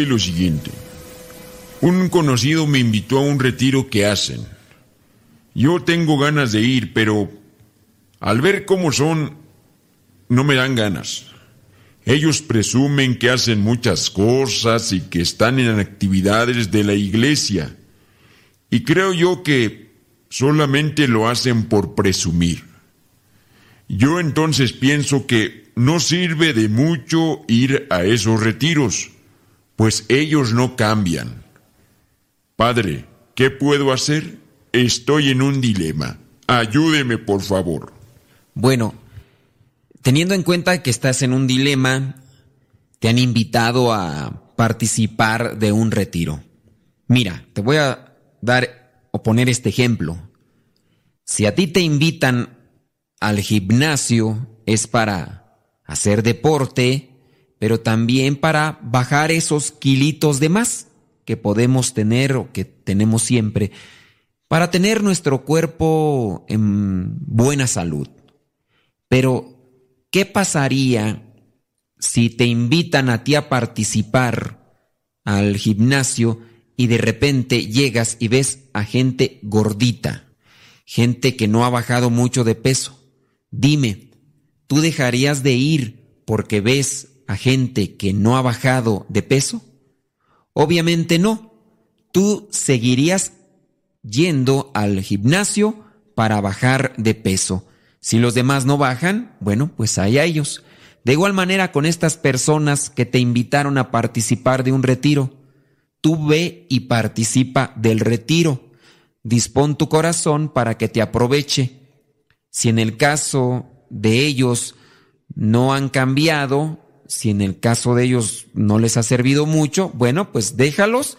lo siguiente. Un conocido me invitó a un retiro que hacen. Yo tengo ganas de ir, pero al ver cómo son, no me dan ganas. Ellos presumen que hacen muchas cosas y que están en actividades de la iglesia. Y creo yo que solamente lo hacen por presumir. Yo entonces pienso que no sirve de mucho ir a esos retiros, pues ellos no cambian. Padre, ¿qué puedo hacer? Estoy en un dilema. Ayúdeme, por favor. Bueno, teniendo en cuenta que estás en un dilema, te han invitado a participar de un retiro. Mira, te voy a dar o poner este ejemplo. Si a ti te invitan al gimnasio es para hacer deporte, pero también para bajar esos kilitos de más que podemos tener o que tenemos siempre, para tener nuestro cuerpo en buena salud. Pero, ¿qué pasaría si te invitan a ti a participar al gimnasio y de repente llegas y ves a gente gordita, gente que no ha bajado mucho de peso? Dime, ¿tú dejarías de ir porque ves gente que no ha bajado de peso? Obviamente no. Tú seguirías yendo al gimnasio para bajar de peso. Si los demás no bajan, bueno, pues hay a ellos. De igual manera con estas personas que te invitaron a participar de un retiro. Tú ve y participa del retiro. Dispón tu corazón para que te aproveche. Si en el caso de ellos no han cambiado, si en el caso de ellos no les ha servido mucho, bueno, pues déjalos,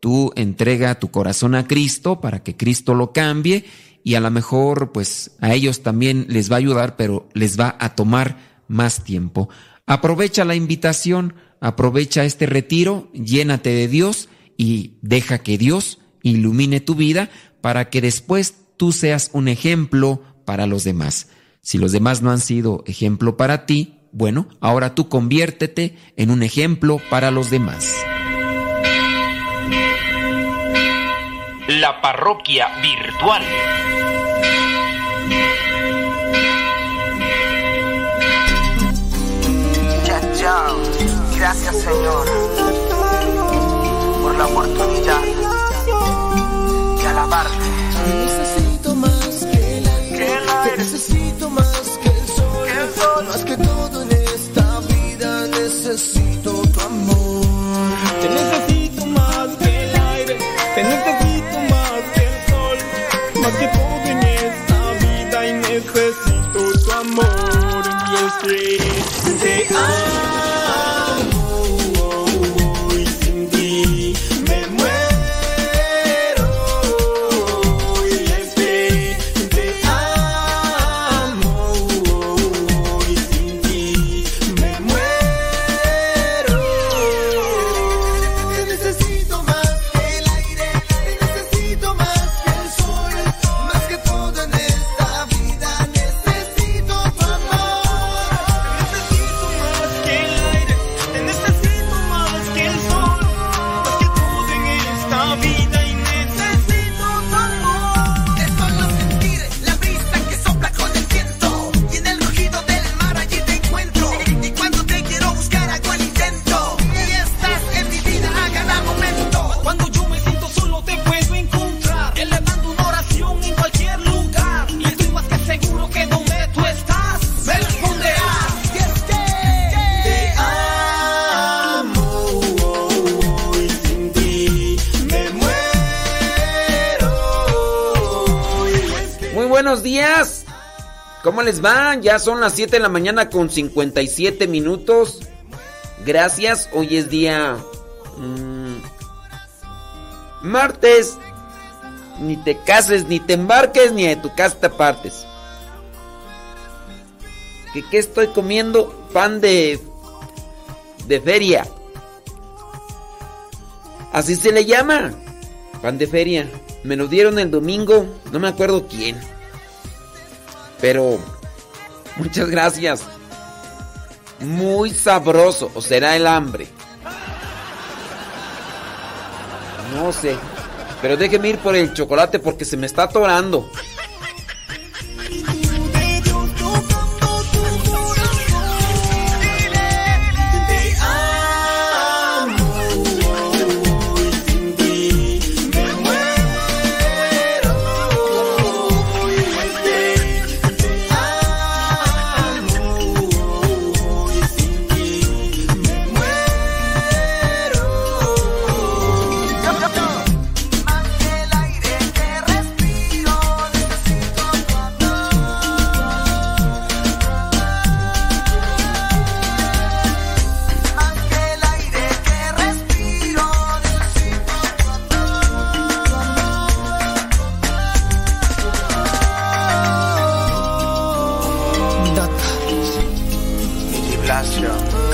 tú entrega tu corazón a Cristo para que Cristo lo cambie y a lo mejor pues a ellos también les va a ayudar, pero les va a tomar más tiempo. Aprovecha la invitación, aprovecha este retiro, llénate de Dios y deja que Dios ilumine tu vida para que después tú seas un ejemplo para los demás. Si los demás no han sido ejemplo para ti, bueno, ahora tú conviértete en un ejemplo para los demás. La parroquia virtual. Ya, ya. Gracias Señor por la oportunidad de alabarte. necesito más que el más que todo en esta vida necesito tu amor. Te necesito más que el aire, te necesito más que el sol, más que todo en esta vida y necesito tu amor. Y es que. ¿Cómo les va? Ya son las 7 de la mañana con 57 minutos. Gracias. Hoy es día... Mm, martes. Ni te cases, ni te embarques, ni de tu casa te partes. ¿Qué, ¿Qué estoy comiendo? Pan de... De feria. Así se le llama. Pan de feria. Me lo dieron el domingo. No me acuerdo quién. Pero muchas gracias. Muy sabroso. ¿O será el hambre? No sé. Pero déjeme ir por el chocolate porque se me está atorando.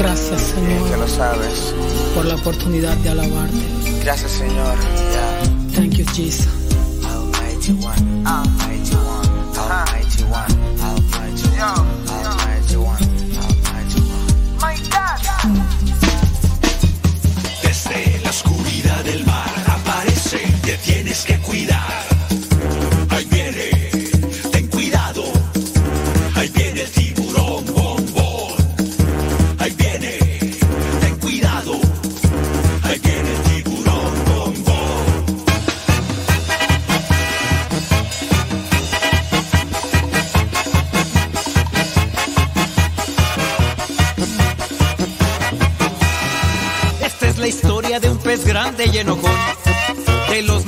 Gracias, Señor. Lo sabes. Por la oportunidad de alabarte. Gracias, Señor. Thank you, Jesus.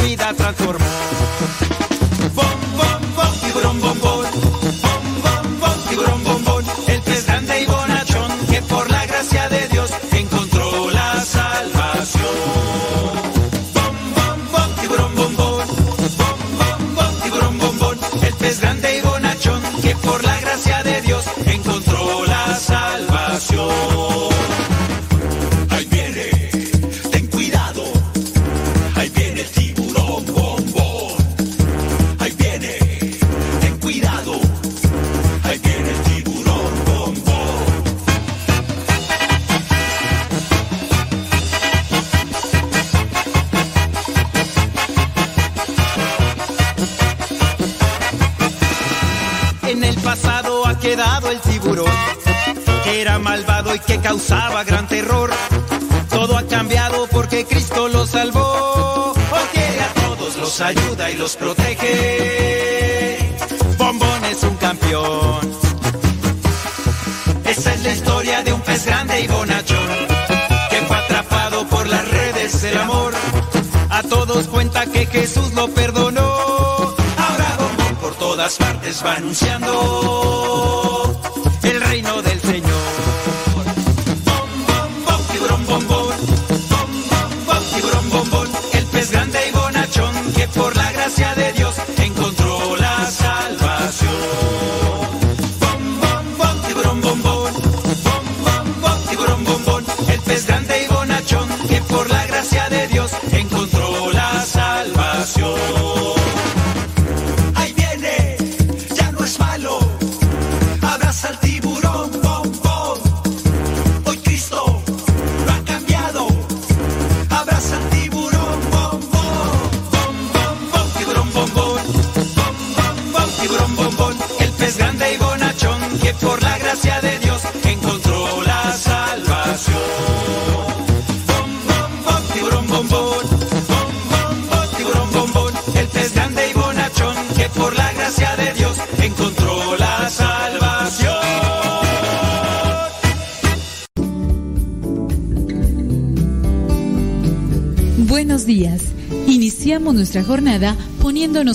tu vida transformar. anunciando.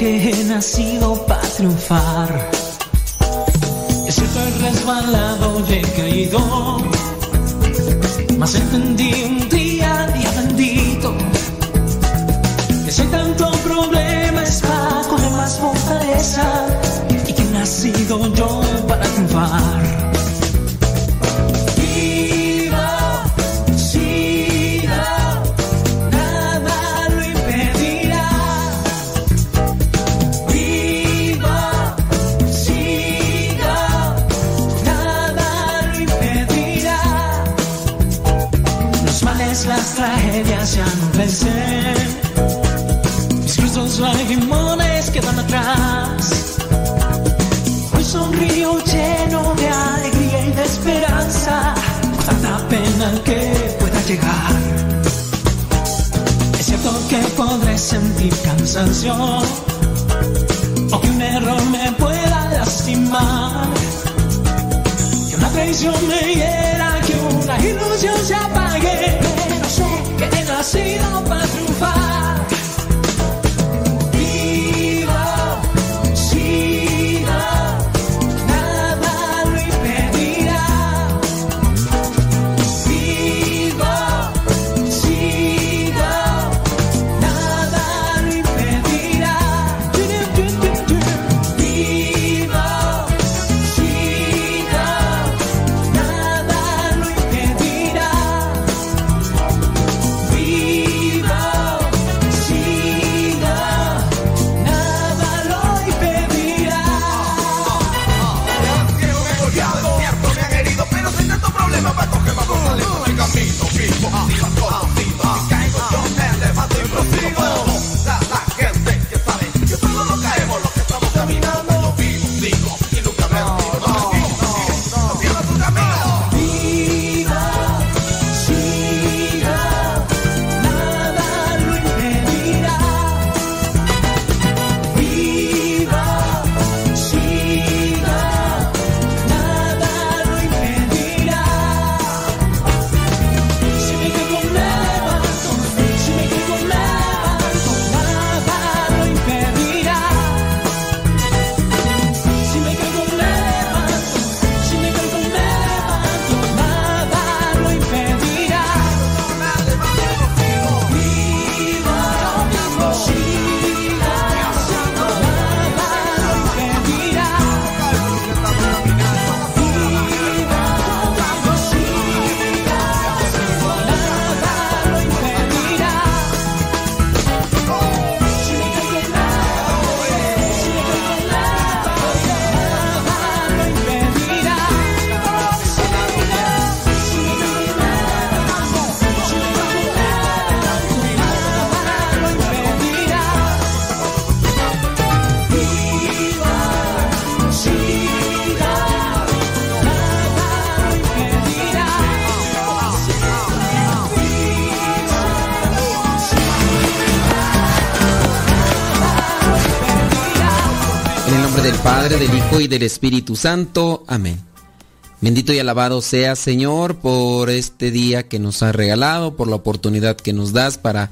Que he nacido para triunfar. Es cierto, he resbalado y he caído. Mas entendí un día, día bendito. Que si tanto problema es para coger más fortaleza. Y que he nacido yo para triunfar. O que un error me pueda lastimar. Que una traición me hiera, que una ilusión se apague. Pero sé que he nacido para triunfar. Y del Espíritu Santo. Amén. Bendito y alabado sea Señor por este día que nos has regalado, por la oportunidad que nos das para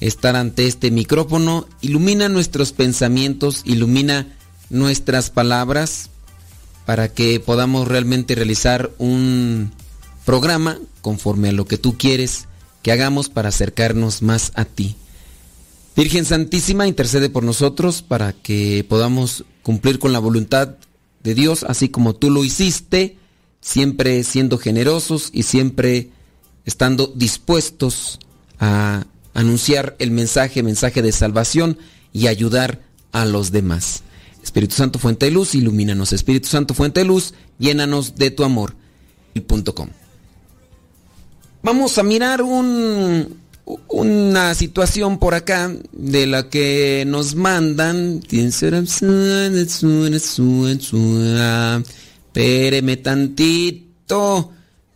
estar ante este micrófono. Ilumina nuestros pensamientos, ilumina nuestras palabras para que podamos realmente realizar un programa conforme a lo que tú quieres que hagamos para acercarnos más a ti. Virgen Santísima, intercede por nosotros para que podamos cumplir con la voluntad de Dios, así como tú lo hiciste, siempre siendo generosos y siempre estando dispuestos a anunciar el mensaje, mensaje de salvación y ayudar a los demás. Espíritu Santo, fuente de luz, ilumínanos. Espíritu Santo, fuente de luz, llénanos de tu amor. Y punto com. Vamos a mirar un, una situación por acá de la que nos mandan. Espéreme tantito.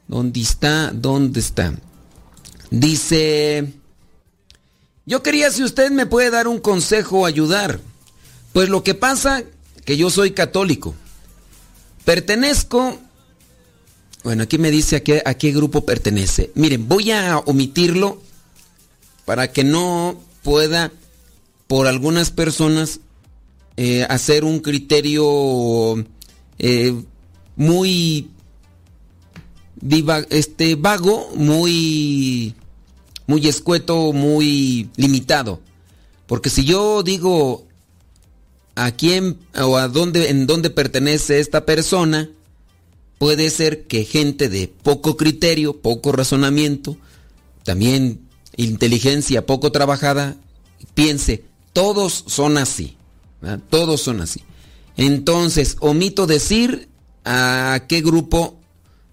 ¿Dónde está? ¿Dónde está? Dice, yo quería si usted me puede dar un consejo o ayudar. Pues lo que pasa que yo soy católico. Pertenezco bueno, aquí me dice a qué, a qué grupo pertenece. Miren, voy a omitirlo para que no pueda por algunas personas eh, hacer un criterio eh, muy este, vago, muy, muy escueto, muy limitado. Porque si yo digo a quién o a dónde, en dónde pertenece esta persona, puede ser que gente de poco criterio, poco razonamiento, también inteligencia poco trabajada, piense, todos son así, todos son así. Entonces, omito decir a qué grupo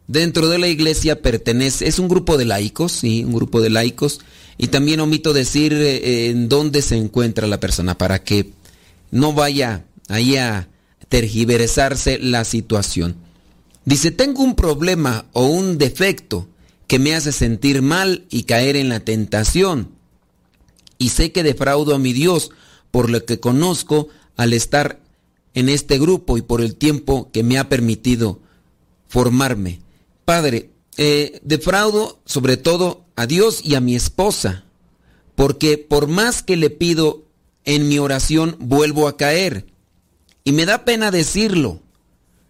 dentro de la iglesia pertenece. Es un grupo de laicos, un grupo de laicos. Y también omito decir eh, en dónde se encuentra la persona para que no vaya ahí a tergiversarse la situación. Dice, tengo un problema o un defecto que me hace sentir mal y caer en la tentación. Y sé que defraudo a mi Dios por lo que conozco al estar en este grupo y por el tiempo que me ha permitido formarme. Padre, eh, defraudo sobre todo a Dios y a mi esposa, porque por más que le pido en mi oración vuelvo a caer. Y me da pena decirlo,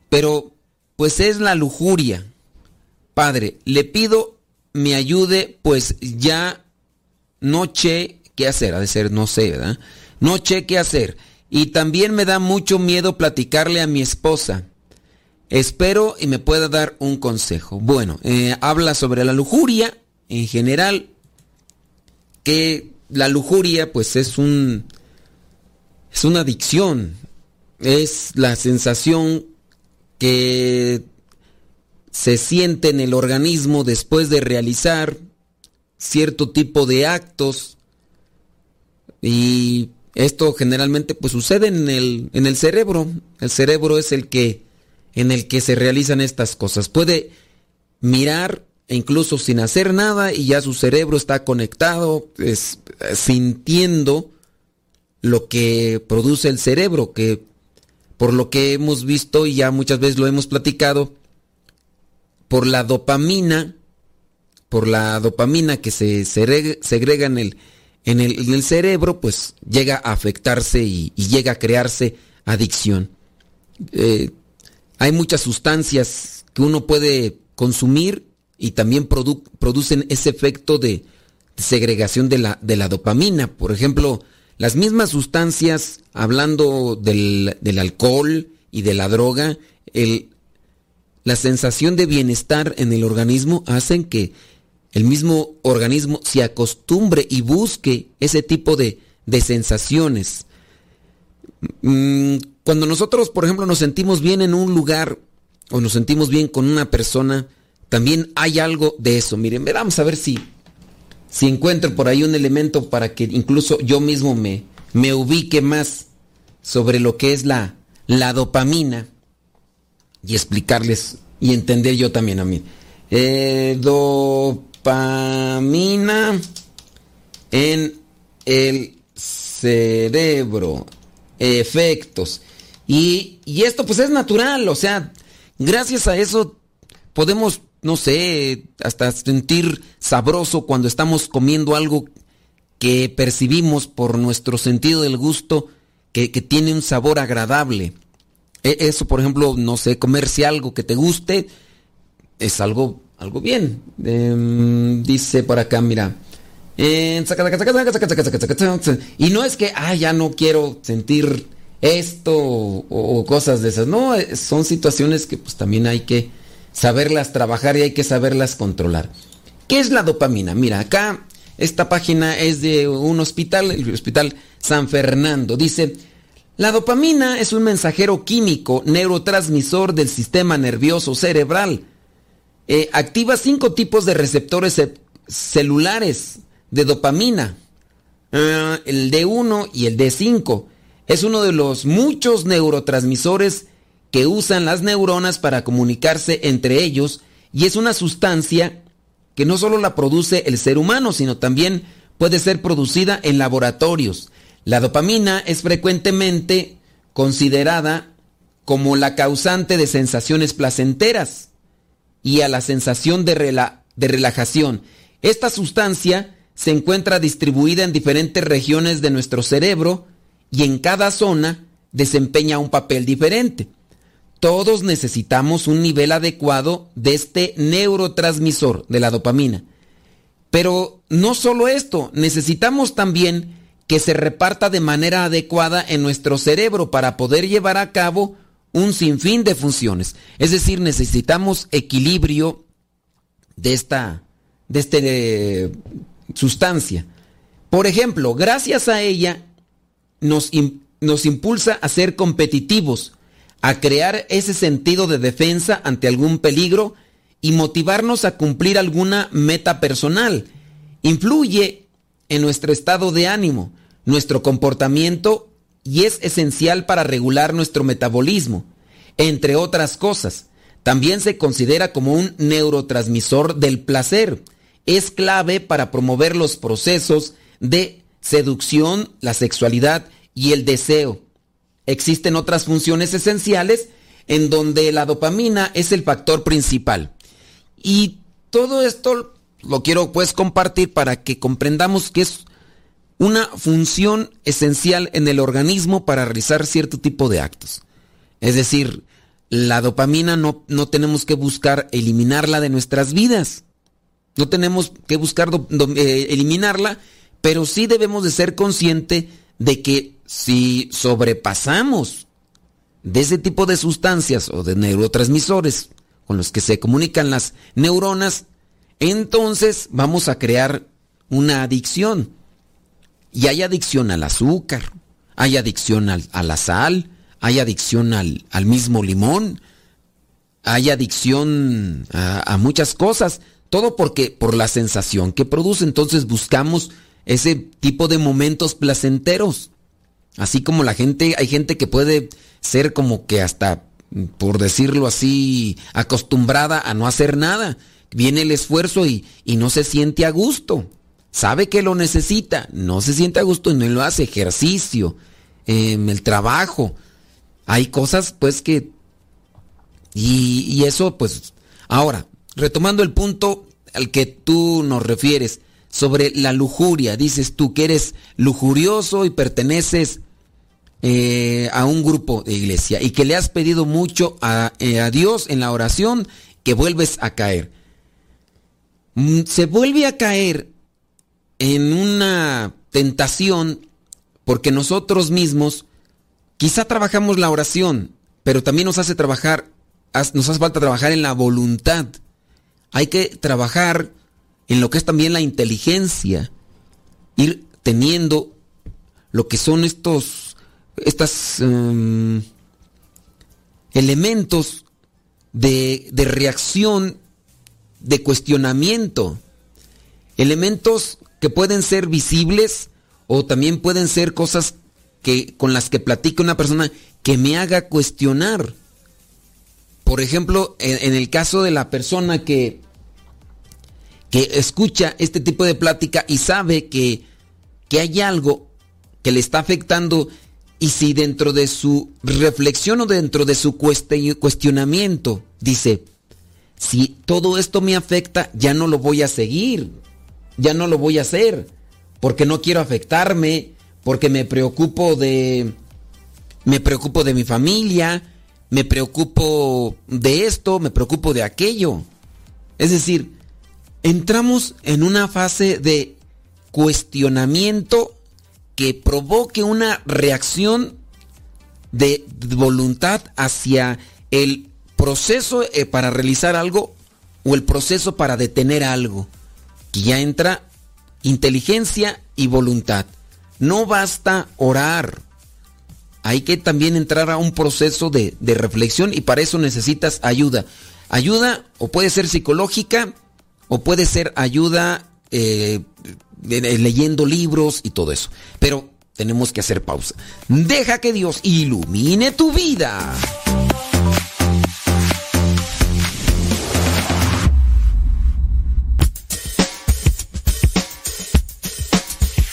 pero pues es la lujuria. Padre, le pido me ayude, pues ya no sé qué hacer, ha de ser, no sé, ¿verdad? No sé qué hacer. Y también me da mucho miedo platicarle a mi esposa. Espero y me pueda dar un consejo. Bueno, eh, habla sobre la lujuria en general, que la lujuria pues es un es una adicción, es la sensación que se siente en el organismo después de realizar cierto tipo de actos y esto generalmente pues sucede en el, en el cerebro. El cerebro es el que en el que se realizan estas cosas. Puede mirar e incluso sin hacer nada y ya su cerebro está conectado, es, sintiendo lo que produce el cerebro, que por lo que hemos visto y ya muchas veces lo hemos platicado, por la dopamina, por la dopamina que se segrega, en, el, en, el, cerebro, pues llega a afectarse y, llega a crearse adicción. Eh, hay muchas sustancias que uno puede consumir y también produ producen ese efecto de segregación de la, de la, dopamina. Por ejemplo, las mismas sustancias, hablando del, del alcohol y de la droga, el, la sensación de bienestar en el organismo hacen que el mismo organismo se acostumbre y busque ese tipo de, de sensaciones. Cuando nosotros, por ejemplo, nos sentimos bien en un lugar o nos sentimos bien con una persona, también hay algo de eso. Miren, vamos a ver si, si encuentro por ahí un elemento para que incluso yo mismo me, me ubique más sobre lo que es la, la dopamina y explicarles y entender yo también a mí. Eh, dopamina en el cerebro. Efectos. Y, y esto pues es natural, o sea, gracias a eso podemos, no sé, hasta sentir sabroso cuando estamos comiendo algo que percibimos por nuestro sentido del gusto que, que tiene un sabor agradable. E, eso, por ejemplo, no sé, comerse algo que te guste, es algo, algo bien. Em, dice por acá, mira. Y no es que, ah, ya no quiero sentir esto o, o, cosas de esas. No, eh, son situaciones que pues también hay que saberlas trabajar y hay que saberlas controlar. ¿Qué es la dopamina? Mira, acá esta página es de un hospital, el Hospital San Fernando. Dice, la dopamina es un mensajero químico neurotransmisor del sistema nervioso cerebral. Eh, activa cinco tipos de receptores ce- celulares de dopamina. Ah, el D1 y el D5. Es uno de los muchos neurotransmisores que usan las neuronas para comunicarse entre ellos y es una sustancia que no solo la produce el ser humano, sino también puede ser producida en laboratorios. La dopamina es frecuentemente considerada como la causante de sensaciones placenteras y a la sensación de, rela- de relajación. Esta sustancia se encuentra distribuida en diferentes regiones de nuestro cerebro y en cada zona desempeña un papel diferente. Todos necesitamos un nivel adecuado de este neurotransmisor de la dopamina. Pero no solo esto, necesitamos también que se reparta de manera adecuada en nuestro cerebro para poder llevar a cabo un sinfín de funciones. Es decir, necesitamos equilibrio de esta, de este, eh, sustancia. Por ejemplo, gracias a ella nos, nos impulsa a ser competitivos, a crear ese sentido de defensa ante algún peligro y motivarnos a cumplir alguna meta personal. Influye en nuestro estado de ánimo, nuestro comportamiento y es esencial para regular nuestro metabolismo, entre otras cosas. También se considera como un neurotransmisor del placer. Es clave para promover los procesos de seducción, la sexualidad y el deseo. Existen otras funciones esenciales en donde la dopamina es el factor principal. Y todo esto lo quiero pues compartir para que comprendamos que es una función esencial en el organismo para realizar cierto tipo de actos. Es decir, la dopamina no, no tenemos que buscar eliminarla de nuestras vidas. No tenemos que buscar eh, eliminarla, pero sí debemos de ser consciente de que si sobrepasamos de ese tipo de sustancias o de neurotransmisores con los que se comunican las neuronas, entonces vamos a crear una adicción. Y hay adicción al azúcar, hay adicción al- a la sal, hay adicción al, al mismo limón, hay adicción a, a muchas cosas, todo porque por la sensación que produce, entonces buscamos ese tipo de momentos placenteros. Así como la gente, hay gente que puede ser como que hasta, por decirlo así, acostumbrada a no hacer nada. Viene el esfuerzo y, y no se siente a gusto. Sabe que lo necesita, no se siente a gusto y no lo hace. Ejercicio, em, el trabajo. Hay cosas pues que... Y, y eso pues... Ahora, retomando el punto al que tú nos refieres sobre la lujuria, dices tú que eres lujurioso y perteneces eh, a un grupo de iglesia y que le has pedido mucho a, eh, a Dios en la oración que vuelves a caer. Mm, Se vuelve a caer en una tentación porque nosotros mismos quizá trabajamos la oración, pero también nos hace trabajar, nos hace falta trabajar en la voluntad. Hay que trabajar en lo que es también la inteligencia, ir teniendo lo que son estos estas em, elementos de, de reacción, de cuestionamiento, elementos que pueden ser visibles o también pueden ser cosas que con las que platica una persona que me haga cuestionar. Por ejemplo, en, el caso de la persona que que escucha este tipo de plática y sabe que, que hay algo que le está afectando Y si dentro de su reflexión o dentro de su cuestionamiento dice, si todo esto me afecta, ya no lo voy a seguir, ya no lo voy a hacer, porque no quiero afectarme, porque me preocupo de me preocupo de mi familia, me preocupo de esto, me preocupo de aquello. Es decir, entramos en una fase de cuestionamiento que provoque una reacción de voluntad hacia el proceso eh, para realizar algo o el proceso para detener algo. Que ya entra inteligencia y voluntad. No basta orar. Hay que también entrar a un proceso de, de reflexión y para eso necesitas ayuda. Ayuda o puede ser psicológica o puede ser ayuda eh, de- leyendo libros y todo eso. Pero tenemos que hacer pausa. Deja que Dios ilumine tu vida.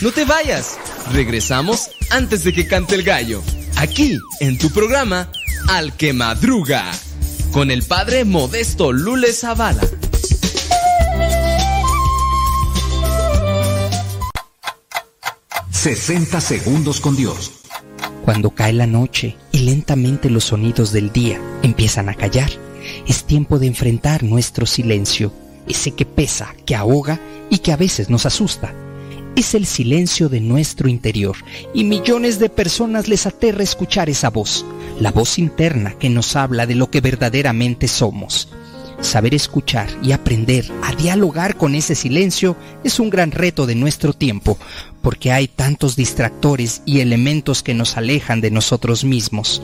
No te vayas. Regresamos antes de que cante el gallo. Aquí, en tu programa, Al que Madruga. Con el padre Modesto Lule Zavala. Zavala. 60 segundos con Dios. Cuando cae la noche y lentamente los sonidos del día empiezan a callar, es tiempo de enfrentar nuestro silencio, ese que pesa, que ahoga y que a veces nos asusta. Es el silencio de nuestro interior y millones de personas les aterra escuchar esa voz, la voz interna que nos habla de lo que verdaderamente somos. Saber escuchar y aprender a dialogar con ese silencio es un gran reto de nuestro tiempo, porque hay tantos distractores y elementos que nos alejan de nosotros mismos.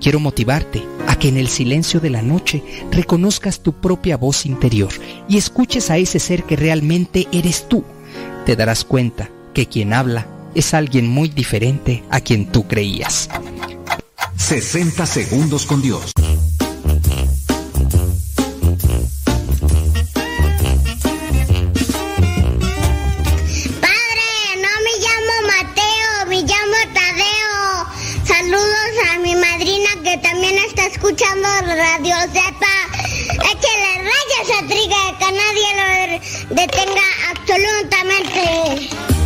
Quiero motivarte a que en el silencio de la noche reconozcas tu propia voz interior y escuches a ese ser que realmente eres tú. Te darás cuenta que quien habla es alguien muy diferente a quien tú creías. 60 segundos con Dios. Padre, no me llamo Mateo, me llamo Tadeo. Saludos a mi madrina que también está escuchando Radio Zepa. Échale rayas a Triga, que nadie lo detenga absolutamente.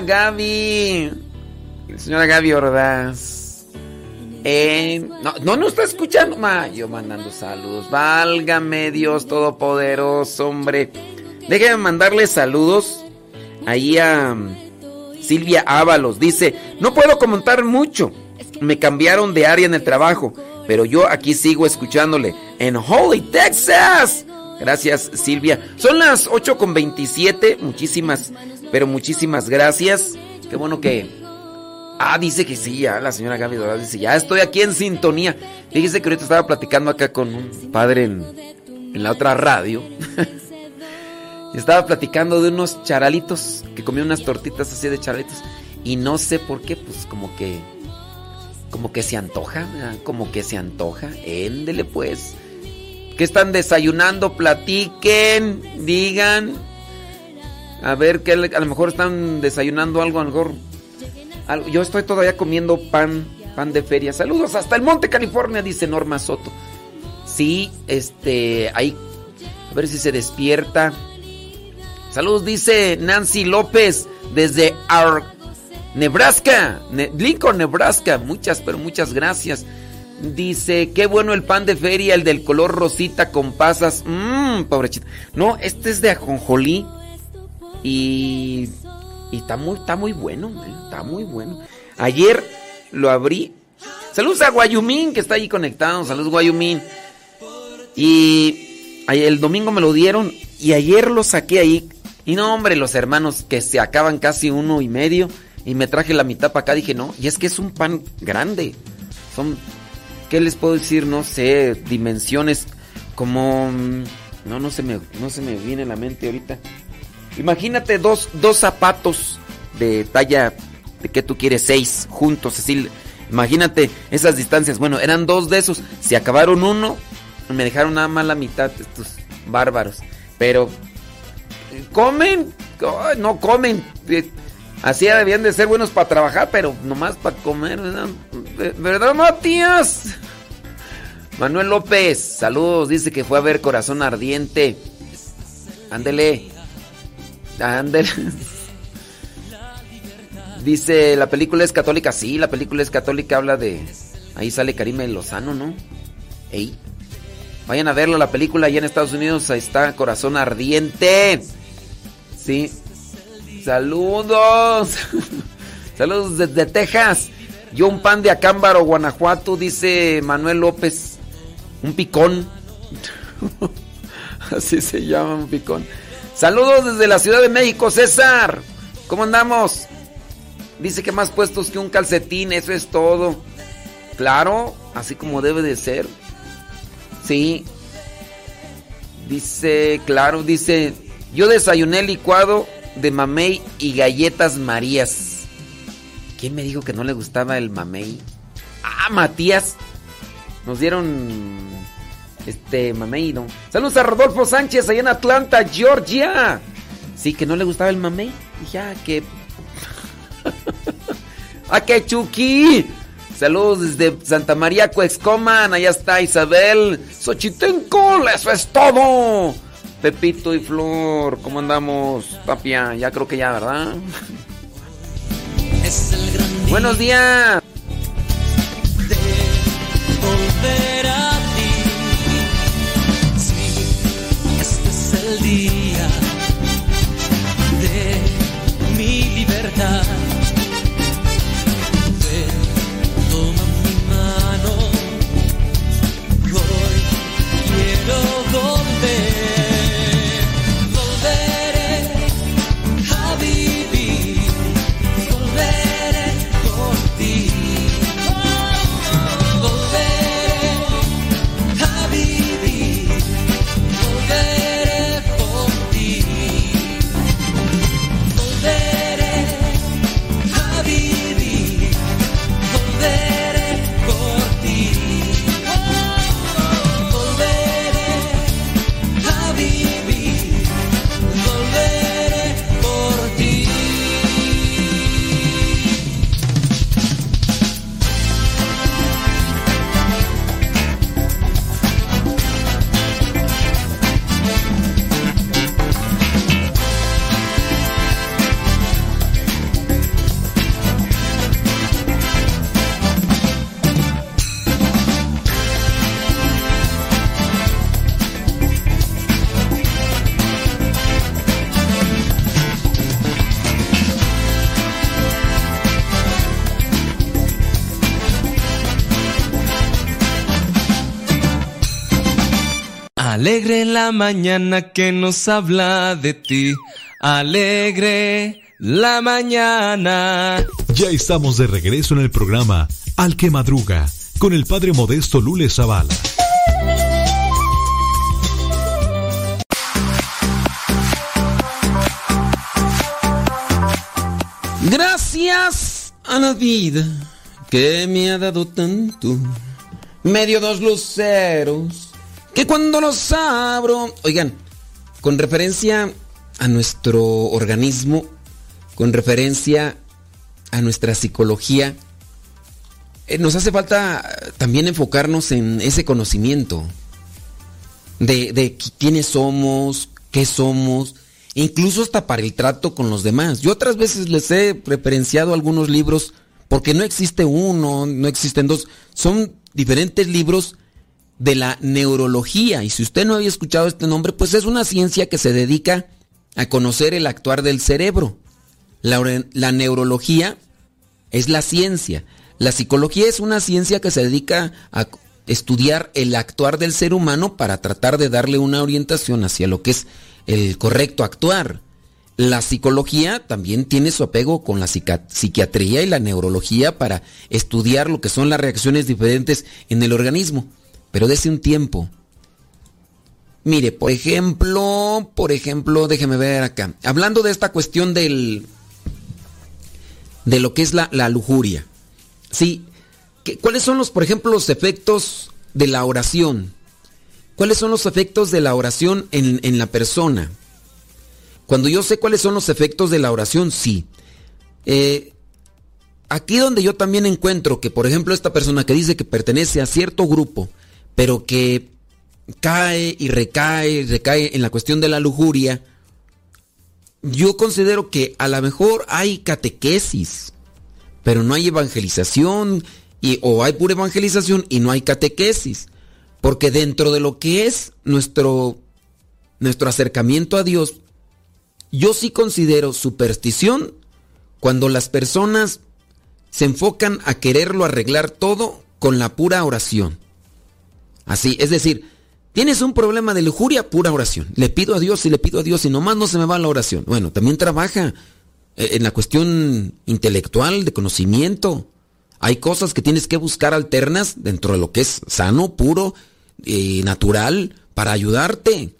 Gaby. Señora Gaby Ordaz. No, no nos está escuchando. Ma, yo mandando saludos. Válgame Dios Todopoderoso, hombre. Déjenme mandarle saludos ahí a um, Silvia Ábalos. Dice, no puedo comentar mucho. Me cambiaron de área en el trabajo, pero yo aquí sigo escuchándole en Holy, Texas. Gracias, Silvia. Son las 8 con 27. Muchísimas, pero muchísimas gracias. Qué bueno que. Ah, dice que sí, ya la señora Gaby Dorado dice, ya estoy aquí en sintonía. Fíjese que ahorita estaba platicando acá con un padre en, en la otra radio. estaba platicando de unos charalitos, que comía unas tortitas así de charalitos. Y no sé por qué, pues como que. Como que se antoja, como que se antoja. Éndele pues. ¿Qué están desayunando? Platiquen, digan. A ver, que a lo mejor están desayunando algo, a lo mejor. algo- Yo estoy todavía comiendo pan, pan de feria. Saludos hasta el Monte California, dice Norma Soto. Sí, este, ahí. A ver si se despierta. Saludos, dice Nancy López desde Ar Nebraska, Ne- Lincoln, Nebraska. Muchas, pero muchas gracias. Dice, qué bueno el pan de feria, el del color rosita con pasas. Mmm, pobrecita. No, este es de ajonjolí. Y, y está muy, está muy bueno, eh, está muy bueno. Ayer lo abrí. Saludos a Guayumín, que está ahí conectado. Saludos, Guayumín. Y el domingo me lo dieron y ayer lo saqué ahí. Y no, hombre, los hermanos que se acaban casi uno y medio. Y me traje la mitad para acá. Dije, no, y es que es un pan grande. Son, ¿qué les puedo decir? No sé, dimensiones como... mm, No, no se me, no se me viene a la mente ahorita. Imagínate dos, dos zapatos de talla, de que tú quieres, seis juntos, así. Imagínate esas distancias. Bueno, eran dos de esos. Se acabaron uno. Me dejaron nada más la mitad, estos bárbaros. Pero, ¿comen? No comen. Eh, Así debían de ser buenos para trabajar, pero nomás para comer, ¿verdad? Eh, ¿Verdad, Matías? Manuel López, saludos, dice que fue a ver Corazón Ardiente. Ándele. Ándele. Dice, la película es católica. Sí, la película es católica, habla de... Ahí sale Karime Lozano, ¿no? Ey. Vayan a verla, la película allá en Estados Unidos. Ahí está, Corazón Ardiente. Sí. Saludos. Saludos desde Texas. Yo un pan de Acámbaro, Guanajuato, dice Manuel López. Un picón. Así se llama un picón. Saludos desde la Ciudad de México, César. ¿Cómo andamos? Dice que más puestos que un calcetín, eso es todo. Claro, así como debe de ser. Sí. Dice, claro, dice, yo desayuné licuado de mamey y galletas marías. ¿Quién me dijo que no le gustaba el mamey? Ah, Matías. Nos dieron este mamey, ¿no? Saludos a Rodolfo Sánchez allá en Atlanta, Georgia. Sí, que no le gustaba el mamey. Ya, que... ¡Ah, qué chuki! Saludos desde Santa María Cuexcoman. Allá está Isabel Xochitenco. Eso es todo. Pepito y Flor, ¿cómo andamos? Tapia, ya creo que ya, ¿verdad? Es el gran día Buenos días. de volver a este es el día Alegre la mañana que nos habla de ti. Alegre la mañana. Ya estamos de regreso en el programa Al que Madruga con el padre modesto Lule Zavala. Gracias a la vida que me ha dado tanto. Medio dos luceros que cuando los abro. Oigan, con referencia a nuestro organismo, con referencia a nuestra psicología, eh, nos hace falta eh, también enfocarnos en ese conocimiento de, de qui- quiénes somos, qué somos, incluso hasta para el trato con los demás. Yo otras veces les he referenciado algunos libros porque no existe uno, no existen dos, son diferentes libros de la neurología. Y si usted no había escuchado este nombre, pues es una ciencia que se dedica a conocer el actuar del cerebro. La, neurología es la ciencia. La psicología es una ciencia que se dedica a estudiar el actuar del ser humano para tratar de darle una orientación hacia lo que es el correcto actuar. La psicología también tiene su apego con la psiquiatría y la neurología para estudiar lo que son las reacciones diferentes en el organismo. Pero desde un tiempo. Mire, por ejemplo, por ejemplo, déjeme ver acá. Hablando de esta cuestión del de lo que es la, la lujuria. Sí, ¿qué- ¿cuáles son los, por ejemplo, los efectos de la oración? ¿Cuáles son los efectos de la oración en, en la persona? Cuando yo sé cuáles son los efectos de la oración, sí. Eh, aquí donde yo también encuentro que, por ejemplo, esta persona que dice que pertenece a cierto grupo, pero que cae y recae recae en la cuestión de la lujuria, yo considero que a lo mejor hay catequesis, pero no hay evangelización, y, o hay pura evangelización y no hay catequesis. Porque dentro de lo que es nuestro, nuestro acercamiento a Dios, yo sí considero superstición cuando las personas se enfocan a quererlo arreglar todo con la pura oración. Así, es decir, tienes un problema de lujuria, pura oración. Le pido a Dios y le pido a Dios y nomás no se me va la oración. Bueno, también trabaja eh, en la cuestión intelectual, de conocimiento. Hay cosas que tienes que buscar alternas dentro de lo que es sano, puro y natural para ayudarte.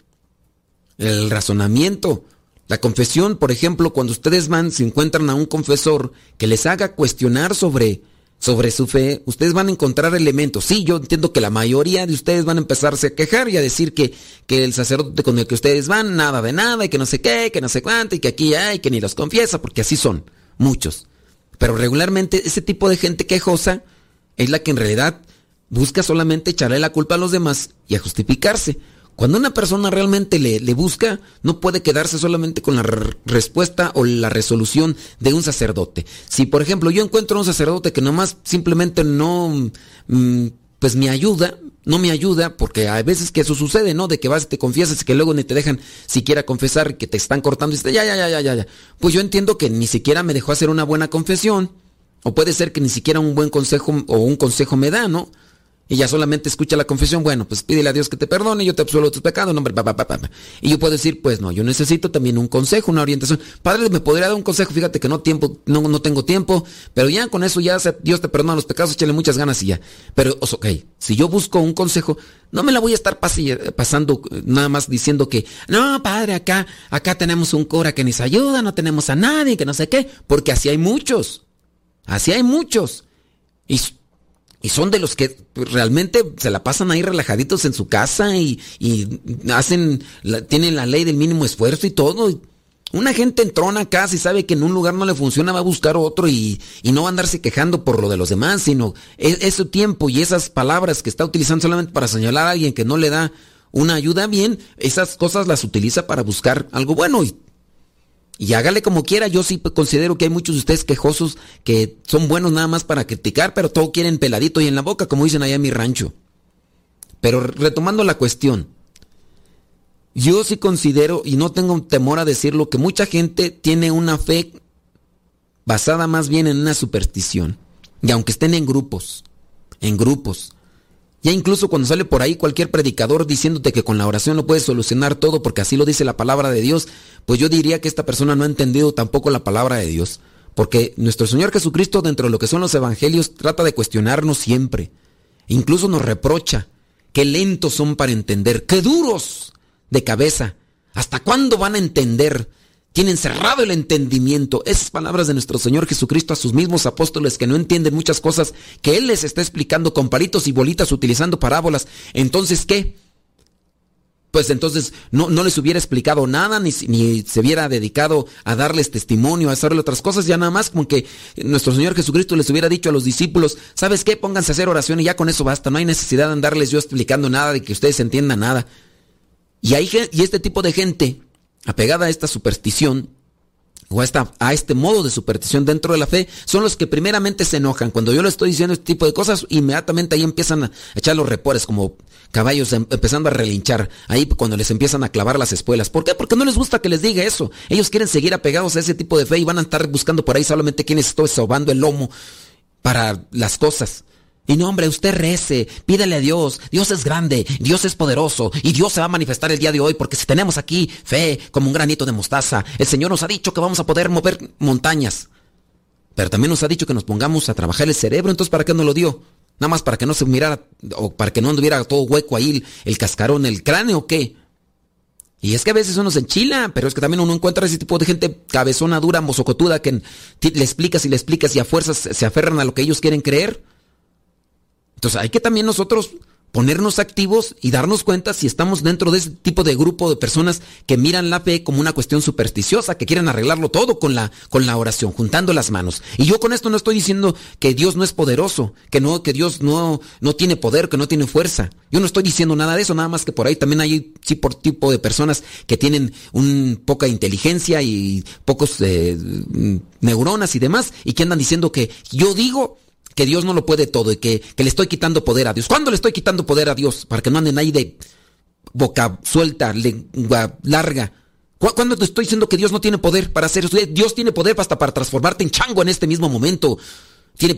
El razonamiento. La confesión, por ejemplo, cuando ustedes van, se encuentran a un confesor que les haga cuestionar sobre, sobre su fe, ustedes van a encontrar elementos. Sí, yo entiendo que la mayoría de ustedes van a empezarse a quejar y a decir que, que el sacerdote con el que ustedes van, nada de nada, y que no sé qué, que no sé cuánto, y que aquí hay, que ni los confiesa, porque así son, muchos. Pero regularmente ese tipo de gente quejosa es la que en realidad busca solamente echarle la culpa a los demás y a justificarse. Cuando una persona realmente le, busca, no puede quedarse solamente con la re- respuesta o la resolución de un sacerdote. Si, por ejemplo, yo encuentro a un sacerdote que nomás simplemente no, mm, pues me ayuda, no me ayuda, porque hay veces que eso sucede, ¿no? De que vas y te confiesas y que luego ni te dejan siquiera confesar, que te están cortando y dices, ya, ya, ya, ya, ya, ya. Pues yo entiendo que ni siquiera me dejó hacer una buena confesión, o puede ser que ni siquiera un buen consejo o un consejo me da, ¿no? Y ya solamente escucha la confesión, bueno, pues pídele a Dios que te perdone, yo te absuelvo tus pecados, no, hombre, pa. Y yo puedo decir, pues no, yo necesito también un consejo, una orientación. Padre, me podría dar un consejo, fíjate que no tiempo, no, no tengo tiempo, pero ya con eso ya se- Dios te perdona los pecados, échale muchas ganas y ya. Pero, ok, si yo busco un consejo, no me la voy a estar pasi- pasando eh, nada más diciendo que, no, padre, acá, acá tenemos un cura que nos ayuda, no tenemos a nadie, que no sé qué, porque así hay muchos. Así hay muchos. Y, y son de los que realmente se la pasan ahí relajaditos en su casa y, y hacen, tienen la ley del mínimo esfuerzo y todo. Una gente entrona acá, si sabe que en un lugar no le funciona, va a buscar otro y, y no va a andarse quejando por lo de los demás, sino e- ese tiempo y esas palabras que está utilizando solamente para señalar a alguien que no le da una ayuda bien, esas cosas las utiliza para buscar algo bueno y y hágale como quiera, yo sí considero que hay muchos de ustedes quejosos que son buenos nada más para criticar, pero todo quieren peladito y en la boca, como dicen allá en mi rancho. Pero retomando la cuestión, yo sí considero, y no tengo temor a decirlo, que mucha gente tiene una fe basada más bien en una superstición. Y aunque estén en grupos, en grupos, ya incluso cuando sale por ahí cualquier predicador diciéndote que con la oración lo puedes solucionar todo porque así lo dice la palabra de Dios, pues yo diría que esta persona no ha entendido tampoco la palabra de Dios. Porque nuestro Señor Jesucristo dentro de lo que son los evangelios trata de cuestionarnos siempre. Incluso nos reprocha. Qué lentos son para entender, qué duros de cabeza. ¿Hasta cuándo van a entender? Tienen cerrado el entendimiento. Esas palabras de nuestro Señor Jesucristo a sus mismos apóstoles que no entienden muchas cosas que Él les está explicando con palitos y bolitas utilizando parábolas. Entonces, ¿qué? Pues entonces no, no les hubiera explicado nada, ni, ni se hubiera dedicado a darles testimonio, a hacerle otras cosas, ya nada más como que nuestro Señor Jesucristo les hubiera dicho a los discípulos, ¿sabes qué? Pónganse a hacer oración y ya con eso basta, no hay necesidad de andarles yo explicando nada, de que ustedes entiendan nada. Y, hay, y este tipo de gente, apegada a esta superstición, o a, este modo de superstición dentro de la fe, son los que primeramente se enojan. Cuando yo le estoy diciendo este tipo de cosas, inmediatamente ahí empiezan a echar los repores como caballos em- empezando a relinchar, ahí cuando les empiezan a clavar las espuelas. ¿Por qué? Porque no les gusta que les diga eso. Ellos quieren seguir apegados a ese tipo de fe y van a estar buscando por ahí solamente quienes estoy sobando el lomo para las cosas. Y no, hombre, usted rece, pídele a Dios, Dios es grande, Dios es poderoso y Dios se va a manifestar el día de hoy porque si tenemos aquí fe como un granito de mostaza, el Señor nos ha dicho que vamos a poder mover montañas. Pero también nos ha dicho que nos pongamos a trabajar el cerebro, entonces ¿para qué nos lo dio? Nada más para que no se mirara o para que no anduviera todo hueco ahí el, el cascarón, el cráneo o qué. Y es que a veces uno se enchila, pero es que también uno encuentra ese tipo de gente cabezona, dura, mozocotuda, que le explicas y le explicas y a fuerzas se aferran a lo que ellos quieren creer. Entonces hay que también nosotros ponernos activos y darnos cuenta si estamos dentro de ese tipo de grupo de personas que miran la fe como una cuestión supersticiosa, que quieren arreglarlo todo con la, con la oración, juntando las manos. Y yo con esto no estoy diciendo que Dios no es poderoso, que no, que Dios no, no tiene poder, que no tiene fuerza. Yo no estoy diciendo nada de eso, nada más que por ahí también hay sí por tipo de personas que tienen un poca inteligencia y pocos eh, mm, neuronas y demás, y que andan diciendo que yo digo que Dios no lo puede todo y que, que le estoy quitando poder a Dios. ¿Cuándo le estoy quitando poder a Dios? Para que no anden ahí de boca suelta, lengua larga. ¿Cu- ¿Cuándo te estoy diciendo que Dios no tiene poder para hacer eso? Dios tiene poder hasta para transformarte en chango en este mismo momento. Tiene,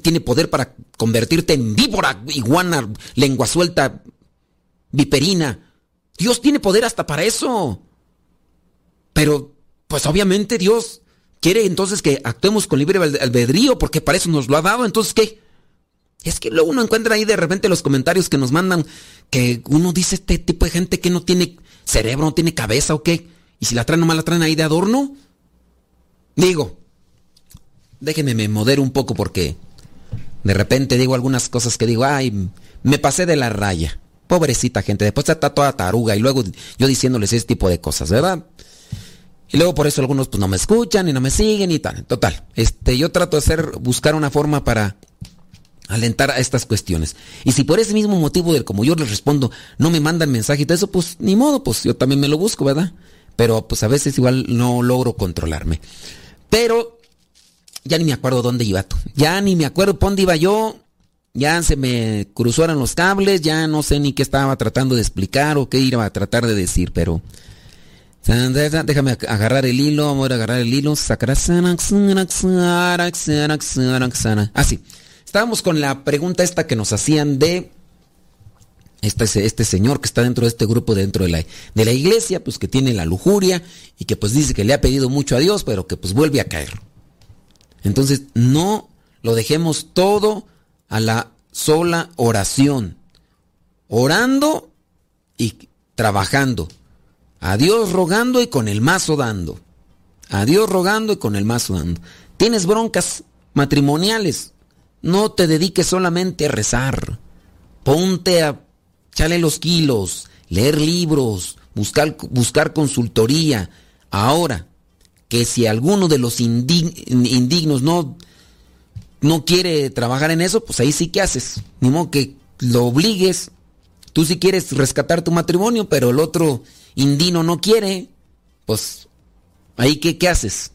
tiene poder para convertirte en víbora, iguana, lengua suelta, viperina. Dios tiene poder hasta para eso. Pero, pues obviamente Dios quiere entonces que actuemos con libre albe- albedrío porque para eso nos lo ha dado. Entonces, ¿qué? Es que luego uno encuentra ahí de repente los comentarios que nos mandan que uno dice este tipo de gente que no tiene cerebro, no tiene cabeza o qué. Y si la traen nomás la traen ahí de adorno. Digo, déjenme me modero un poco porque de repente digo algunas cosas que digo, ay, me pasé de la raya. Pobrecita gente, después está toda taruga y luego yo diciéndoles ese tipo de cosas, ¿verdad? Y luego por eso algunos pues no me escuchan y no me siguen y tal. Total, este, yo trato de hacer, buscar una forma para alentar a estas cuestiones. Y si por ese mismo motivo del como yo les respondo, no me mandan mensaje y todo eso, pues ni modo, pues yo también me lo busco, ¿verdad? Pero pues a veces igual no logro controlarme. Pero ya ni me acuerdo dónde iba tú. Ya ni me acuerdo por dónde iba yo. Ya se me cruzaron los cables, ya no sé ni qué estaba tratando de explicar o qué iba a tratar de decir, pero déjame agarrar el hilo, vamos a agarrar el hilo. Ah, sí. Estábamos con la pregunta esta que nos hacían de este, este señor que está dentro de este grupo, dentro de la, de la iglesia, pues que tiene la lujuria y que pues dice que le ha pedido mucho a Dios, pero que pues vuelve a caer. Entonces, no lo dejemos todo a la sola oración. Orando y trabajando. A Dios rogando y con el mazo dando. A Dios rogando y con el mazo dando. Tienes broncas matrimoniales. No te dediques solamente a rezar. Ponte a echarle los kilos, leer libros, buscar, buscar consultoría. Ahora, que si alguno de los indignos no, no quiere trabajar en eso, pues ahí sí que haces. Ni modo que lo obligues. Tú sí quieres rescatar tu matrimonio, pero el otro indino no quiere. Pues ahí qué, qué haces.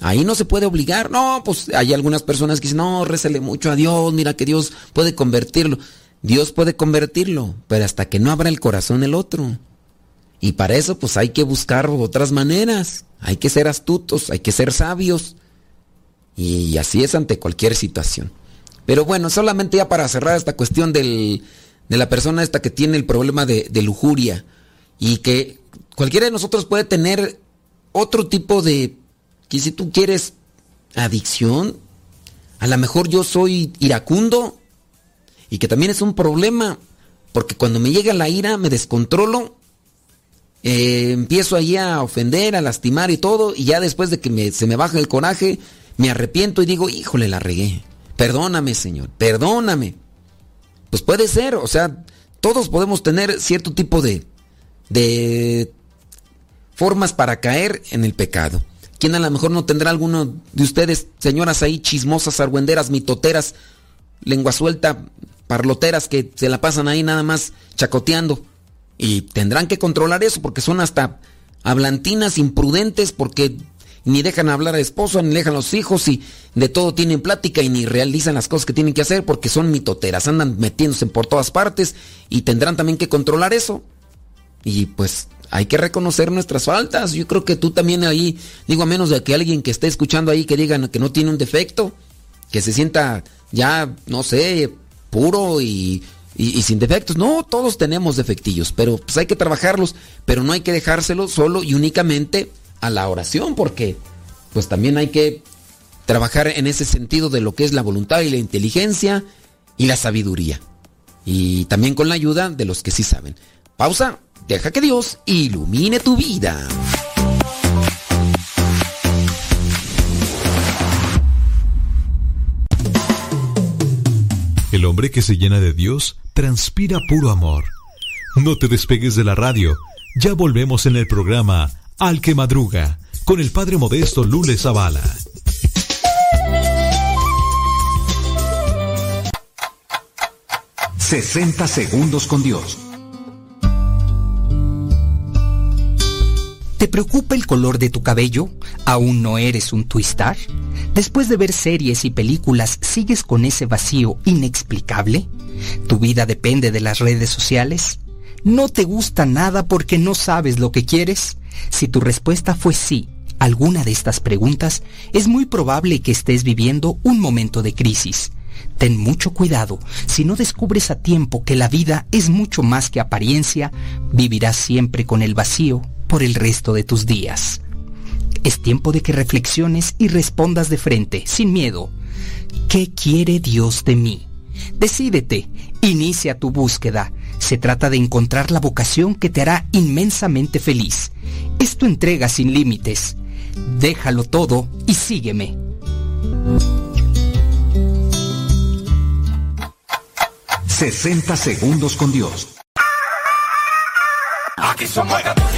Ahí no se puede obligar. No, pues hay algunas personas que dicen, no, récele mucho a Dios, mira que Dios puede convertirlo. Dios puede convertirlo, pero hasta que no abra el corazón el otro. Y para eso pues hay que buscar otras maneras. Hay que ser astutos, hay que ser sabios. Y así es ante cualquier situación. Pero bueno, solamente ya para cerrar esta cuestión del, de la persona esta que tiene el problema de, de lujuria y que cualquiera de nosotros puede tener otro tipo de que si tú quieres adicción, a lo mejor yo soy iracundo y que también es un problema, porque cuando me llega la ira me descontrolo, eh, empiezo ahí a ofender, a lastimar y todo, y ya después de que se me baja el coraje, me arrepiento y digo, híjole, la regué. Perdóname, Señor, perdóname. Pues puede ser, o sea, todos podemos tener cierto tipo de, de formas para caer en el pecado. ¿Quién a lo mejor no tendrá alguno de ustedes, señoras ahí chismosas, argüenderas, mitoteras, lengua suelta, parloteras que se la pasan ahí nada más chacoteando? Y tendrán que controlar eso porque son hasta hablantinas, imprudentes, porque ni dejan hablar al esposo, ni dejan a los hijos y de todo tienen plática y ni realizan las cosas que tienen que hacer porque son mitoteras, andan metiéndose por todas partes y tendrán también que controlar eso. Y pues hay que reconocer nuestras faltas. Yo creo que tú también ahí, digo, a menos de que alguien que esté escuchando ahí que digan que no tiene un defecto, que se sienta ya, no sé, puro y, y- y sin defectos. No, todos tenemos defectillos, pero pues hay que trabajarlos, pero no hay que dejárselo solo y únicamente a la oración, porque pues también hay que trabajar en ese sentido de lo que es la voluntad y la inteligencia y la sabiduría. Y también con la ayuda de los que sí saben. Pausa, deja que Dios ilumine tu vida. El hombre que se llena de Dios transpira puro amor. No te despegues de la radio. Ya volvemos en el programa Al que Madruga con el padre modesto Lule Zavala. ...60 segundos con Dios. ¿Te preocupa el color de tu cabello? ¿Aún no eres un twistar? Después de ver series y películas, ¿sigues con ese vacío inexplicable? ¿Tu vida depende de las redes sociales? ¿No te gusta nada porque no sabes lo que quieres? Si tu respuesta fue sí, alguna de estas preguntas, es muy probable que estés viviendo un momento de crisis. Ten mucho cuidado, si no descubres a tiempo que la vida es mucho más que apariencia, vivirás siempre con el vacío por el resto de tus días. Es tiempo de que reflexiones y respondas de frente, sin miedo. ¿Qué quiere Dios de mí? Decídete, inicia tu búsqueda. Se trata de encontrar la vocación que te hará inmensamente feliz. Es tu entrega sin límites. Déjalo todo y sígueme. ...60 segundos con Dios. Aquí somos católicos.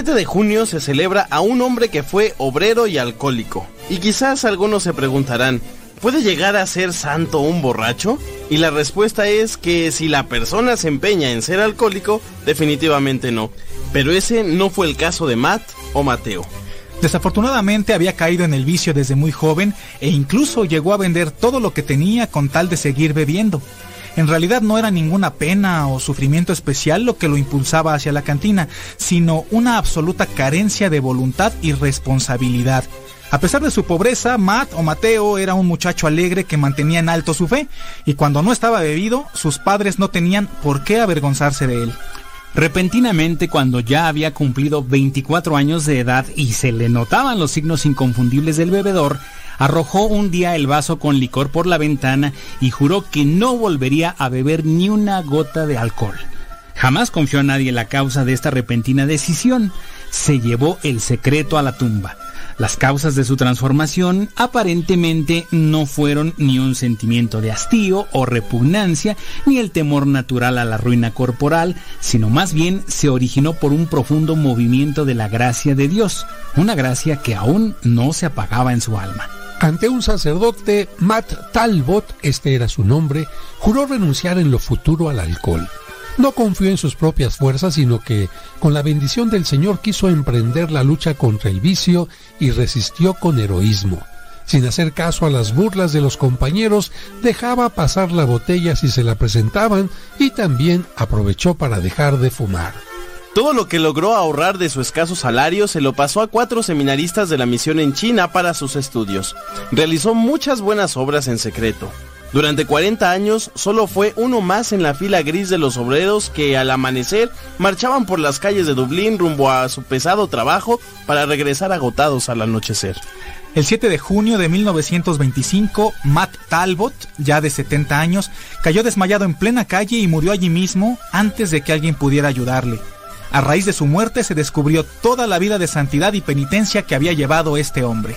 El 7 de junio se celebra a un hombre que fue obrero y alcohólico. Y quizás algunos se preguntarán, ¿puede llegar a ser santo un borracho? Y la respuesta es que si la persona se empeña en ser alcohólico, definitivamente no. Pero ese no fue el caso de Matt o Mateo. Desafortunadamente había caído en el vicio desde muy joven e incluso llegó a vender todo lo que tenía con tal de seguir bebiendo. En realidad no era ninguna pena o sufrimiento especial lo que lo impulsaba hacia la cantina, sino una absoluta carencia de voluntad y responsabilidad. A pesar de su pobreza, Matt o Mateo era un muchacho alegre que mantenía en alto su fe, y cuando no estaba bebido, sus padres no tenían por qué avergonzarse de él. Repentinamente, cuando ya había cumplido 24 años de edad y se le notaban los signos inconfundibles del bebedor, arrojó un día el vaso con licor por la ventana y juró que no volvería a beber ni una gota de alcohol. Jamás confió a nadie la causa de esta repentina decisión. Se llevó el secreto a la tumba. Las causas de su transformación aparentemente no fueron ni un sentimiento de hastío o repugnancia, ni el temor natural a la ruina corporal, sino más bien se originó por un profundo movimiento de la gracia de Dios, una gracia que aún no se apagaba en su alma. Ante un sacerdote, Matt Talbot, este era su nombre, juró renunciar en lo futuro al alcohol. No confió en sus propias fuerzas, sino que, con la bendición del Señor, quiso emprender la lucha contra el vicio y resistió con heroísmo. Sin hacer caso a las burlas de los compañeros, dejaba pasar la botella si se la presentaban y también aprovechó para dejar de fumar. Todo lo que logró ahorrar de su escaso salario se lo pasó a cuatro seminaristas de la misión en China para sus estudios. Realizó muchas buenas obras en secreto. Durante 40 años solo fue uno más en la fila gris de los obreros que al amanecer marchaban por las calles de Dublín rumbo a su pesado trabajo para regresar agotados al anochecer. El 7 de junio de 1925, Matt Talbot, ya de 70 años, cayó desmayado en plena calle y murió allí mismo antes de que alguien pudiera ayudarle. A raíz de su muerte se descubrió toda la vida de santidad y penitencia que había llevado este hombre.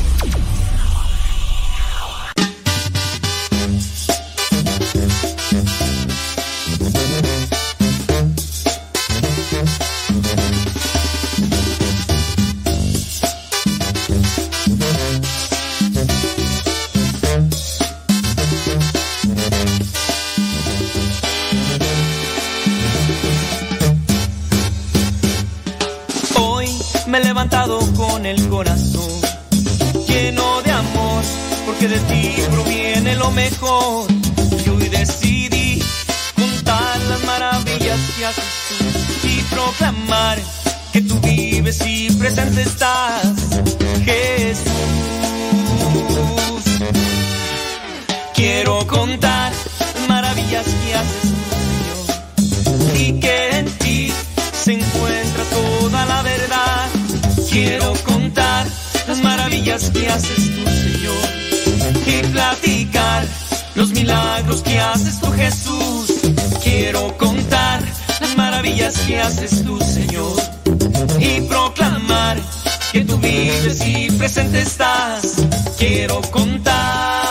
Me he levantado con el corazón lleno de amor, porque de ti proviene lo mejor. Y hoy decidí contar las maravillas que haces tú y proclamar que tú vives y presente estás, Jesús. Quiero contar las maravillas que haces tú, y que en ti se encuentra. Quiero contar las maravillas que haces tú, Señor, y platicar los milagros que haces tú, Jesús. Quiero contar las maravillas que haces tú, Señor, y proclamar que tú vives y presente estás. Quiero contar.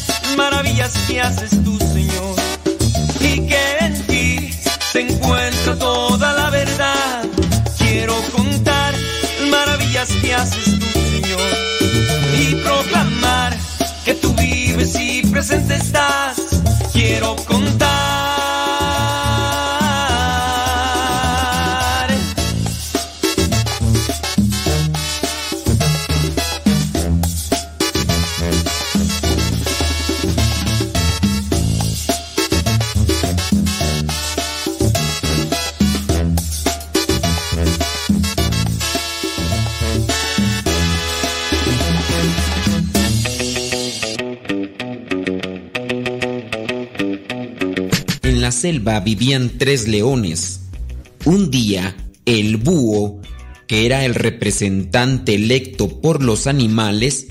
maravillas que haces tú, Señor, y que en muestra toda la verdad. Quiero contar las maravillas que haces tú, Señor, y proclamar que tú vives y presente estás. Quiero contar. Selva vivían tres leones. Un día, el búho, que era el representante electo por los animales,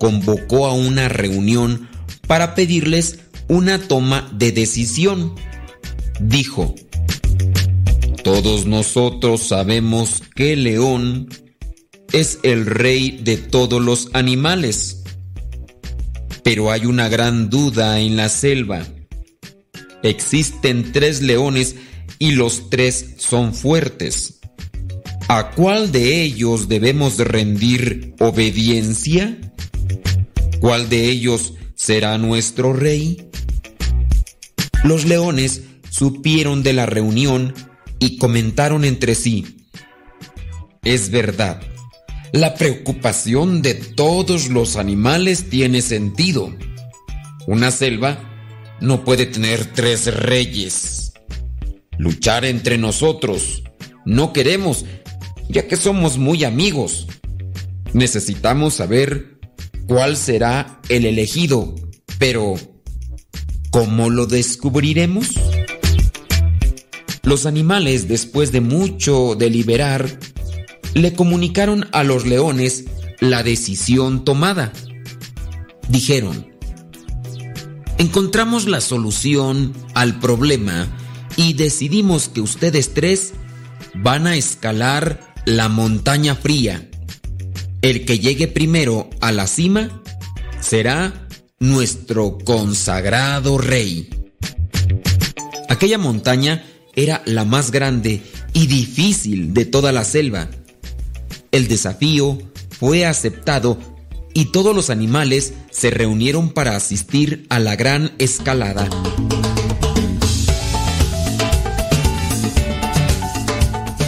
convocó a una reunión para pedirles una toma de decisión. Dijo, todos nosotros sabemos que el león es el rey de todos los animales. Pero hay una gran duda en la selva. Existen tres leones y los tres son fuertes. ¿A cuál de ellos debemos rendir obediencia? ¿Cuál de ellos será nuestro rey? Los leones supieron de la reunión y comentaron entre sí. Es verdad, la preocupación de todos los animales tiene sentido. Una selva no puede tener tres reyes. Luchar entre nosotros no queremos, ya que somos muy amigos. Necesitamos saber cuál será el elegido, pero ¿cómo lo descubriremos? Los animales, después de mucho deliberar, le comunicaron a los leones la decisión tomada. Dijeron, encontramos la solución al problema y decidimos que ustedes tres van a escalar la montaña fría. El que llegue primero a la cima será nuestro consagrado rey. Aquella montaña era la más grande y difícil de toda la selva. El desafío fue aceptado y todos los animales se reunieron para asistir a la gran escalada.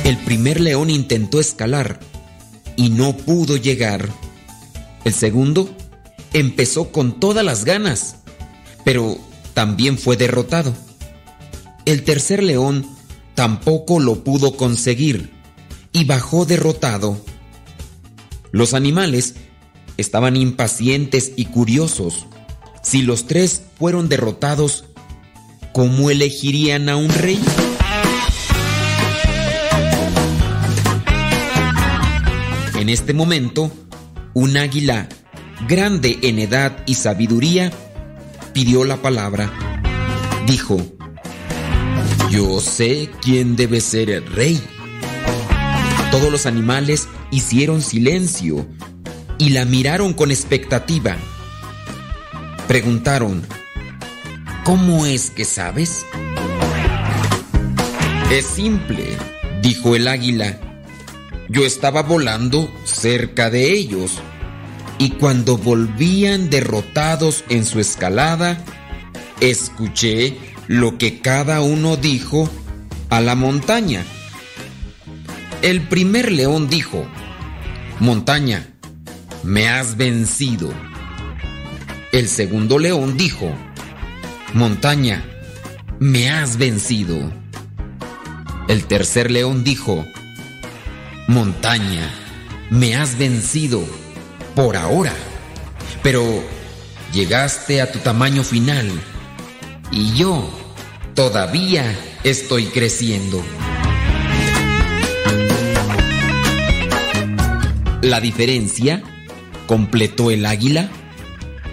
El primer león intentó escalar y no pudo llegar. El segundo empezó con todas las ganas, pero también fue derrotado. El tercer león tampoco lo pudo conseguir y bajó derrotado. Los animales estaban impacientes y curiosos. Si los tres fueron derrotados, ¿cómo elegirían a un rey? En este momento, un águila, grande en edad y sabiduría, pidió la palabra. Dijo, yo sé quién debe ser el rey. Todos los animales hicieron silencio y la miraron con expectativa. Preguntaron, ¿cómo es que sabes? Es simple, dijo el águila. Yo estaba volando cerca de ellos y cuando volvían derrotados en su escalada, escuché lo que cada uno dijo a la montaña. El primer león dijo, Montaña, me has vencido. El segundo león dijo, Montaña, me has vencido. El tercer león dijo, Montaña, me has vencido por ahora, pero llegaste a tu tamaño final y yo todavía estoy creciendo. La diferencia, completó el águila,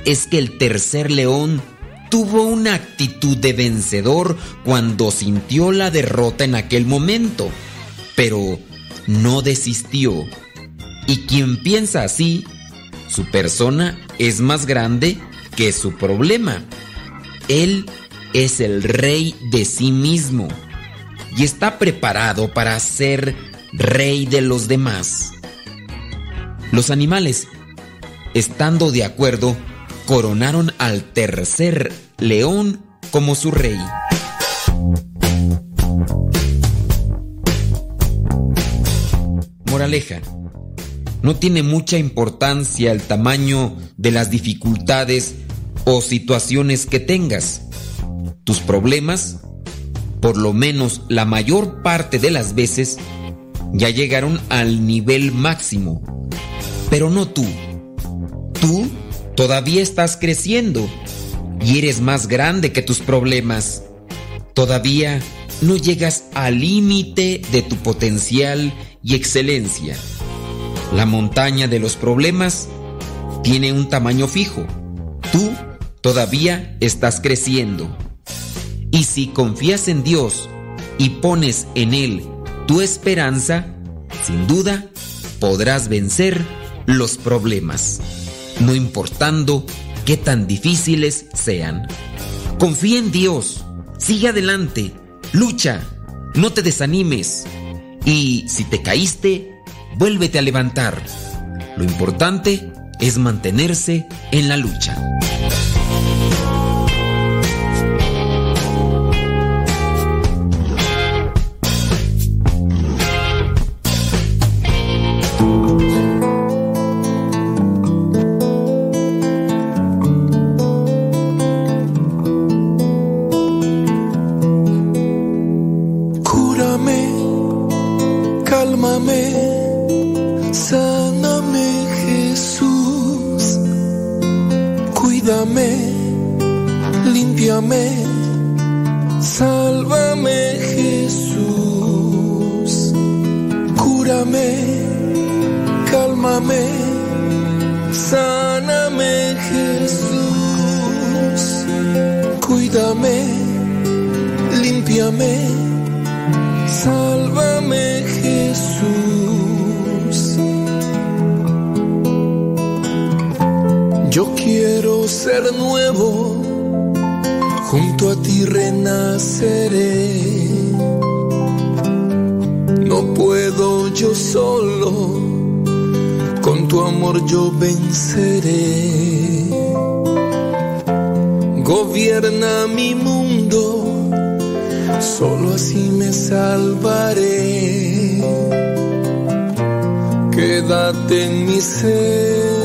es que el tercer león tuvo una actitud de vencedor cuando sintió la derrota en aquel momento, pero no desistió. Y quien piensa así, su persona es más grande que su problema. Él es el rey de sí mismo. y está preparado para ser rey de los demás. Los animales, estando de acuerdo, coronaron al tercer león como su rey. Moraleja. No tiene mucha importancia el tamaño de las dificultades o situaciones que tengas. Tus problemas, por lo menos la mayor parte de las veces, ya llegaron al nivel máximo. Pero no tú. Tú todavía estás creciendo y eres más grande que tus problemas. Todavía no llegas al límite de tu potencial y excelencia. La montaña de los problemas tiene un tamaño fijo. Tú todavía estás creciendo. Y si confías en Dios y pones en Él tu esperanza, sin duda podrás vencer los problemas, no importando qué tan difíciles sean. Confía en Dios, sigue adelante, lucha, no te desanimes. Y si te caíste, vuélvete a levantar. Lo importante es mantenerse en la lucha. Cuídame, límpiame, sálvame Jesús. Cúrame, cálmame, sáname Jesús. Cuídame, límpiame. A ti renaceré. No puedo yo solo, con tu amor yo venceré. Gobierna mi mundo solo así me salvaré. Quédate en mi ser.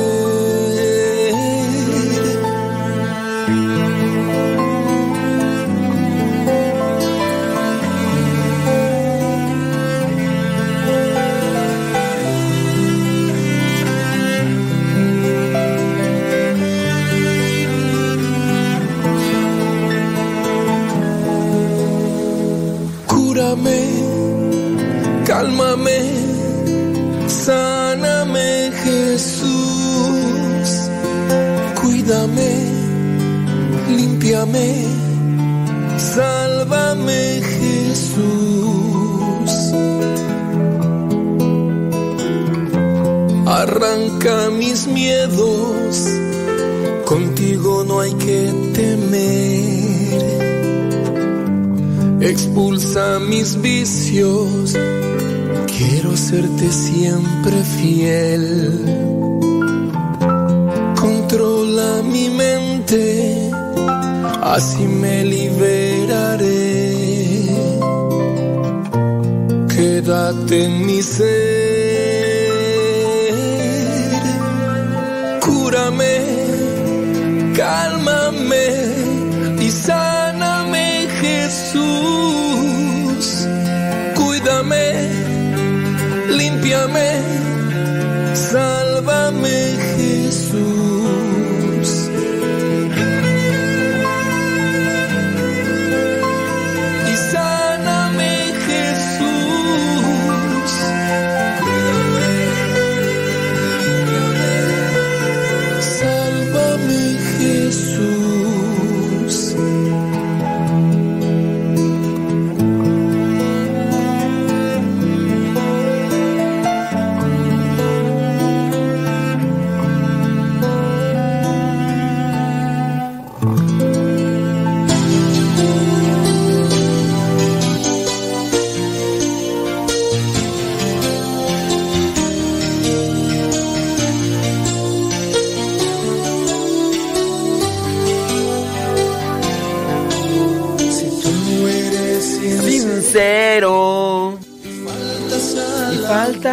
Sálvame Jesús. Arranca mis miedos, contigo no hay que temer. Expulsa mis vicios, quiero serte siempre fiel. Así me liberaré. Quédate en mi ser, cúrame, cálmame y sáname Jesús. Cuídame, límpiame,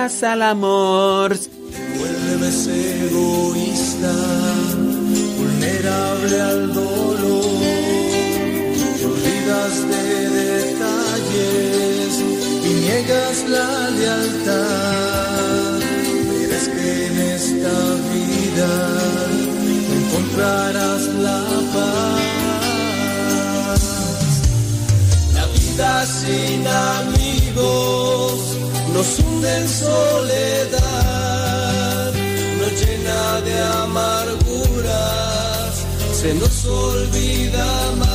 Al amor. Vuelves egoísta, vulnerable al dolor. Te olvidas de detalles y niegas la lealtad. Verás que en esta vida encontrarás la paz. La vida sin amigos no profunda en soledad, nos llena de amarguras, se nos olvida más.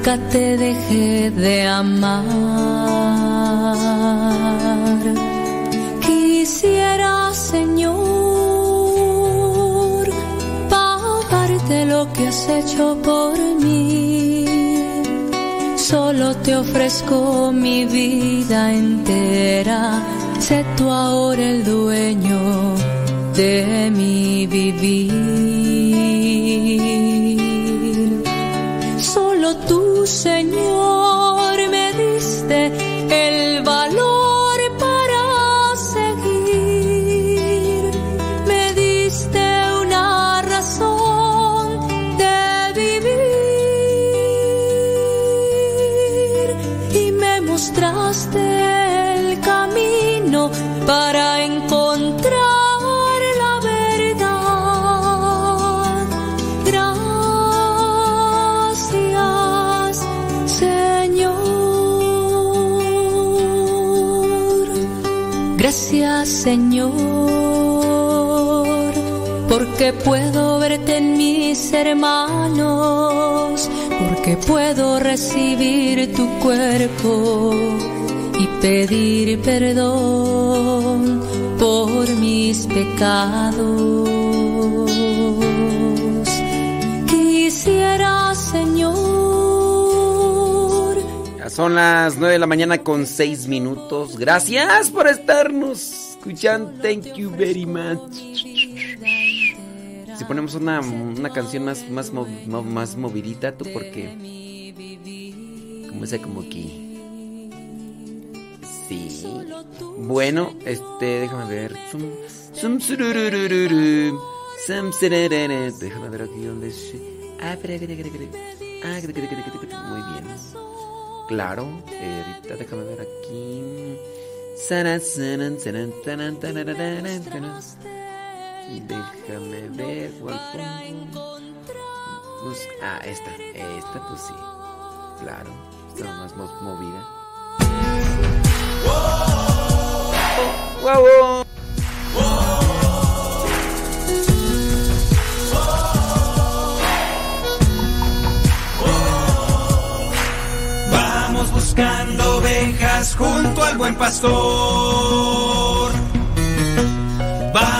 nunca te dejé de amar. Quisiera, Señor, pagarte lo que has hecho por mí. Solo te ofrezco mi vida entera. Sé tú ahora el dueño de mi vivir. Señor. Porque puedo verte en mis hermanos, porque puedo recibir tu cuerpo y pedir perdón por mis pecados. Quisiera, Señor, Ya son las 9 de la mañana con 6 minutos. Gracias por estarnos escuchando. Thank you very much. Ponemos una, una canción más, más, mo- mo- más movidita, tú, porque. Como esa, como aquí. Sí. Bueno, este, déjame ver. Déjame ver aquí donde. Ah. Ah. Muy bien. Claro, eh, ahorita déjame ver aquí. Déjame ver cuál. Bus- ah, esta, esta pues sí. Claro, esta más mo- movida. ¡Wow! wow. Vamos buscando ovejas junto al buen pastor. Vamos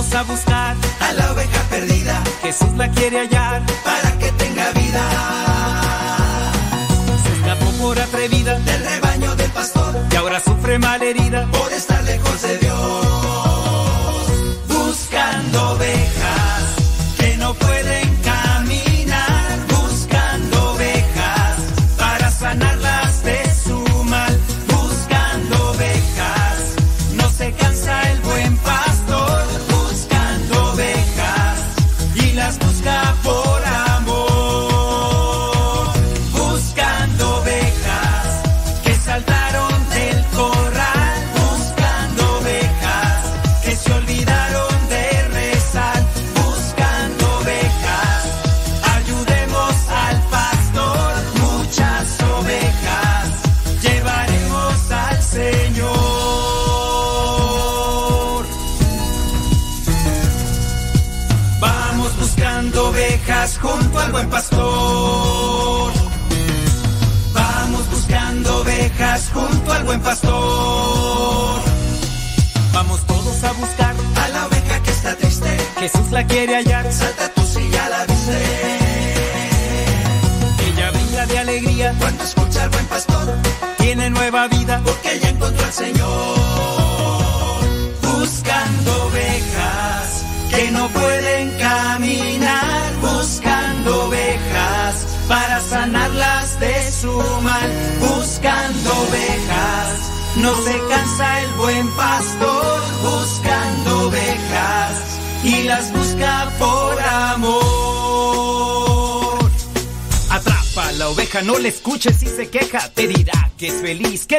A buscar a la oveja perdida. Jesús la quiere hallar para que tenga vida. Se escapó por atrevida del rebaño del pastor y ahora sufre malherida por estar lejos de Dios. Buscando ovejas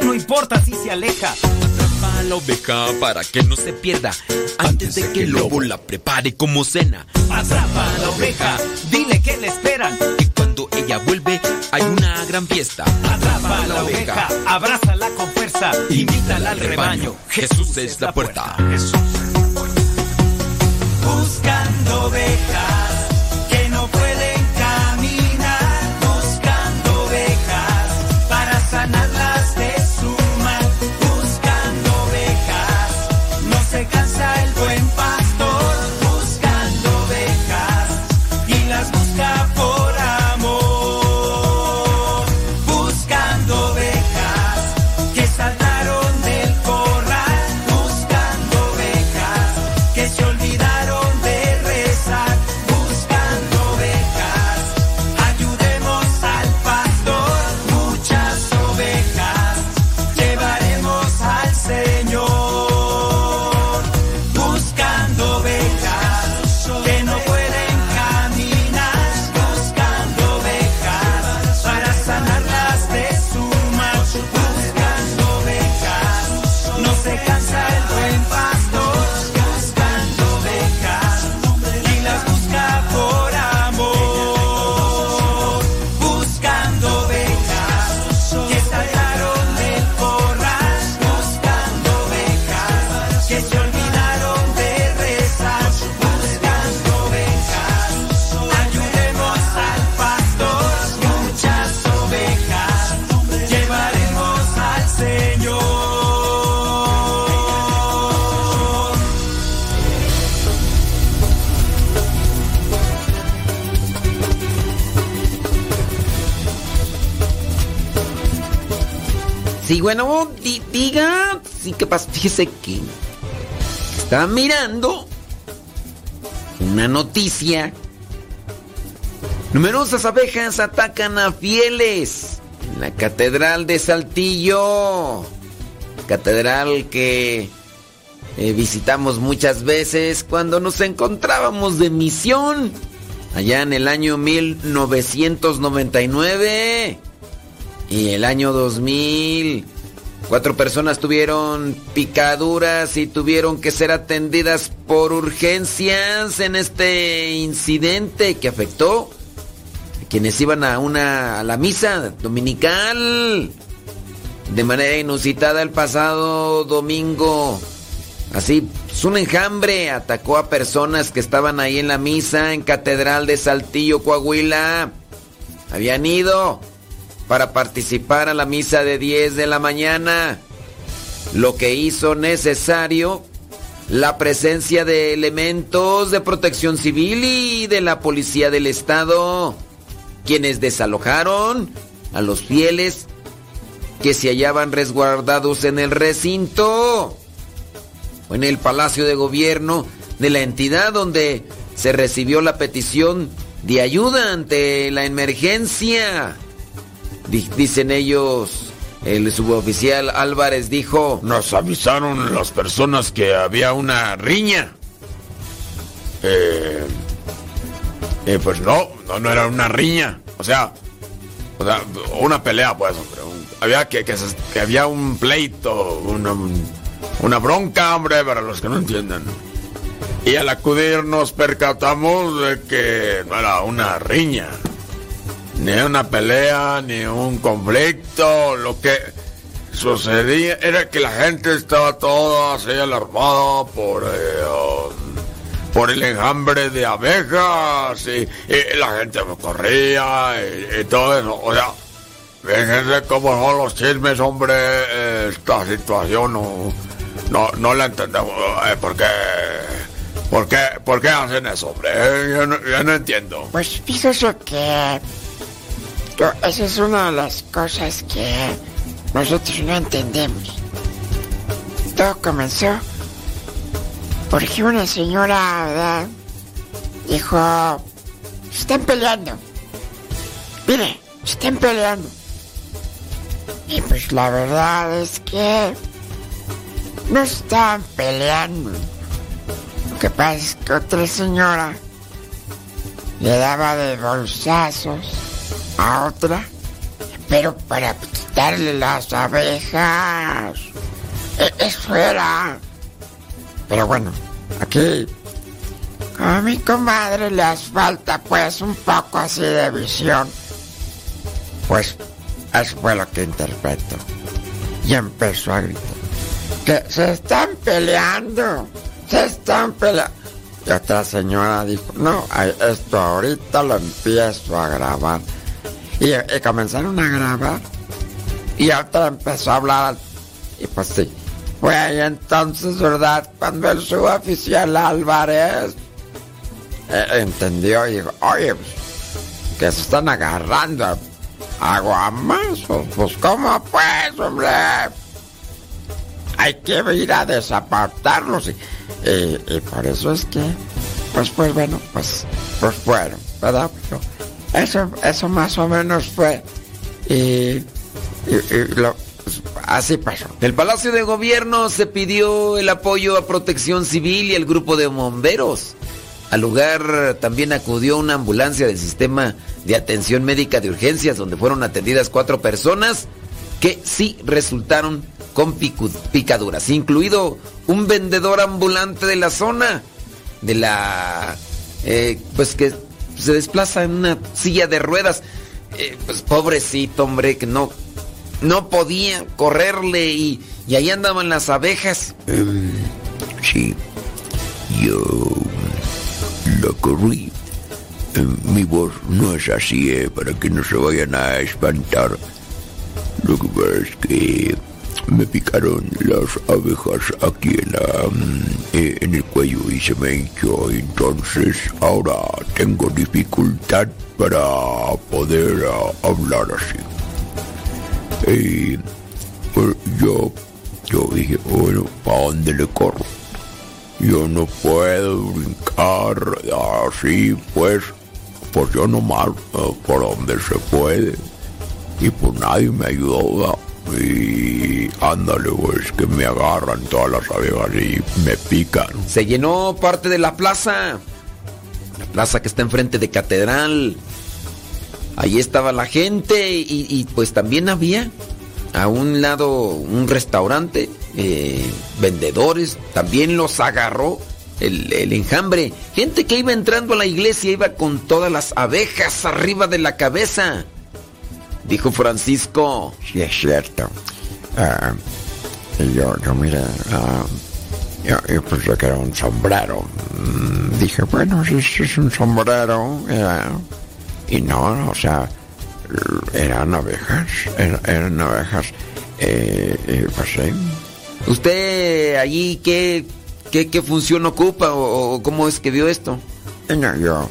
no importa si se aleja. Atrapa a la oveja para que no se pierda antes de que el lobo la prepare como cena. Atrapa a la oveja, dile que le esperan. Que cuando ella vuelve hay una gran fiesta. Atrapa a la oveja, abrázala con fuerza, invítala al rebaño. Jesús es la puerta. Buscando Sí, bueno, di- diga. Sí, ¿qué pasa? Fíjese que estaba mirando una noticia. Numerosas abejas atacan a fieles en la Catedral de Saltillo. Catedral que eh, visitamos muchas veces cuando nos encontrábamos de misión. Allá en el año 1999 y el año 2000. Cuatro personas tuvieron picaduras y tuvieron que ser atendidas por urgencias en este incidente que afectó a quienes iban a una a la misa dominical de manera inusitada el pasado domingo. Así, pues, un enjambre atacó a personas que estaban ahí en la misa en Catedral de Saltillo, Coahuila. Habían ido para participar a la misa de 10 de la mañana, lo que hizo necesario la presencia de elementos de protección civil y de la policía del estado, quienes desalojaron a los fieles que se hallaban resguardados en el recinto o en el Palacio de Gobierno de la entidad donde se recibió la petición de ayuda ante la emergencia. Di- Dicen ellos, el suboficial Álvarez dijo, Nos avisaron las personas que había una riña. Eh, eh, pues no, no, no era una riña. O sea, una pelea, pues, hombre. había que había un pleito, una, una bronca, hombre, para los que no entiendan. Y al acudir nos percatamos de que no era una riña, ni una pelea, ni un conflicto. Lo que sucedía era que la gente estaba toda así alarmada por, eh, um, por el enjambre de abejas y, la gente corría y, todo eso. O sea, fíjense cómo son los chismes, hombre. Esta situación no, no, no la entendemos. eh, ¿Por qué? ¿Por qué, ¿Por hacen eso, hombre? Eh, Yo no, yo no entiendo. Pues fíjese que yo- esa es una de las cosas que nosotros no entendemos. Todo comenzó porque una señora dijo, "Se están peleando. Mire, están peleando. Y pues la verdad es que no están peleando. Lo que pasa es que otra señora le daba de bolsazos a otra, pero para quitarle las abejas. E- Eso era. Pero bueno, aquí a mi comadre le hace falta pues un poco así de visión. Pues eso fue lo que interpretó. Y empezó a gritar. Que se están peleando. Se están peleando. Y otra señora dijo, no, esto ahorita lo empiezo a grabar. Y, y comenzaron a grabar. Y otra empezó a hablar. Y pues sí. Fue ahí entonces, ¿verdad? Cuando el suboficial Álvarez eh, entendió y dijo, oye, pues, que se están agarrando a. Pues, ¿cómo pues, hombre? Hay que ir a desapartarlos. Y, y- y por eso es que, pues, pues bueno, pues, pues fueron, ¿verdad? Pero eso, eso más o menos fue. Y, así pasó. Del Palacio de Gobierno se pidió el apoyo a Protección Civil y el grupo de bomberos. Al lugar también acudió una ambulancia del sistema de atención médica de urgencias donde fueron atendidas cuatro personas que sí resultaron con picaduras, incluido un vendedor ambulante de la zona, de la... eh, pues que se desplaza en una silla de ruedas. Eh, pues pobrecito, hombre, que no, no podía correrle y, y ahí andaban las abejas. Sí, yo lo corrí. Eh, Mi voz no es así, eh, para que no se vayan a espantar. Lo que pasa es que me picaron las abejas aquí en, eh, en el cuello y se me hinchó. Entonces ahora tengo dificultad para poder ah, hablar así. Eh, Pues yo, yo dije, bueno, ¿para dónde le corro? Yo no puedo brincar así, pues, pues yo nomás, por donde se puede. Y pues nadie me ayudó, ¿verdad? Y ándale, pues, que me agarran todas las abejas y me pican. Se llenó parte de la plaza. La plaza que está enfrente de Catedral. Ahí estaba la gente y, pues también había a un lado un restaurante, eh, vendedores, también los agarró el, enjambre. Gente que iba entrando a la iglesia iba con todas las abejas arriba de la cabeza. Dijo Francisco. Sí, es cierto. Ah, yo, yo miré, ah, yo, yo pensé que era un sombrero. Mm, dije, bueno, si es, es un sombrero. y no, o sea, eran abejas, eran, eran abejas. Eh, eh, pues sí. ¿Usted allí qué, qué, qué función ocupa o, o cómo es que vio esto? No, yo,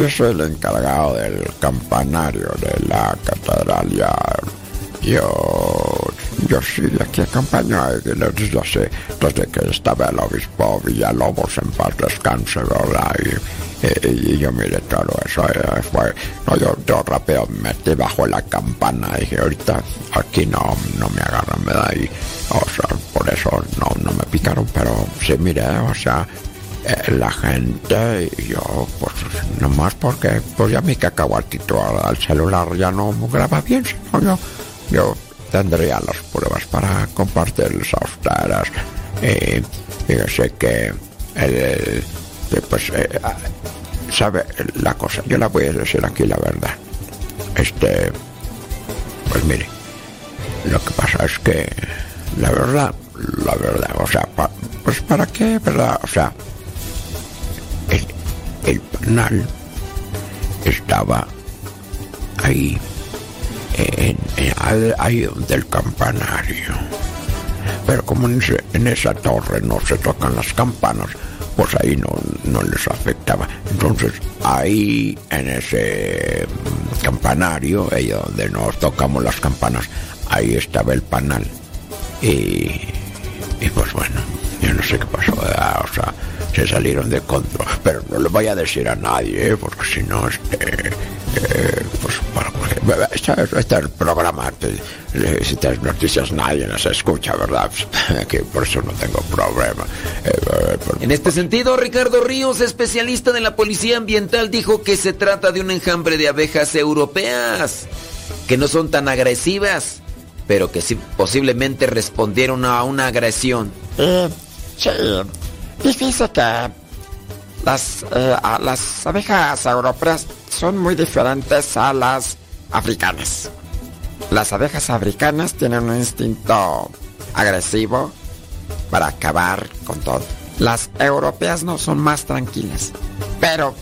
yo soy el encargado del campanario de la catedral. Ya, yo, yo sí, aquí acompaño a desde, hace, desde que estaba el obispo Villalobos en paz descanse, ¿verdad? Y, y, y yo miré todo eso. eh, fue, no, yo, yo rapeo, me metí bajo la campana y dije, ahorita aquí no, no me agarran, ¿verdad? Y, o sea, por eso no, no me picaron, pero sí miré, o sea, eh, la gente y yo pues nomás porque pues ya mi cacahuatito al, al celular ya no graba bien sino yo yo tendría las pruebas para compartirles a ustedes y fíjese que el, pues eh, ah, sabe la cosa yo la voy a decir aquí la verdad. Este pues mire lo que pasa es que la verdad la verdad o sea pa- pues para qué verdad o sea el, el panal estaba ahí, en, ahí donde el campanario. Pero como en, en esa torre no se tocan las campanas, pues ahí no, no les afectaba. Entonces ahí en ese mm, campanario, ahí donde nos tocamos las campanas, ahí estaba el panal. Y, y pues bueno, yo no sé qué pasó, ¿verdad? o sea, se salieron de control, pero no lo voy a decir a nadie, ¿eh? porque si no, este, eh, pues, para, porque, este, este es el programa, que, eh, estas noticias nadie las escucha, ¿verdad? que por eso no tengo problema. Eh, eh, por- En este sentido, Ricardo Ríos, especialista de la Policía Ambiental, dijo que se trata de un enjambre de abejas europeas, que no son tan agresivas, pero que sí posiblemente respondieron a una agresión. Eh, sí, dice que las, eh, las abejas europeas son muy diferentes a las africanas. Las abejas africanas tienen un instinto agresivo para acabar con todo. Las europeas no son más tranquilas. Pero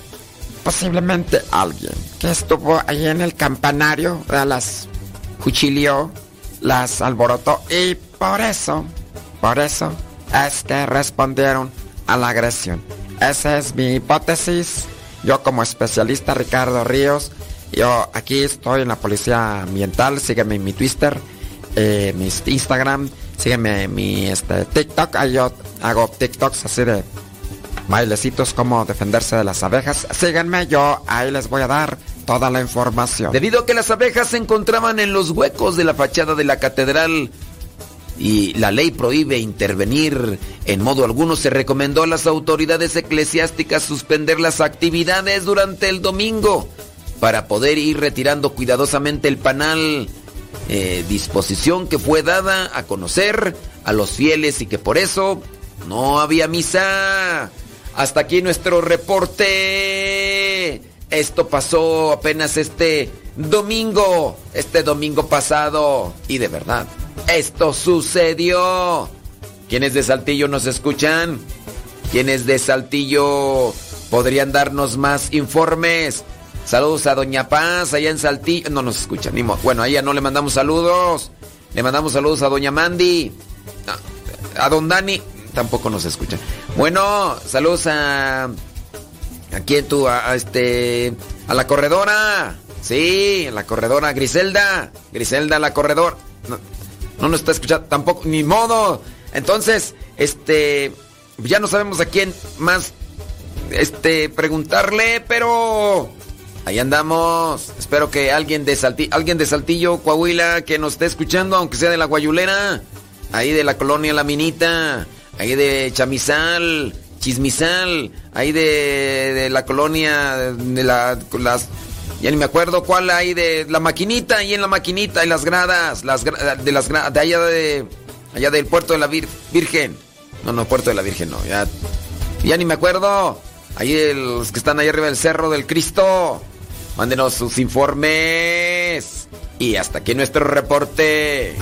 posiblemente alguien que estuvo ahí en el campanario las cuchillió, las alborotó y por eso, por eso es que respondieron a la agresión. Esa es mi hipótesis. Yo como especialista Ricardo Ríos, yo aquí estoy en la Policía Ambiental, sígueme en mi Twitter, eh, mi Instagram, sígueme en mi este, TikTok, ahí yo hago TikToks así de bailecitos como defenderse de las abejas. Síganme, yo ahí les voy a dar toda la información. Debido a que las abejas se encontraban en los huecos de la fachada de la catedral y la ley prohíbe intervenir en modo alguno, se recomendó a las autoridades eclesiásticas suspender las actividades durante el domingo para poder ir retirando cuidadosamente el panal. eh, disposición que fue dada a conocer a los fieles y que por eso no había misa. Hasta aquí nuestro reporte. Esto pasó apenas este domingo, este domingo pasado. Y de verdad, esto sucedió. ¿Quiénes de Saltillo nos escuchan? ¿Quiénes de Saltillo podrían darnos más informes? Saludos a Doña Paz, allá en Saltillo. No nos escuchan, ni Bueno, a ella no le mandamos saludos. Le mandamos saludos a Doña Mandy. A, a Don Dani, tampoco nos escuchan. Bueno, saludos a. ¿A quién tú? A, este. A la corredora. Sí, a la corredora Griselda. Griselda, la corredora. No, no nos está escuchando tampoco, ni modo. Entonces, este, ya no sabemos a quién más, este, preguntarle, pero ahí andamos. Espero que alguien de Saltillo, alguien de Saltillo, Coahuila, que nos esté escuchando, aunque sea de la Guayulera, ahí de la colonia La Minita, ahí de Chamizal, Chismizal, ahí de, de la colonia de la, las ya ni me acuerdo cuál hay de la maquinita, ahí en la maquinita, y las gradas, las de las de allá de allá del puerto de la Vir- Virgen. No, no, puerto de la Virgen, no, ya ya ni me acuerdo. Ahí el- los que están ahí arriba del cerro del Cristo. Mándenos sus informes. Y hasta aquí nuestro reporte.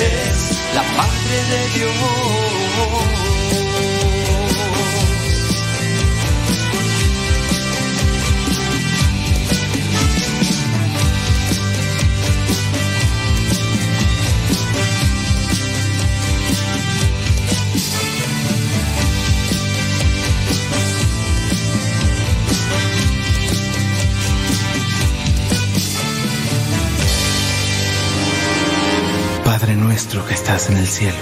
Eres la madre de Dios. Nuestro que estás en el cielo,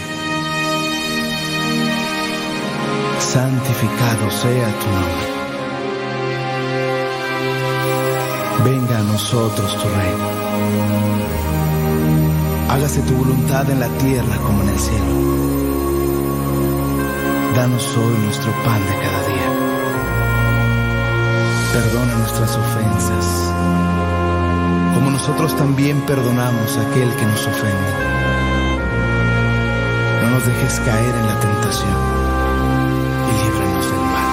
santificado sea tu nombre. Venga a nosotros tu reino. Hágase tu voluntad en la tierra como en el cielo. Danos hoy nuestro pan de cada día. Perdona nuestras ofensas, como nosotros también perdonamos a aquel que nos ofende. No nos dejes caer en la tentación y líbranos del mal.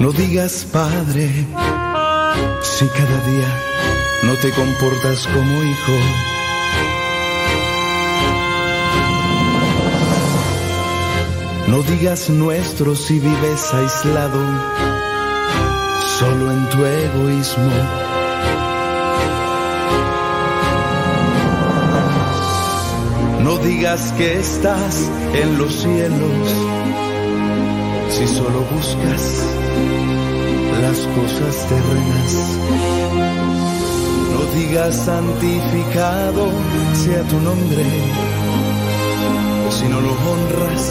No digas, Padre, si cada día no te comportas como hijo. No digas nuestro si vives aislado, solo en tu egoísmo. No digas que estás en los cielos, si solo buscas las cosas terrenas. No digas santificado sea tu nombre, si no lo honras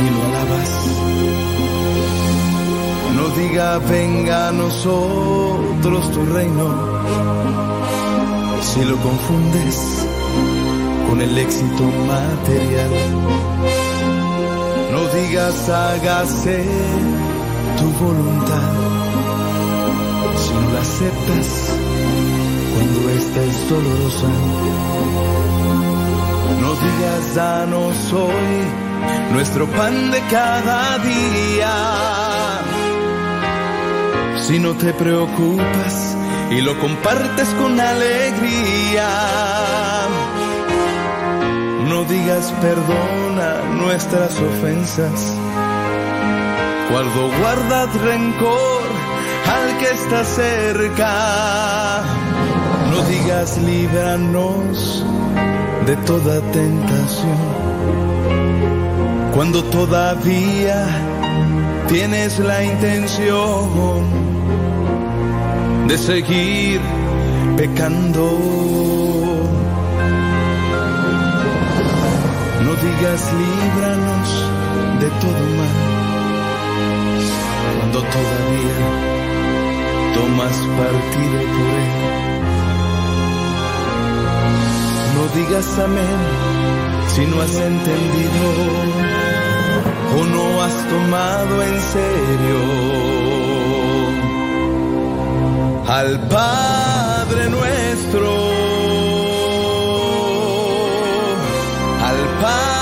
ni lo alabas. No diga venga a nosotros tu reino, si lo confundes con el éxito material. No digas hágase tu voluntad, si no la aceptas cuando esta es dolorosa. No digas danos hoy nuestro pan de cada día. Si no te preocupas y lo compartes con alegría. Digas perdona nuestras ofensas. Cuando guardad rencor al que está cerca. No digas líbranos de toda tentación. Cuando todavía tienes la intención de seguir pecando. Líbranos de todo mal. Cuando todavía tomas partido por él. No digas amén si no has entendido o no has tomado en serio al Padre nuestro, al Padre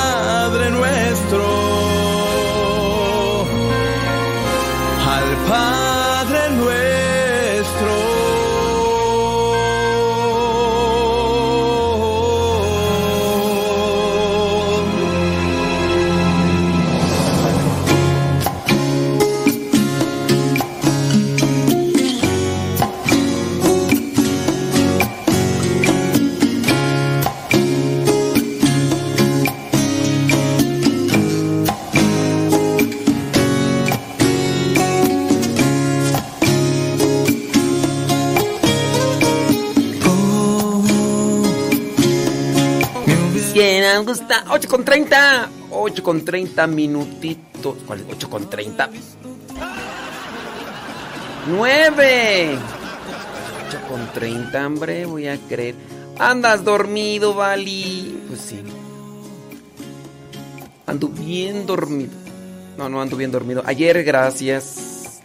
8 con 30. 8 con 30 minutitos. ¿Cuál es? 8 con 30. 9. 8 con 30, hombre. Voy a creer. Andas dormido, Vali. Pues sí. Ando bien dormido. No, no ando bien dormido. Ayer, gracias.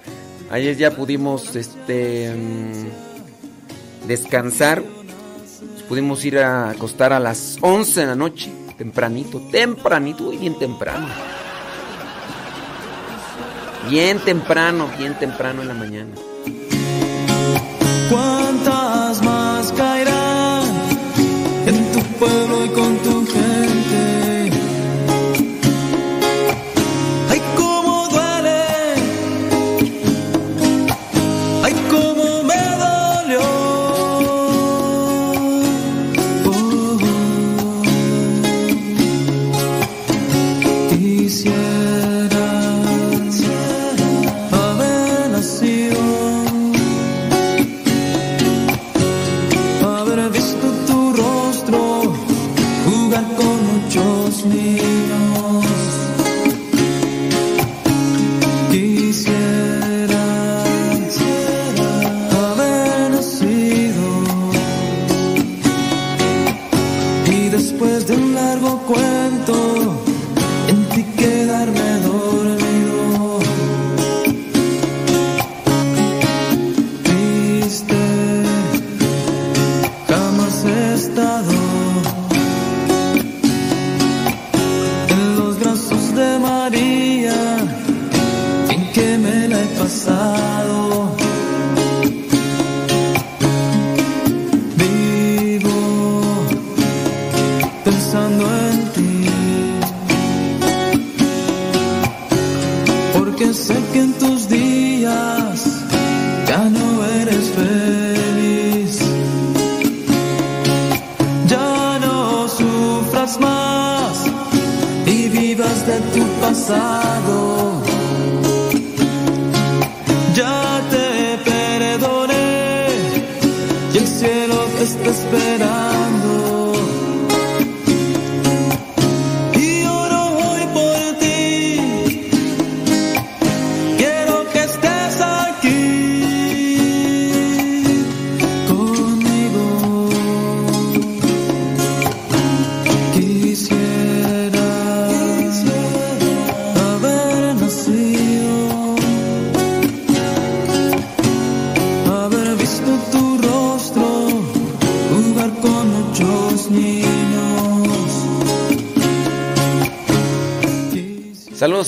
Ayer ya pudimos este mm, descansar. Nos pudimos ir a acostar a las 11 de la noche, tempranito, tempranito y bien temprano. Bien temprano, bien temprano en la mañana. ¿Cuántas más caerán en tu pueblo y con largo cuento,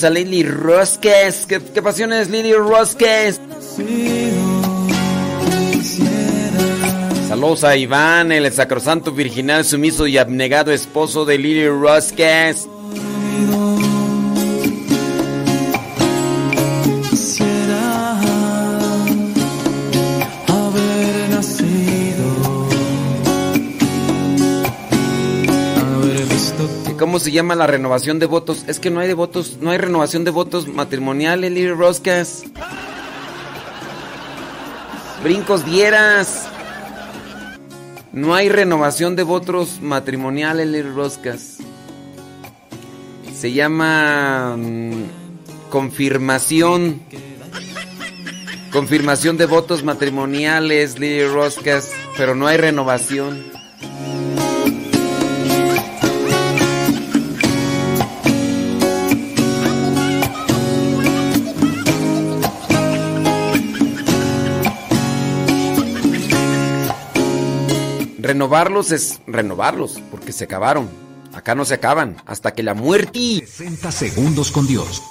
A Lily Rosques. ¿Qué, qué pasiones, Lily Rosques? Saludos a Iván, el sacrosanto virginal, sumiso y abnegado esposo de Lily Rosques. Llama la renovación de votos? Es que no hay de votos, no hay renovación de votos matrimoniales, Lily Rosques. Brincos dieras. No hay renovación de votos matrimoniales, Lily Roscas. Se llama mm, confirmación. Confirmación de votos matrimoniales, Lily Roscas, pero no hay renovación. Renovarlos es renovarlos, porque se acabaron. Acá no se acaban, hasta que la muerte. 60 segundos con Dios.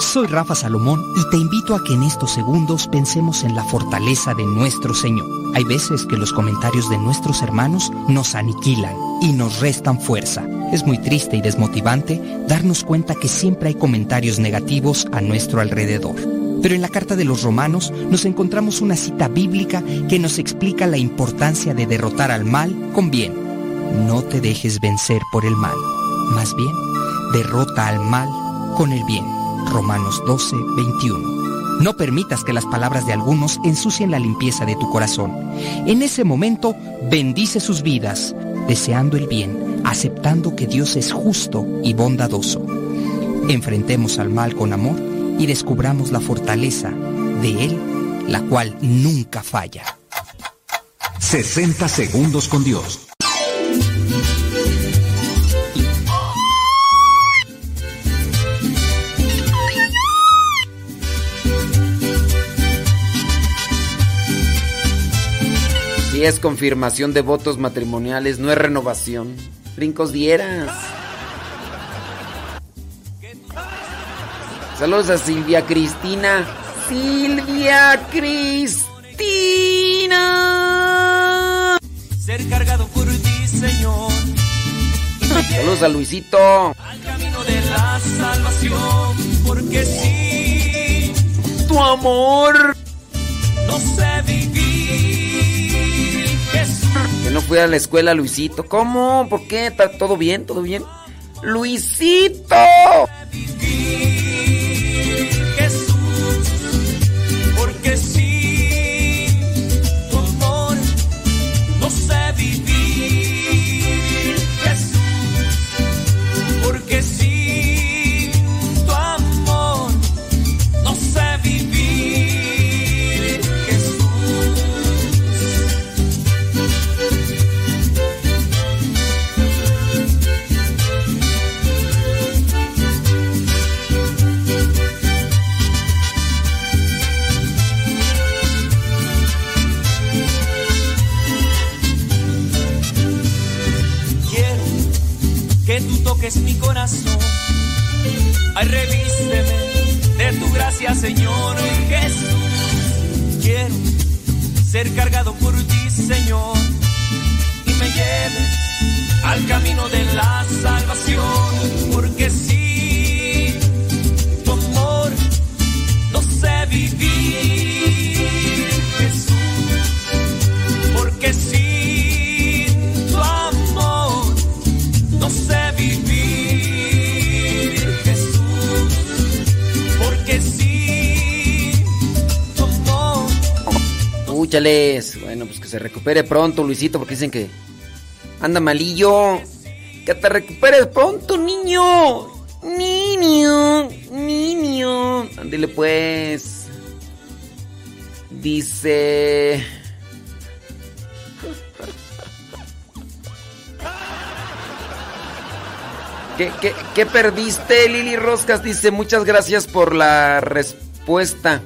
Soy Rafa Salomón y te invito a que en estos segundos pensemos en la fortaleza de nuestro Señor. Hay veces que los comentarios de nuestros hermanos nos aniquilan y nos restan fuerza. Es muy triste y desmotivante darnos cuenta que siempre hay comentarios negativos a nuestro alrededor. Pero en la carta de los romanos nos encontramos una cita bíblica que nos explica la importancia de derrotar al mal con bien. No te dejes vencer por el mal. Más bien, derrota al mal con el bien. Romanos 12, 21. No permitas que las palabras de algunos ensucien la limpieza de tu corazón. En ese momento, bendice sus vidas, deseando el bien, aceptando que Dios es justo y bondadoso. Enfrentemos al mal con amor y descubramos la fortaleza de Él, la cual nunca falla. 60 segundos con Dios. Si es confirmación de votos matrimoniales, no es renovación. Brincos dieras. Saludos a Silvia Cristina. Silvia Cristina. Ser cargado por ti, Señor. Saludos a Luisito. Camino de la salvación, porque sí, Tu amor. no sé vivir. Jesús. Que no fui a la escuela, Luisito. ¿Cómo? ¿Por qué? ¿Está todo bien? ¿Todo bien? Luisito. Ay, revísteme de tu gracia, Señor Jesús. Quiero ser cargado por ti, Señor, y me lleves al camino de la salvación, Escúchales. Bueno, pues que se recupere pronto, Luisito, porque dicen que anda malillo. Que te recuperes pronto, niño. Niño, niño. Ándale pues. Dice... ¿Qué, qué, qué perdiste, Lili Roscas? Dice, muchas gracias por la respuesta.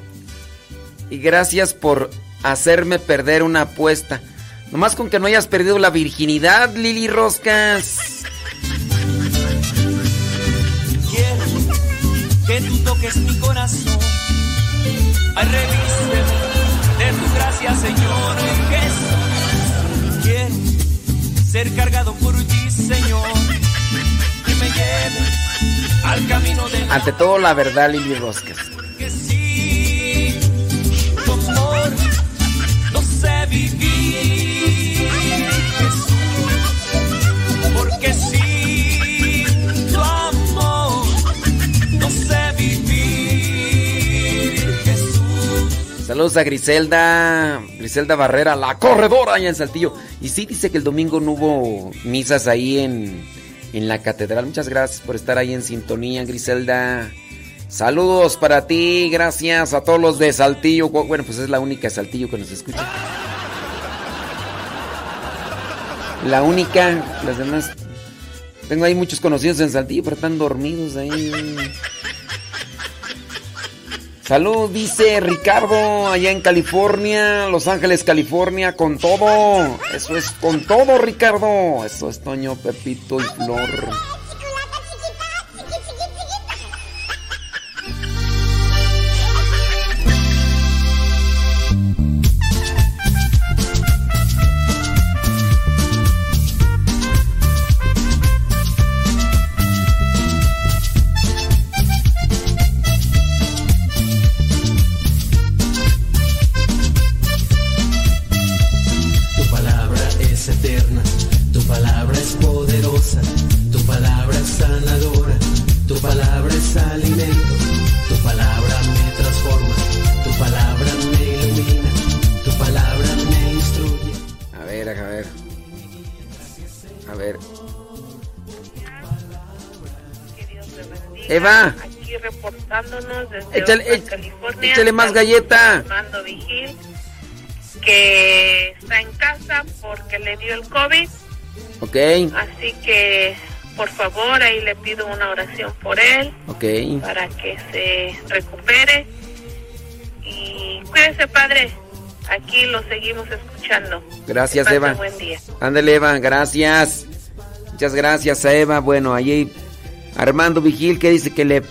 Y gracias por hacerme perder una apuesta. Nomás con que no hayas perdido la virginidad, Lili Roscas. Quiero que tú toques mi corazón. Ay, revísteme de tu gracia, Señor Jesús. Quiero ser cargado por ti, Señor. Que me lleves al camino de Ante todo, la verdad, Lili Roscas. que sin vivir, Jesús. Porque Jesús. Saludos a Griselda, Griselda Barrera, la corredora allá en Saltillo. Y sí, dice que el domingo no hubo misas ahí en, en la catedral. Muchas gracias por estar ahí en sintonía, Griselda. Saludos para ti, gracias a todos los de Saltillo. Bueno, pues es la única Saltillo que nos escucha. La única, las demás. Tengo ahí muchos conocidos en Saltillo, pero están dormidos ahí. Salud, dice Ricardo, allá en California, Los Ángeles, California, con todo. Eso es con todo, Ricardo. Eso es Toño, Pepito y Flor. Eva, Aquí reportándonos desde Échale- California. échale más galleta. Armando Vigil, que está en casa porque le dio el COVID. ok, Así que, por favor, ahí le pido una oración por él ok. para que se recupere. Y cuídese, padre. Aquí lo seguimos escuchando. Gracias, Eva. Buen día. Ándale, Eva, gracias. Muchas gracias a Eva. Bueno, allí Armando Vigil que dice que le...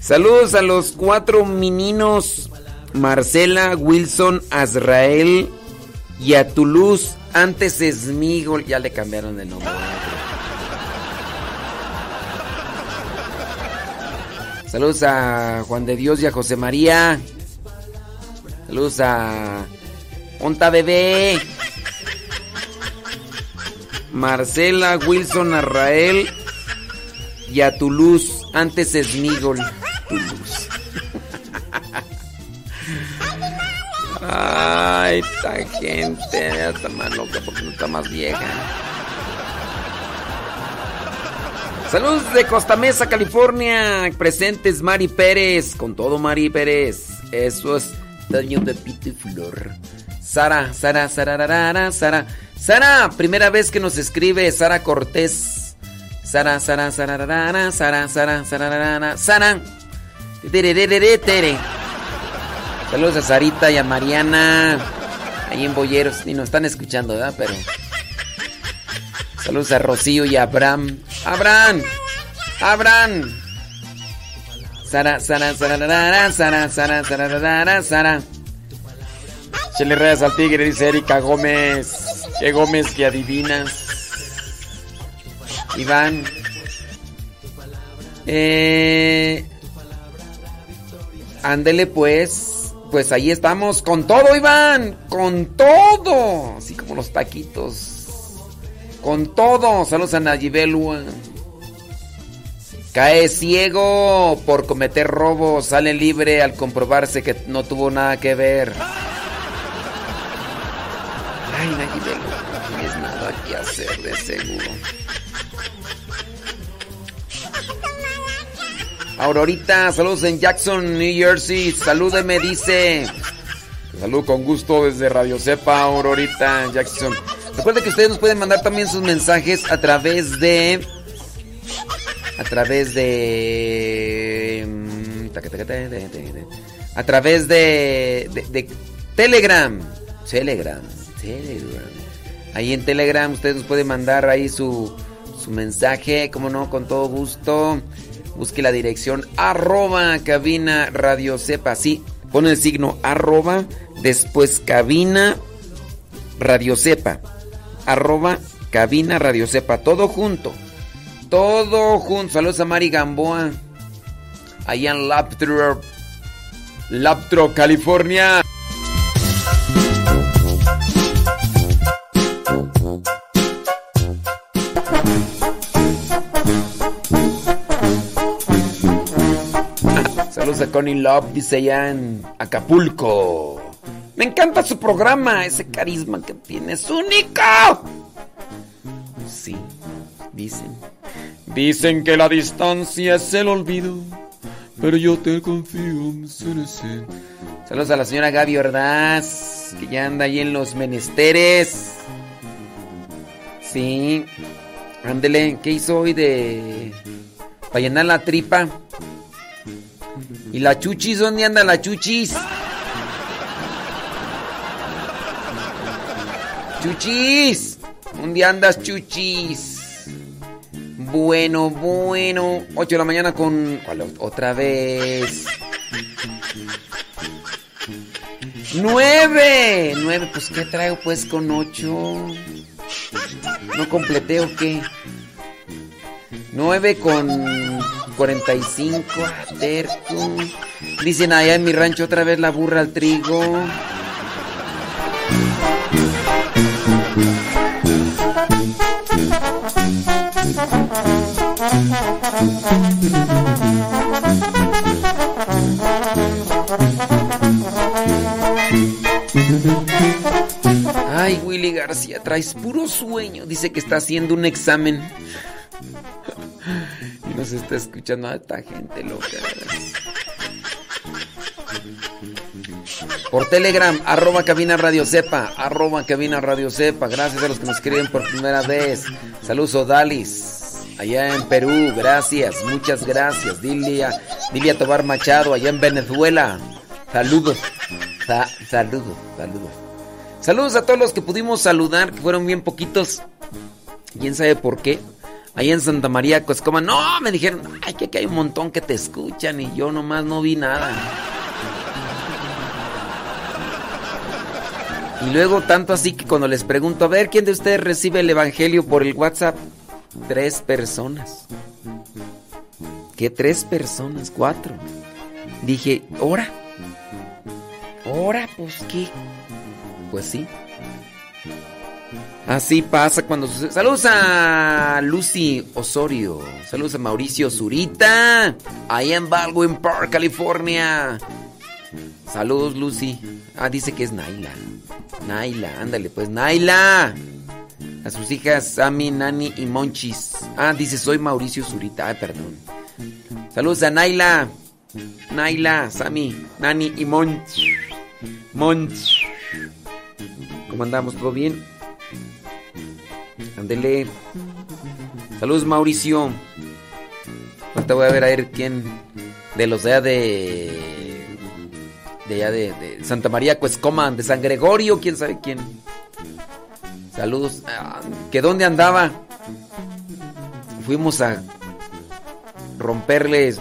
Saludos a los cuatro meninos. Marcela, Wilson, Azrael y a Toulouse. Antes Esmigol. Ya le cambiaron de nombre. Saludos a Juan de Dios y a José María. Saludos a Onta Bebé. Marcela, Wilson, Arrael y a Toulouse. Antes Esmigol. Toulouse. Ay, esta gente ya está más loca porque no está más vieja. Saludos de Costa Mesa, California. Presentes Mari Pérez. Con todo Mari Pérez. Eso es Daño de Pito y Flor. Sara, Sara, Sara, Sara, Sara. Sara, primera vez que nos escribe Sara Cortés. Sara, Sara, Sara, Sara, Sara, Sara, Sara, Sara. Tere, Saludos a Sarita y a Mariana. Ahí en Boyeros. Ni nos están escuchando, ¿verdad? Pero. Saludos a Rocío y a Abraham. ¡Abraham! ¡Abraham! Sara, Sara, Sara, Sara, Sara, Sara, Sara, Sara. Chile Reyes al Tigre, dice Erika Gómez. ¿Qué Gómez que adivinas? Iván. Eh. Ándele pues. Pues ahí estamos con todo, Iván. Con todo. Así como los taquitos. Con todo. Saludos a Nayibelua. Cae ciego por cometer robo. Sale libre al comprobarse que no tuvo nada que ver. Ay, Nayibelua. No tienes nada que hacer de seguro. Aurorita, saludos en Jackson, New Jersey. Salúdeme, dice. Salud con gusto desde Radio Cepa, Aurorita, Jackson. Recuerden que ustedes nos pueden mandar también sus mensajes a través de. A través de. A través de, de Telegram. Telegram. Telegram. Ahí en Telegram ustedes nos pueden mandar ahí su, su mensaje, como no, con todo gusto. Busque la dirección arroba cabina radio sepa. Sí, pone el signo arroba, después cabina radio sepa. Arroba cabina radio sepa. Todo junto. Todo junto. Saludos a Mari Gamboa. Allá en Laptro, Laptro, California. Connie Love, dice allá en Acapulco. Me encanta su programa, ese carisma que tiene es único. Sí, dicen. Dicen que la distancia es el olvido, pero yo te confío. Saludos a la señora Gaby Ordaz, que ya anda ahí en los menesteres. Sí. Ándele, ¿qué hizo hoy de... para llenar la tripa? ¿Y la chuchis? ¿Dónde anda la chuchis? Chuchis. ¿Dónde andas, chuchis? Bueno, bueno. 8 de la mañana con... Otra vez. 9. 9. Pues ¿qué traigo pues con 8? ¿No completé o qué? 9 con 45, terco. Dicen allá en mi rancho otra vez la burra al trigo. Ay, Willy García, traes puro sueño. Dice que está haciendo un examen. Nos está escuchando a esta gente loca. Por Telegram, arroba cabina radio sepa, arroba cabina radio sepa. Gracias a los que nos escriben por primera vez. Saludos Odalis, allá en Perú, gracias, muchas gracias. Dilia, Dilia Tobar Machado, allá en Venezuela. Saludos, Sa- saludos, saludos. Saludos a todos los que pudimos saludar, que fueron bien poquitos. ¿Quién sabe por qué? Ahí en Santa María Coscoma, no, me dijeron, ay, que aquí hay un montón que te escuchan y yo nomás no vi nada. Y luego tanto así que cuando les pregunto, a ver, ¿quién de ustedes recibe el Evangelio por el WhatsApp? Tres personas. ¿Qué tres personas? Cuatro. Dije, ¿hora? ¿Hora? Pues qué. Pues sí. Así pasa cuando sucede. Saludos a Lucy Osorio. Saludos a Mauricio Zurita. Allá en Baldwin Park, California. Saludos, Lucy. Ah, dice que es Naila. Naila, ándale, pues, Naila. A sus hijas Sammy, Nani y Monchis. Ah, dice, soy Mauricio Zurita. Ay, perdón. Saludos a Naila. Naila, Sammy, Nani y Monch. Monch. ¿Cómo andamos? ¿Todo bien? Ándele. Saludos, Mauricio. Ahorita voy a ver a ver quién de los de allá de. De allá de, Santa María Cuescoma, de San Gregorio, quién sabe quién. Saludos. Ah, ¿Que dónde andaba? fuimos a romperles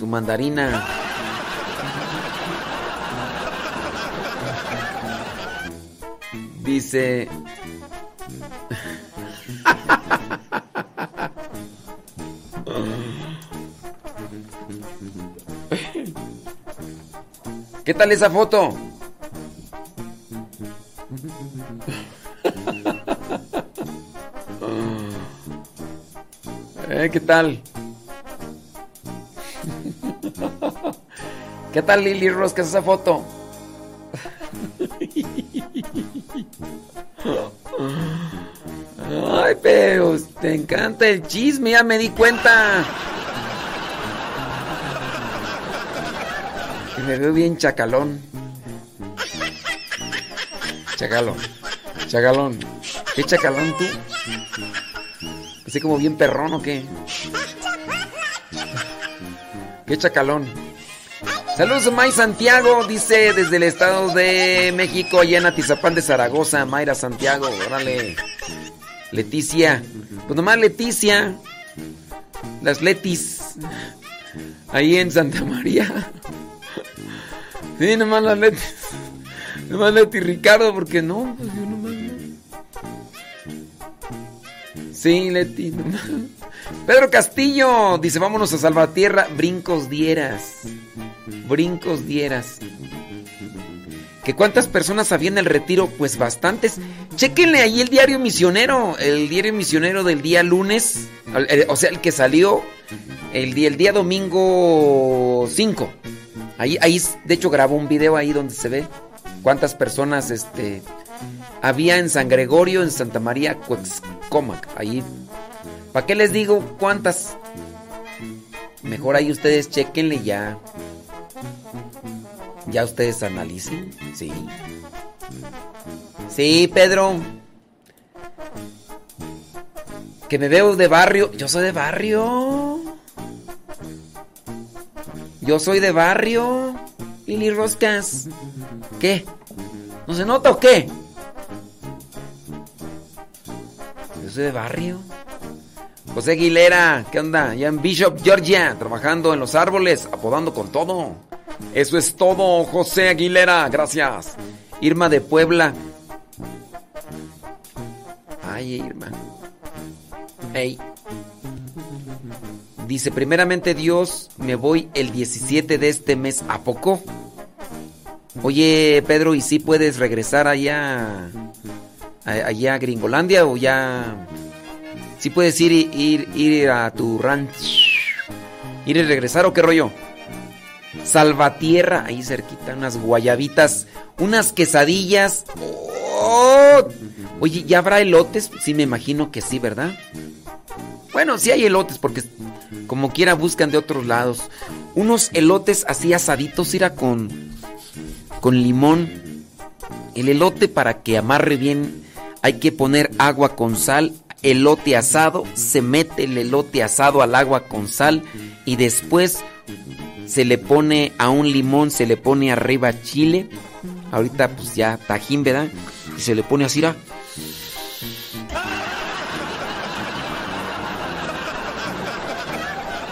su mandarina. Dice... ¿Qué tal esa foto? ¿Eh? ¿Qué tal? ¿Qué tal Lili Roscas esa foto? Ay, pero te encanta el chisme, ya me di cuenta. Que me veo bien chacalón. Chacalón. Chacalón. ¿Qué chacalón tú? Así como bien perrón o qué? ¿Qué chacalón? Saludos a May Santiago, dice desde el Estado de México, allá en Atizapán de Zaragoza, Mayra Santiago, órale. Leticia, pues nomás Leticia, las Letis, ahí en Santa María. Sí, nomás las Letis, nomás Leti Ricardo, porque no, pues yo nomás Sí, Leti, nomás. Pedro Castillo dice, vámonos a Salvatierra, brincos dieras. Brincos dieras. ¿Que cuántas personas había en el retiro? Pues bastantes. Chéquenle ahí el diario misionero, el diario misionero del día lunes, o sea, el que salió el día, el día domingo 5. Ahí, ahí, de hecho, grabó un video ahí donde se ve cuántas personas este, había en San Gregorio, en Santa María, Cuexcomac. Ahí ¿Para qué les digo cuántas? Mejor ahí ustedes chequenle ya. Ya ustedes analicen. Sí. Sí, Pedro. Que me veo de barrio. Yo soy de barrio. Yo soy de barrio. Lili Roscas. ¿Qué? ¿No se nota o qué? Yo soy de barrio. José Aguilera, ¿qué onda? Ya en Bishop, Georgia, trabajando en los árboles, apodando con todo. Eso es todo, José Aguilera, gracias. Irma de Puebla. Ay, Irma. Hey. Dice, primeramente Dios, me voy el 17 de este mes. ¿A poco? Oye, Pedro, ¿y si puedes regresar allá, allá a Gringolandia o ya si puedes ir, ir, ir a tu ranch. Ir y regresar o qué rollo. Salvatierra, ahí cerquita, unas guayabitas, unas quesadillas. ¡Oh! Oye, ¿ya habrá elotes? Sí, me imagino que sí, ¿verdad? Bueno, sí hay elotes, porque como quiera buscan de otros lados. Unos elotes así asaditos, irá con, con limón. El elote para que amarre bien hay que poner agua con sal, elote asado, se mete el elote asado al agua con sal y después se le pone a un limón, se le pone arriba chile. Ahorita pues ya tajín, ¿verdad? Y se le pone así, ¿ra?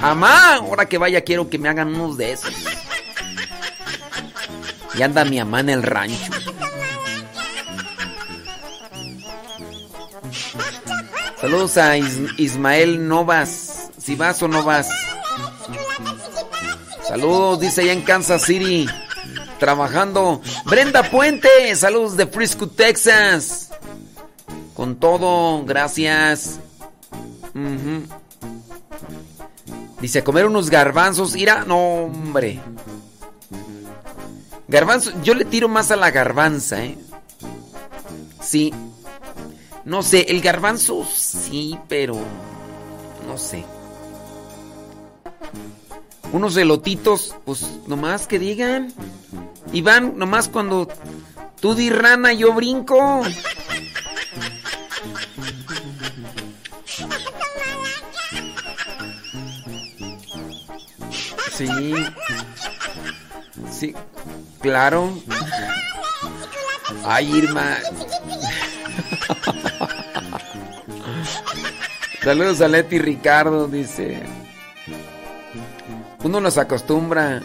Amá, ahora que vaya quiero que me hagan unos de esos. Y anda mi mamá en el rancho. Saludos a Ismael Novas. Si vas o no vas. Saludos, dice allá en Kansas City. Trabajando. Brenda Puente. Saludos de Frisco, Texas. Con todo, gracias. Dice, comer unos garbanzos. Irá, no, hombre. Garbanzo, yo le tiro más a la garbanza, ¿eh? Sí, no sé, el garbanzo sí, pero no sé. Unos elotitos, pues nomás que digan. Y van nomás cuando tú di rana, yo brinco. Sí. Sí, claro. Ay, Irma. Saludos a Leti Ricardo, dice. Uno nos acostumbra.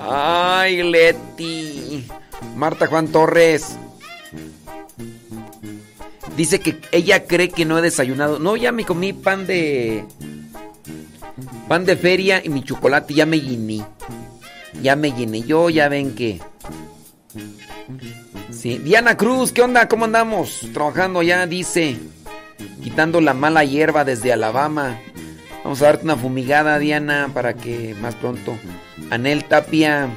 Ay, Leti. Marta Juan Torres. Dice que ella cree que no he desayunado. No, ya me comí pan de. Pan de feria y mi chocolate ya me llené. Ya me llené. Yo ya ven que. Sí. Diana Cruz, ¿qué onda? ¿Cómo andamos? Trabajando ya, dice. Quitando la mala hierba desde Alabama. Vamos a darte una fumigada, Diana, para que más pronto. Anel Tapia.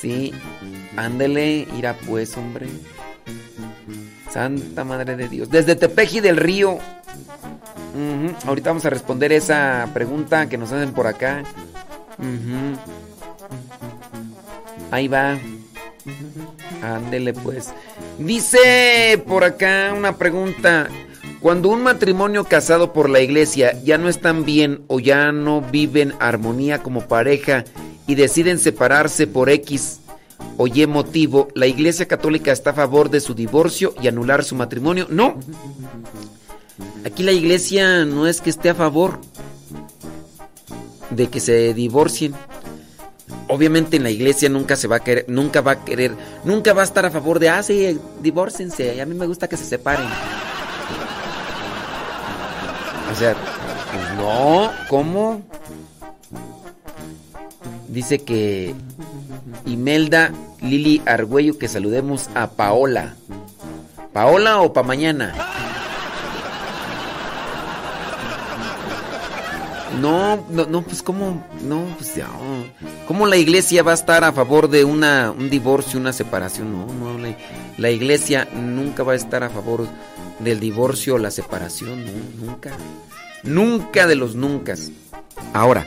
Sí. Ándele, irá pues, hombre. Santa Madre de Dios. Desde Tepeji del Río. Ahorita vamos a responder esa pregunta que nos hacen por acá. Ahí va. Ándele pues. Dice por acá una pregunta. Cuando un matrimonio casado por la iglesia ya no están bien o ya no viven armonía como pareja y deciden separarse por X o Y motivo, ¿la iglesia católica está a favor de su divorcio y anular su matrimonio? No. Aquí la iglesia no es que esté a favor de que se divorcien. Obviamente en la iglesia nunca se va a querer, nunca va a querer, nunca va a estar a favor de, ah, sí, divórcense, a mí me gusta que se separen. O sea, pues no, ¿cómo? Dice que Imelda Lili Argüello que saludemos a Paola. ¿Paola o pa' mañana? No, no, no, pues cómo, no, pues ya. ¿cómo la iglesia va a estar a favor de una, un divorcio, una separación? No, no, la, la iglesia nunca va a estar a favor del divorcio o la separación, no, nunca. Nunca de los nunca. Ahora,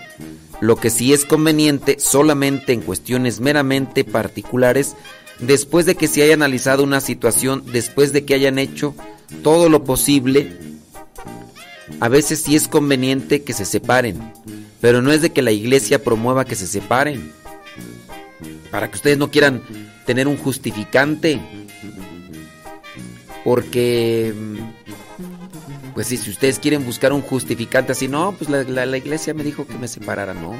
lo que sí es conveniente solamente en cuestiones meramente particulares, después de que se haya analizado una situación, después de que hayan hecho todo lo posible, a veces sí es conveniente que se separen, pero no es de que la iglesia promueva que se separen. Para que ustedes no quieran tener un justificante. Porque, pues sí, si ustedes quieren buscar un justificante así, no, pues la, la- la iglesia me dijo que me separara, no.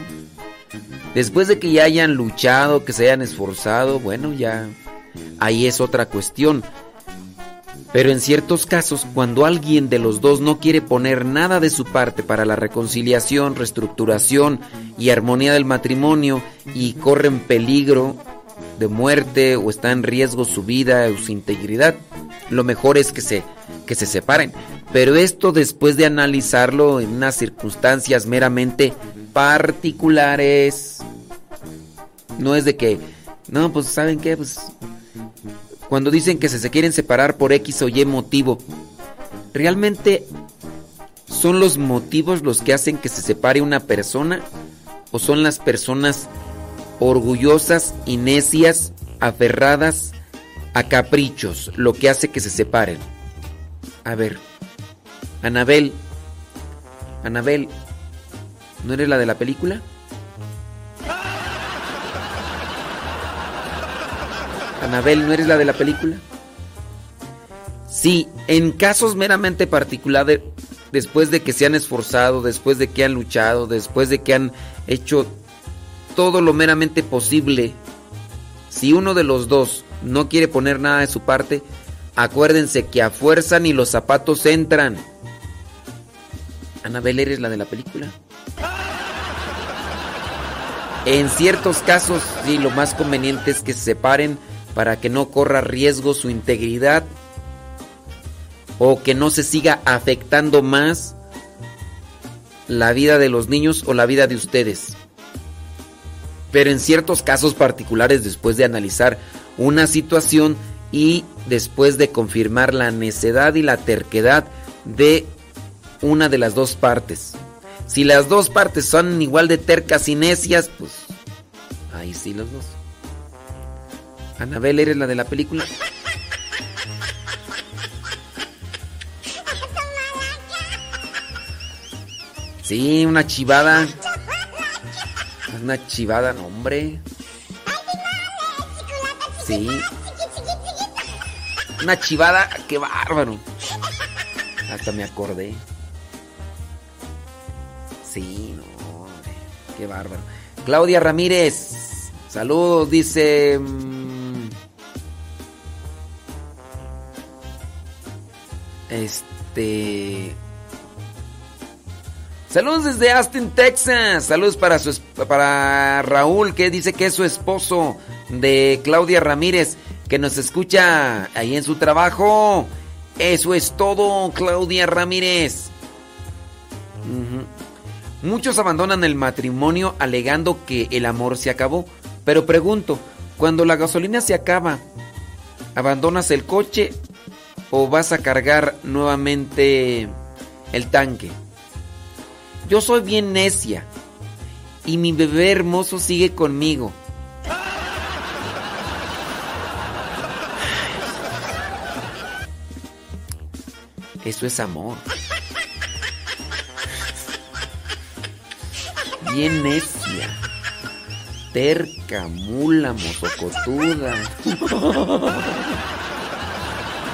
Después de que ya hayan luchado, que se hayan esforzado, bueno, ya ahí es otra cuestión. Pero en ciertos casos, cuando alguien de los dos no quiere poner nada de su parte para la reconciliación, reestructuración y armonía del matrimonio y corre en peligro de muerte o está en riesgo su vida o su integridad, lo mejor es que se, que se separen. Pero esto después de analizarlo en unas circunstancias meramente particulares. No es de que, no, pues saben qué, pues cuando dicen que se, se quieren separar por X o Y motivo, ¿realmente son los motivos los que hacen que se separe una persona? ¿O son las personas orgullosas y necias, aferradas a caprichos, lo que hace que se separen? A ver, Anabel, Anabel, ¿no eres la de la película? Anabel, ¿no eres la de la película? Sí, en casos meramente particulares, después de que se han esforzado, después de que han luchado, después de que han hecho todo lo meramente posible, si uno de los dos no quiere poner nada de su parte, acuérdense que a fuerza ni los zapatos entran. Anabel, ¿eres la de la película? En ciertos casos, sí, lo más conveniente es que se separen para que no corra riesgo su integridad o que no se siga afectando más la vida de los niños o la vida de ustedes. Pero en ciertos casos particulares, después de analizar una situación y después de confirmar la necedad y la terquedad de una de las dos partes. Si las dos partes son igual de tercas y necias, pues ahí sí los dos. Anabel, ¿eres la de la película? Sí, una chivada. Una chivada, no, hombre. Sí. una chivada, qué bárbaro. Hasta me acordé. Sí, no, hombre, qué bárbaro. Claudia Ramírez, saludos, dice... Este... Saludos desde Austin, Texas. Saludos para su para Raúl que dice que es su esposo de Claudia Ramírez que nos escucha ahí en su trabajo. Eso es todo, Claudia Ramírez. Muchos abandonan el matrimonio alegando que el amor se acabó, pero pregunto, cuando la gasolina se acaba, ¿abandonas el coche o vas a cargar nuevamente el tanque? Yo soy bien necia y mi bebé hermoso sigue conmigo. Eso es amor. Bien necia. Terca, mula, mozocotuda.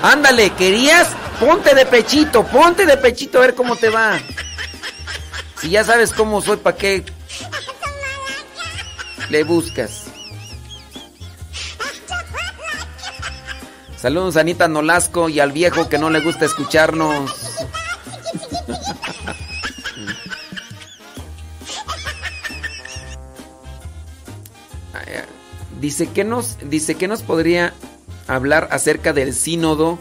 Ándale, ¿querías? Ponte de pechito, ponte de pechito a ver cómo te va. Si ya sabes cómo soy, ¿para qué le buscas? Saludos a Anita Nolasco y al viejo que no le gusta escucharnos. Dice que nos, dice que nos podría hablar acerca del sínodo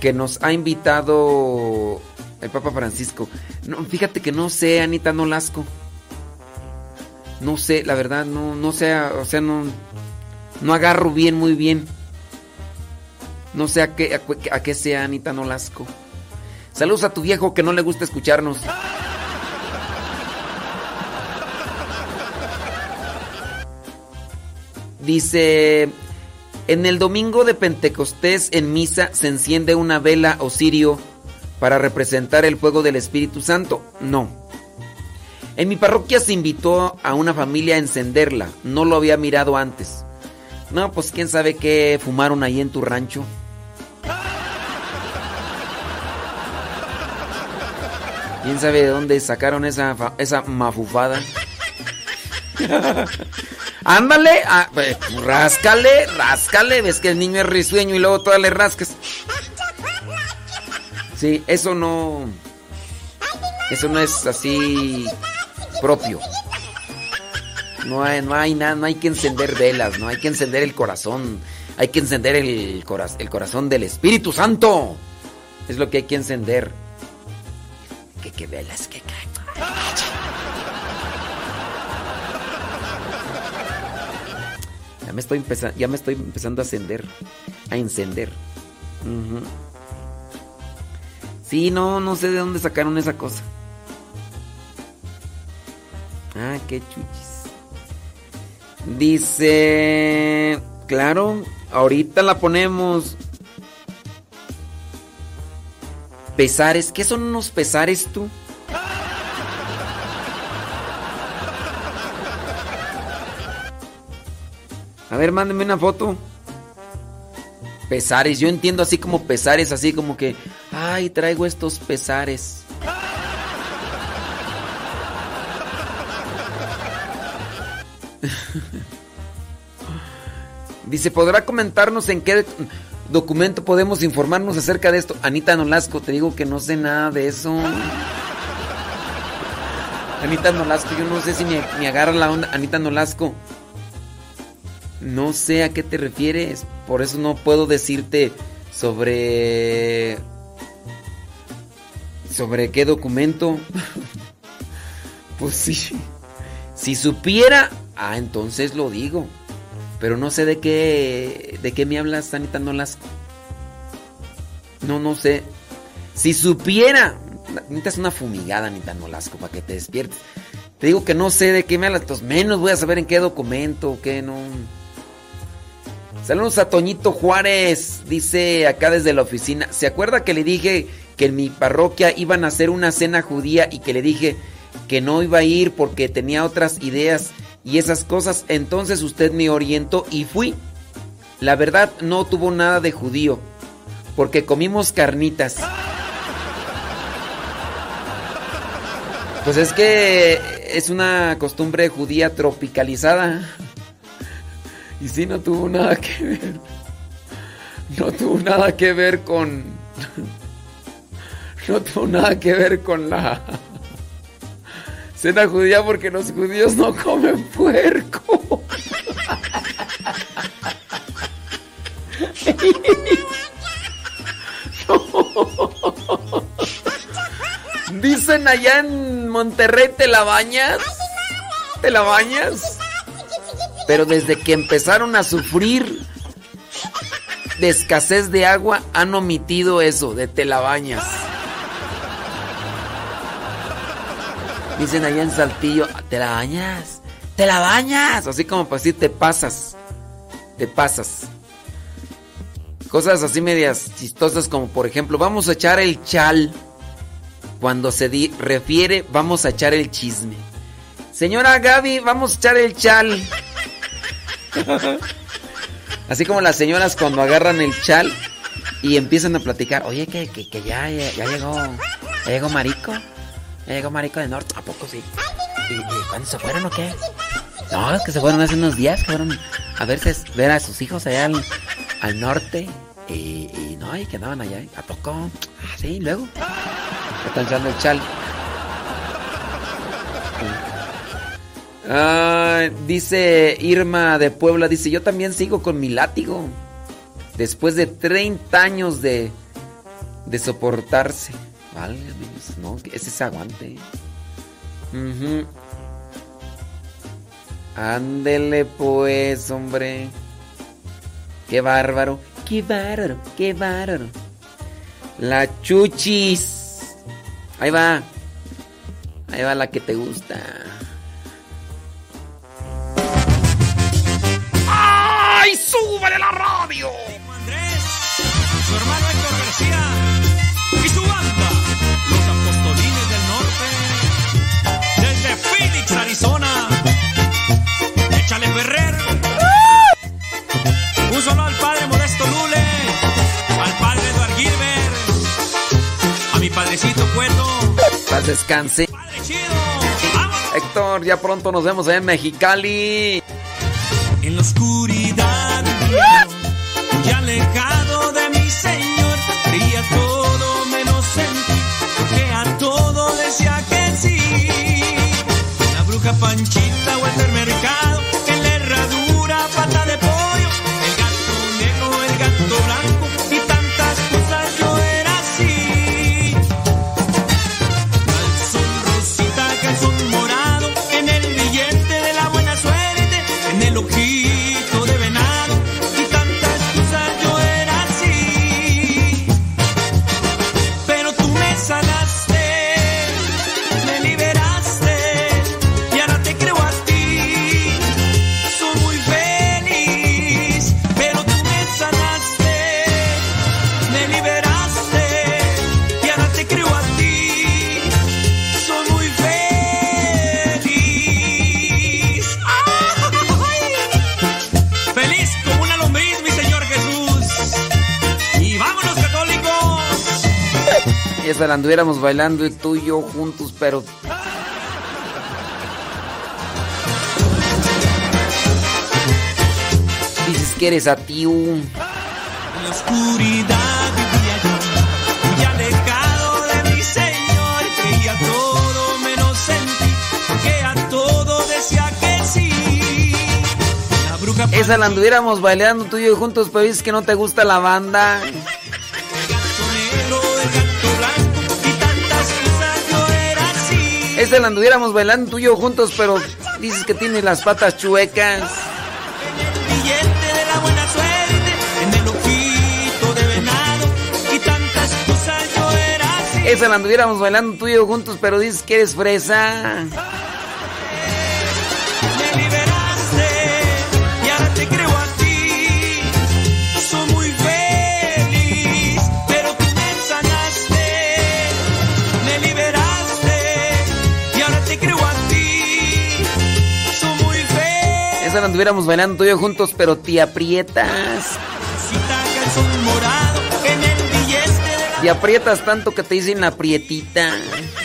que nos ha invitado el Papa Francisco. No, fíjate que no sé, Anita Nolasco. No sé, la verdad, no, no sé, o sea, no, no agarro bien, muy bien. No sé a qué, a, qué sea Anita Nolasco. Saludos a tu viejo que no le gusta escucharnos. Dice, en el domingo de Pentecostés en misa se enciende una vela o cirio para representar el fuego del Espíritu Santo. No. En mi parroquia se invitó a una familia a encenderla. No lo había mirado antes. No, pues quién sabe qué fumaron ahí en tu rancho. ¿Quién sabe de dónde sacaron esa, esa mafufada? Ándale, ah, pues, ráscale, ráscale. Ves que el niño es risueño y luego todas le rascas. Sí, eso no. Eso no es así propio. No hay, no hay nada, no hay que encender velas, no hay que encender el corazón. Hay que encender el, el corazón del Espíritu Santo. Es lo que hay que encender. Que, que velas, que, que- Ya me estoy empezando, a encender, a encender. Ujú. Sí, no, no sé de dónde sacaron esa cosa. Ah, qué chuchis. Dice, claro, ahorita la ponemos. Pesares, ¿qué son unos pesares tú? A ver, mándeme una foto. Pesares, yo entiendo así como pesares, así como que, ay, traigo estos pesares. Dice, ¿podrá comentarnos en qué documento podemos informarnos acerca de esto? Anita Nolasco, te digo que no sé nada de eso. Anita Nolasco, yo no sé si me, me agarra la onda. Anita Nolasco, no sé a qué te refieres, por eso no puedo decirte sobre... ¿Sobre qué documento? pues sí. Si supiera, ah, entonces lo digo. Pero no sé de qué de qué me hablas, Anita Nolasco. No, no sé. Si supiera, necesitas una fumigada, Anita Nolasco, para que te despiertes. Te digo que no sé de qué me hablas, entonces menos voy a saber en qué documento, qué no. Saludos a Toñito Juárez, dice acá desde la oficina. ¿Se acuerda que le dije que en mi parroquia iban a hacer una cena judía y que le dije que no iba a ir porque tenía otras ideas y esas cosas? Entonces usted me orientó y fui. La verdad no tuvo nada de judío, porque comimos carnitas. Pues es que es una costumbre judía tropicalizada. Y sí, no tuvo nada que ver. No tuvo nada que ver con... No tuvo nada que ver con la cena judía porque los judíos no comen puerco. Dicen allá en Monterrey, ¿te la bañas? ¿Te la bañas? Pero desde que empezaron a sufrir de escasez de agua, han omitido eso, de te la bañas. Dicen allá en Saltillo, ¿te la bañas? ¿Te la bañas? Así como para decir, te pasas. Te pasas. Cosas así medias chistosas como por ejemplo, vamos a echar el chal. Cuando se di- refiere, vamos a echar el chisme. Señora Gaby, vamos a echar el chal. Así como las señoras cuando agarran el chal y empiezan a platicar. Oye, que, que, que ya, ya, llegó. Ya llegó Marico. Llegó Marico de Norte. ¿A poco sí? ¿Y, y cuándo se fueron o qué? No, es que se fueron hace unos días. Fueron a verse, ver a sus hijos allá al, al norte. Y, y no, y que andaban allá. ¿A poco? Ah, sí, luego. Están echando el chal. Ah, dice Irma de Puebla, dice, yo también sigo con mi látigo. Después de 30 años de, soportarse. Válgame Dios, no, ese se aguante. Ujú. Ándele pues, hombre. Qué bárbaro, qué bárbaro, qué bárbaro. La chuchis. Ahí va. Ahí va la que te gusta. ¡Ay, súbele la radio! su hermano Héctor García y su banda, los Apostolines del Norte, desde Phoenix, Arizona. Échale Ferrer. Un solo al padre Modesto Lule, al padre Eduard Gilbert, a mi padrecito Cueto. Paz descanse. Héctor, ya pronto nos vemos en Mexicali. En la oscuridad, muy alejado de mi Señor, creía todo menos en ti, porque a todo decía que sí. La bruja Panchita la anduviéramos bailando y tú y yo juntos, pero. Dices que eres atiu. En la oscuridad vivía yo, muy alejado de mi Señor. Creía todo menos en ti, porque a todo decía que sí. La bruja Esa la anduviéramos bailando tú y yo juntos, pero dices que no te gusta la banda. Esa la anduviéramos bailando tú y yo juntos, pero dices que tiene las patas chuecas. billete de la buena suerte, en el ojito de venado, y tantas cosas yo era así. Esa la anduviéramos bailando tú y yo juntos, pero dices que eres fresa. Esa la estuviéramos bailando tú y juntos, pero te aprietas. la... Te aprietas tanto que te dicen aprietita. Y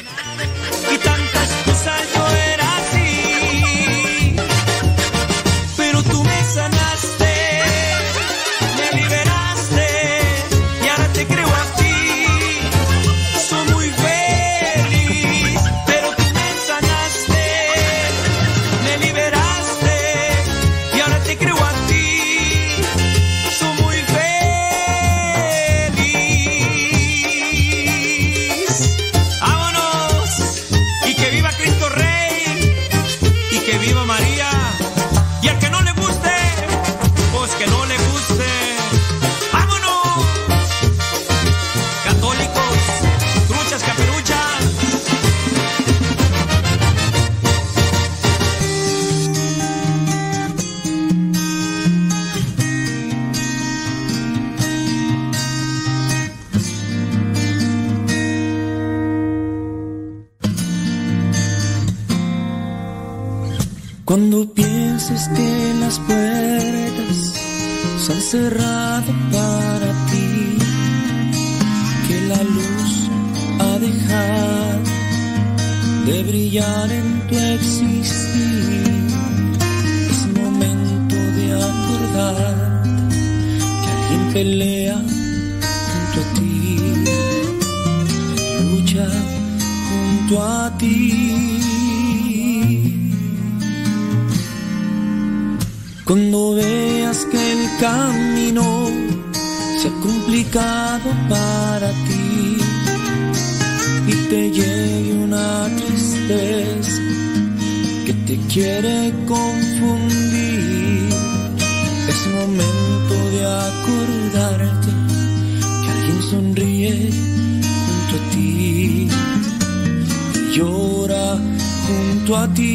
Cuando pienses que las puertas se han cerrado para ti, que la luz ha dejado de brillar en tu existir, es momento de acordarte que alguien pelea junto a ti, lucha junto a ti. Cuando veas que el camino se ha complicado para ti y te llegue una tristeza que te quiere confundir, es momento de acordarte que alguien sonríe junto a ti y llora junto a ti.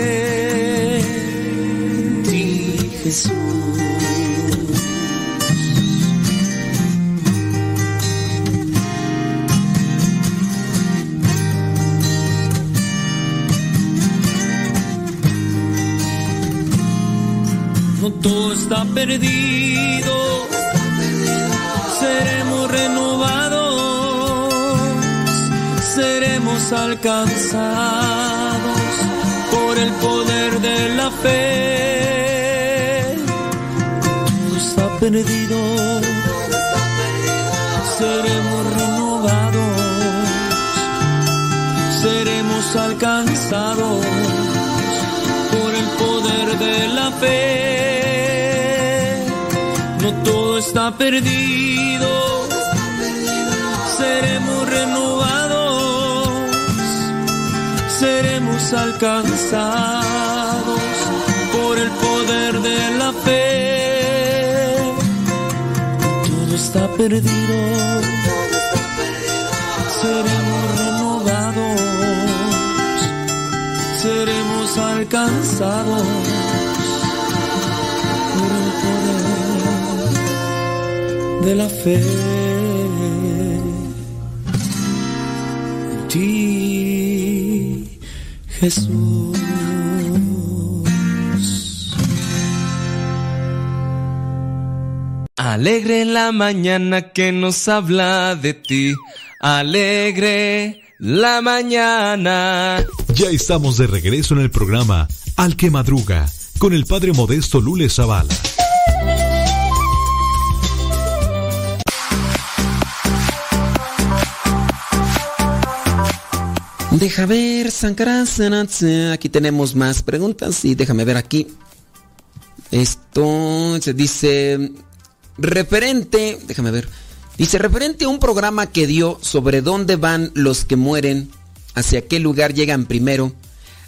No todo está perdido, seremos renovados, seremos alcanzados por el poder de la fe. Perdido, seremos renovados, seremos alcanzados por el poder de la fe. No todo está perdido, seremos renovados, seremos alcanzados está perdido, seremos renovados, seremos alcanzados por el poder de la fe. Jesús. Alegre la mañana que nos habla de ti. Alegre la mañana. Ya estamos de regreso en el programa Al que Madruga con el padre modesto Lule Zavala. Deja ver. Aquí tenemos más preguntas y déjame ver aquí. Esto se dice referente, déjame ver. Dice referente a un programa que dio sobre dónde van los que mueren hacia qué lugar llegan primero.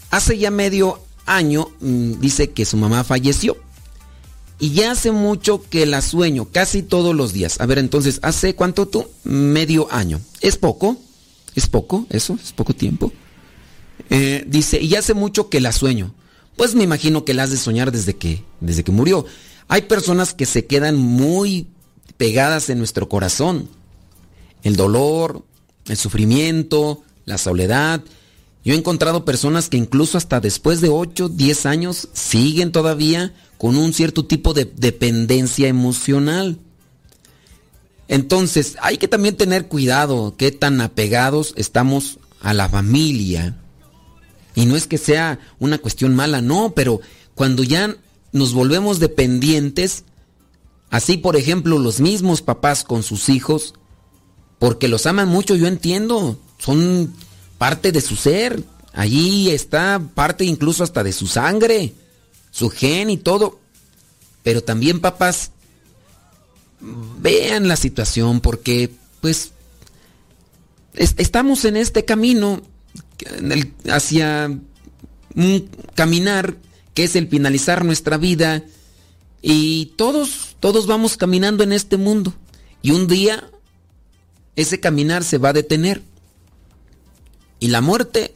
Hace ya medio año mm, dice que su mamá falleció. Y ya hace mucho que la sueño, casi todos los días. A ver, entonces, ¿hace cuánto tú? Medio año. ¿Es poco? ¿Es poco? ¿Eso? ¿Es poco tiempo? Eh, dice, y hace mucho que la sueño. Pues me imagino que la has de soñar desde que, desde que murió. Hay personas que se quedan muy pegadas en nuestro corazón. El dolor, el sufrimiento, la soledad. Yo he encontrado personas que incluso hasta después de 8, 10 años siguen todavía con un cierto tipo de dependencia emocional. Entonces, hay que también tener cuidado qué tan apegados estamos a la familia. Y no es que sea una cuestión mala, no, pero cuando ya nos volvemos dependientes, así por ejemplo los mismos papás con sus hijos, porque los aman mucho, yo entiendo, son parte de su ser, allí está parte incluso hasta de su sangre, su gen y todo. Pero también papás, vean la situación porque pues estamos en este camino hacia un caminar que es el finalizar nuestra vida. Y todos todos vamos caminando en este mundo. Y un día ese caminar se va a detener. Y la muerte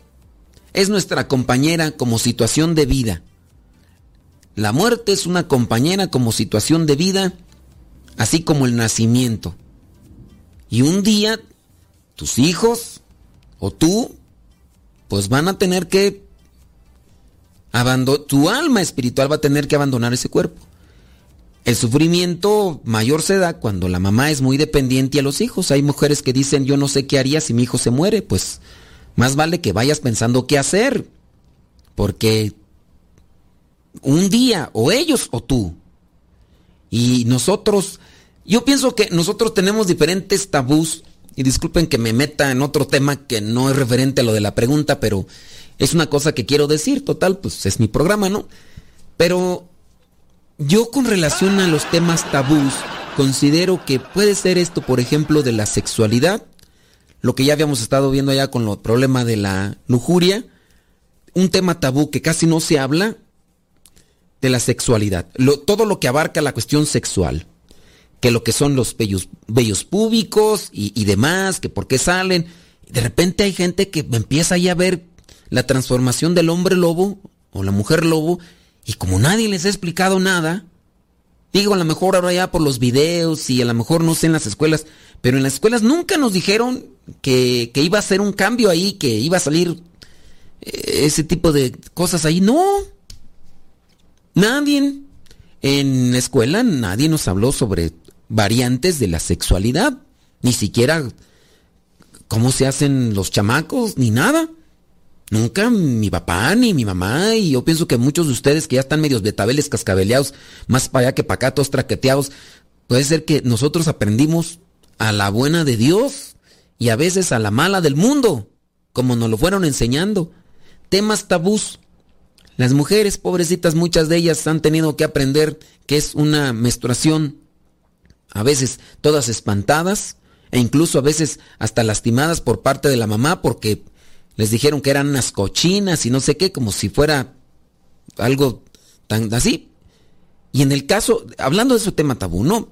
es nuestra compañera como situación de vida. La muerte es una compañera como situación de vida así como el nacimiento. Y un día tus hijos o tú pues van a tener que abandonar, tu alma espiritual va a tener que abandonar ese cuerpo. El sufrimiento mayor se da cuando la mamá es muy dependiente a los hijos. Hay mujeres que dicen, yo no sé qué haría si mi hijo se muere. Pues más vale que vayas pensando qué hacer. Porque un día, o ellos o tú. Y nosotros, yo pienso que nosotros tenemos diferentes tabús y disculpen que me meta en otro tema que no es referente a lo de la pregunta, pero es una cosa que quiero decir, total, pues es mi programa, ¿no? Pero yo con relación a los temas tabús, considero que puede ser esto, por ejemplo, de la sexualidad, lo que ya habíamos estado viendo allá con el problema de la lujuria, un tema tabú que casi no se habla de la sexualidad, todo lo que abarca la cuestión sexual que lo que son los bellos, públicos y, demás, que por qué salen. De repente hay gente que empieza ahí a ver la transformación del hombre lobo o la mujer lobo y como nadie les ha explicado nada, digo a lo mejor ahora ya por los videos y a lo mejor no sé en las escuelas, pero en las escuelas nunca nos dijeron que, que iba a ser un cambio ahí, que iba a salir eh, ese tipo de cosas ahí. No, nadie. En la escuela nadie nos habló sobre variantes de la sexualidad, ni siquiera cómo se hacen los chamacos, ni nada. Nunca mi papá ni mi mamá, y yo pienso que muchos de ustedes que ya están medios betabeles cascabeleados, más para allá que para acá, todos traqueteados, puede ser que nosotros aprendimos a la buena de Dios y a veces a la mala del mundo, como nos lo fueron enseñando. Temas tabús. Las mujeres, pobrecitas, muchas de ellas han tenido que aprender que es una menstruación a veces todas espantadas e incluso a veces hasta lastimadas por parte de la mamá porque les dijeron que eran unas cochinas y no sé qué, como si fuera algo tan así. Y en el caso, hablando de ese tema tabú, no,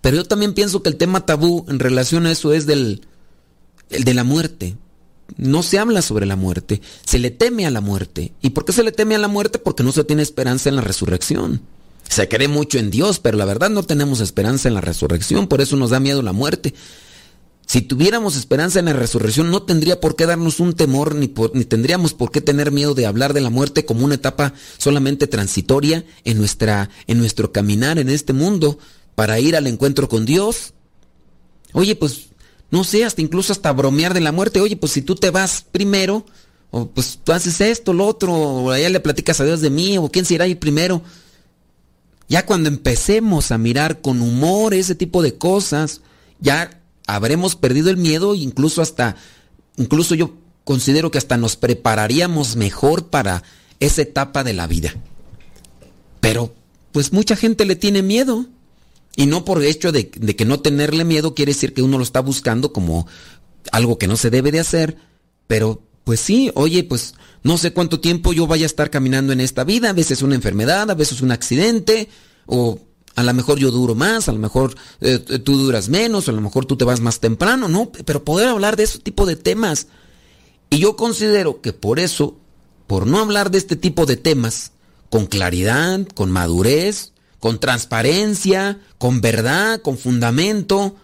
pero yo también pienso que el tema tabú en relación a eso es del el de la muerte. No se habla sobre la muerte, se le teme a la muerte. ¿Y por qué se le teme a la muerte? Porque no se tiene esperanza en la resurrección. Se cree mucho en Dios, pero la verdad no tenemos esperanza en la resurrección, por eso nos da miedo la muerte. Si tuviéramos esperanza en la resurrección, no tendría por qué darnos un temor, ni, ni, tendríamos por qué tener miedo de hablar de la muerte como una etapa solamente transitoria en, nuestra, en nuestro caminar en este mundo para ir al encuentro con Dios. Oye, pues, no sé, hasta incluso hasta bromear de la muerte. Oye, pues si tú te vas primero, o pues tú haces esto, lo otro, o allá le platicas a Dios de mí, o quién se irá ahí primero. Ya cuando empecemos a mirar con humor ese tipo de cosas, ya habremos perdido el miedo e incluso hasta, incluso yo considero que hasta nos prepararíamos mejor para esa etapa de la vida. Pero, pues mucha gente le tiene miedo. Y no por el hecho de, que no tenerle miedo quiere decir que uno lo está buscando como algo que no se debe de hacer, pero pues sí, oye, pues no sé cuánto tiempo yo vaya a estar caminando en esta vida, a veces una enfermedad, a veces un accidente, o a lo mejor yo duro más, a lo mejor eh, tú duras menos, a lo mejor tú te vas más temprano, ¿no? Pero poder hablar de ese tipo de temas. Y yo considero que por eso, por no hablar de este tipo de temas, con claridad, con madurez, con transparencia, con verdad, con fundamento,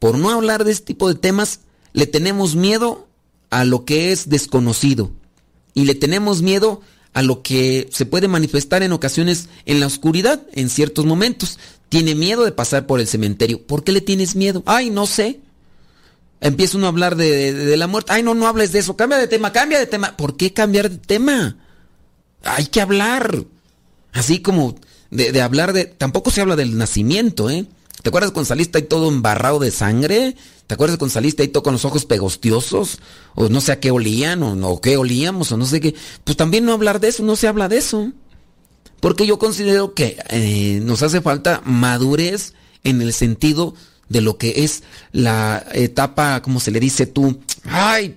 por no hablar de este tipo de temas, le tenemos miedo a lo que es desconocido y le tenemos miedo a lo que se puede manifestar en ocasiones en la oscuridad, en ciertos momentos. Tiene miedo de pasar por el cementerio. ¿Por qué le tienes miedo? Ay, no sé. Empieza uno a hablar de, de, la muerte. Ay, no, no hables de eso. Cambia de tema, cambia de tema. ¿Por qué cambiar de tema? Hay que hablar. Así como de, de hablar de... Tampoco se habla del nacimiento, ¿eh? ¿Te acuerdas cuando saliste ahí todo embarrado de sangre? ¿Te acuerdas cuando saliste ahí todo con los ojos pegostiosos? O no sé a qué olían, o, o qué olíamos, o no sé qué. Pues también no hablar de eso, no se habla de eso. Porque yo considero que eh, nos hace falta madurez en el sentido de lo que es la etapa, como se le dice tú, ay,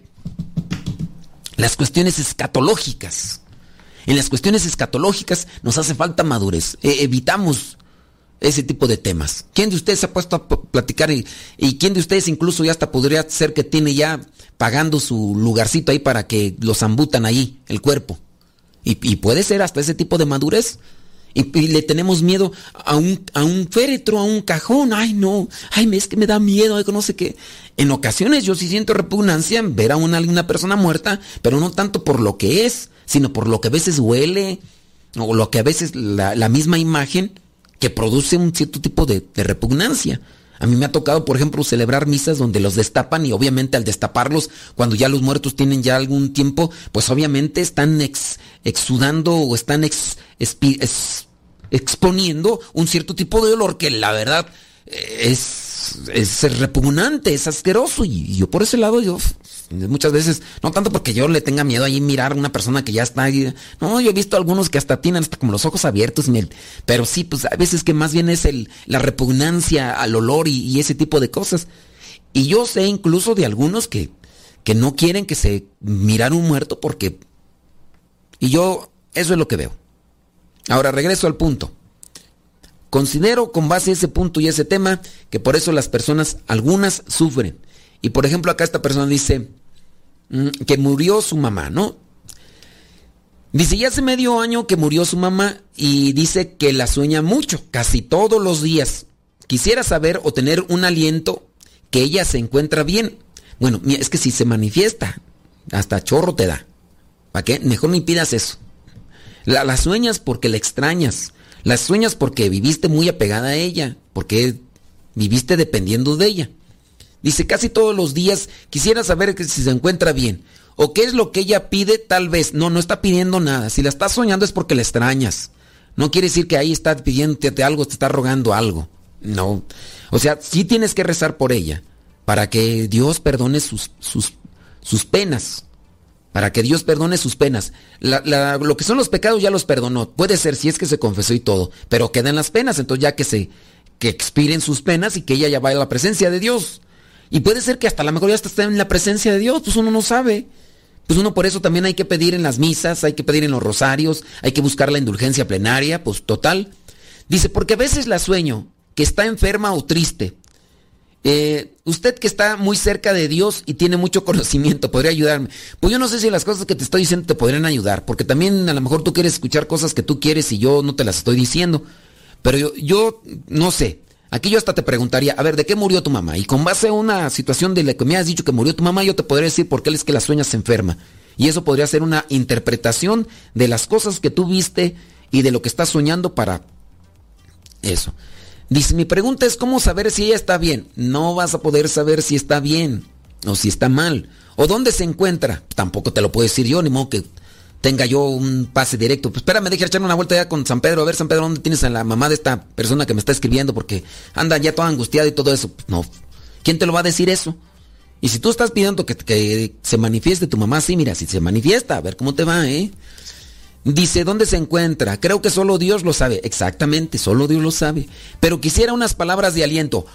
las cuestiones escatológicas. En las cuestiones escatológicas nos hace falta madurez. Eh, evitamos ese tipo de temas. ¿Quién de ustedes se ha puesto a platicar y, quién de ustedes incluso ya hasta podría ser que tiene ya pagando su lugarcito ahí para que los ambutan ahí, el cuerpo? Y, y puede ser hasta ese tipo de madurez. Y, le tenemos miedo a un, a un féretro, a un cajón. Ay, no. Ay, es que me da miedo. No sé qué. En ocasiones yo sí siento repugnancia en ver a una, una persona muerta, pero no tanto por lo que es, sino por lo que a veces huele, o lo que a veces la, la misma imagen que produce un cierto tipo de, repugnancia. A mí me ha tocado, por ejemplo, celebrar misas donde los destapan y obviamente al destaparlos, cuando ya los muertos tienen ya algún tiempo, pues obviamente están ex, exudando o están ex, exponiendo un cierto tipo de olor que la verdad es, es repugnante, es asqueroso. Y, y yo por ese lado yo muchas veces, no tanto porque yo le tenga miedo ahí mirar a una persona que ya está ahí. No, yo he visto algunos que hasta tienen hasta como los ojos abiertos, pero sí, pues a veces que más bien es el, la repugnancia al olor y, ese tipo de cosas. Y yo sé incluso de algunos que, que no quieren que se mirar un muerto porque... Y yo, eso es lo que veo. Ahora regreso al punto. Considero con base a ese punto y ese tema que por eso las personas, algunas sufren. Y por ejemplo acá esta persona dice mmm, que murió su mamá, ¿no? Dice, ya hace medio año que murió su mamá y dice que la sueña mucho, casi todos los días. Quisiera saber o tener un aliento que ella se encuentra bien. Bueno, es que si se manifiesta, hasta chorro te da. ¿Para qué? Mejor no impidas eso. La, la sueñas porque la extrañas. Las sueñas porque viviste muy apegada a ella, porque viviste dependiendo de ella. Dice, casi todos los días quisiera saber que si se encuentra bien. O qué es lo que ella pide, tal vez. No, no está pidiendo nada. Si la estás soñando es porque la extrañas. No quiere decir que ahí está pidiéndote algo, te está rogando algo. No. O sea, sí tienes que rezar por ella. Para que Dios perdone sus, sus, sus penas. Para que Dios perdone sus penas. Lo que son los pecados ya los perdonó. Puede ser si es que se confesó y todo. Pero quedan las penas. Entonces ya que se que expiren sus penas y que ella ya vaya a la presencia de Dios. Y puede ser que hasta a lo mejor ya está en la presencia de Dios, pues uno no sabe. Pues uno por eso también hay que pedir en las misas, hay que pedir en los rosarios, hay que buscar la indulgencia plenaria, pues total. Dice, porque a veces la sueño, que está enferma o triste. Eh, usted que está muy cerca de Dios y tiene mucho conocimiento, podría ayudarme. Pues yo no sé si las cosas que te estoy diciendo te podrían ayudar, porque también a lo mejor tú quieres escuchar cosas que tú quieres y yo no te las estoy diciendo. Pero yo, yo no sé, Aquí yo hasta te preguntaría, a ver, ¿de qué murió tu mamá? Y con base a una situación de la que me has dicho que murió tu mamá, yo te podría decir por qué es que la sueña se enferma. Y eso podría ser una interpretación de las cosas que tú viste y de lo que estás soñando para eso. Dice, mi pregunta es cómo saber si ella está bien. No vas a poder saber si está bien o si está mal. O dónde se encuentra. Tampoco te lo puedo decir yo, ni modo que tenga yo un pase directo. Pues espérame, deje echarme una vuelta ya con San Pedro. A ver, San Pedro, ¿dónde tienes a la mamá de esta persona que me está escribiendo? Porque anda ya toda angustiada y todo eso. Pues no. ¿Quién te lo va a decir eso? Y si tú estás pidiendo que, que, se manifieste tu mamá, sí, mira, si se manifiesta, a ver cómo te va, ¿eh? Dice, ¿dónde se encuentra? Creo que solo Dios lo sabe. Exactamente, solo Dios lo sabe. Pero quisiera unas palabras de aliento.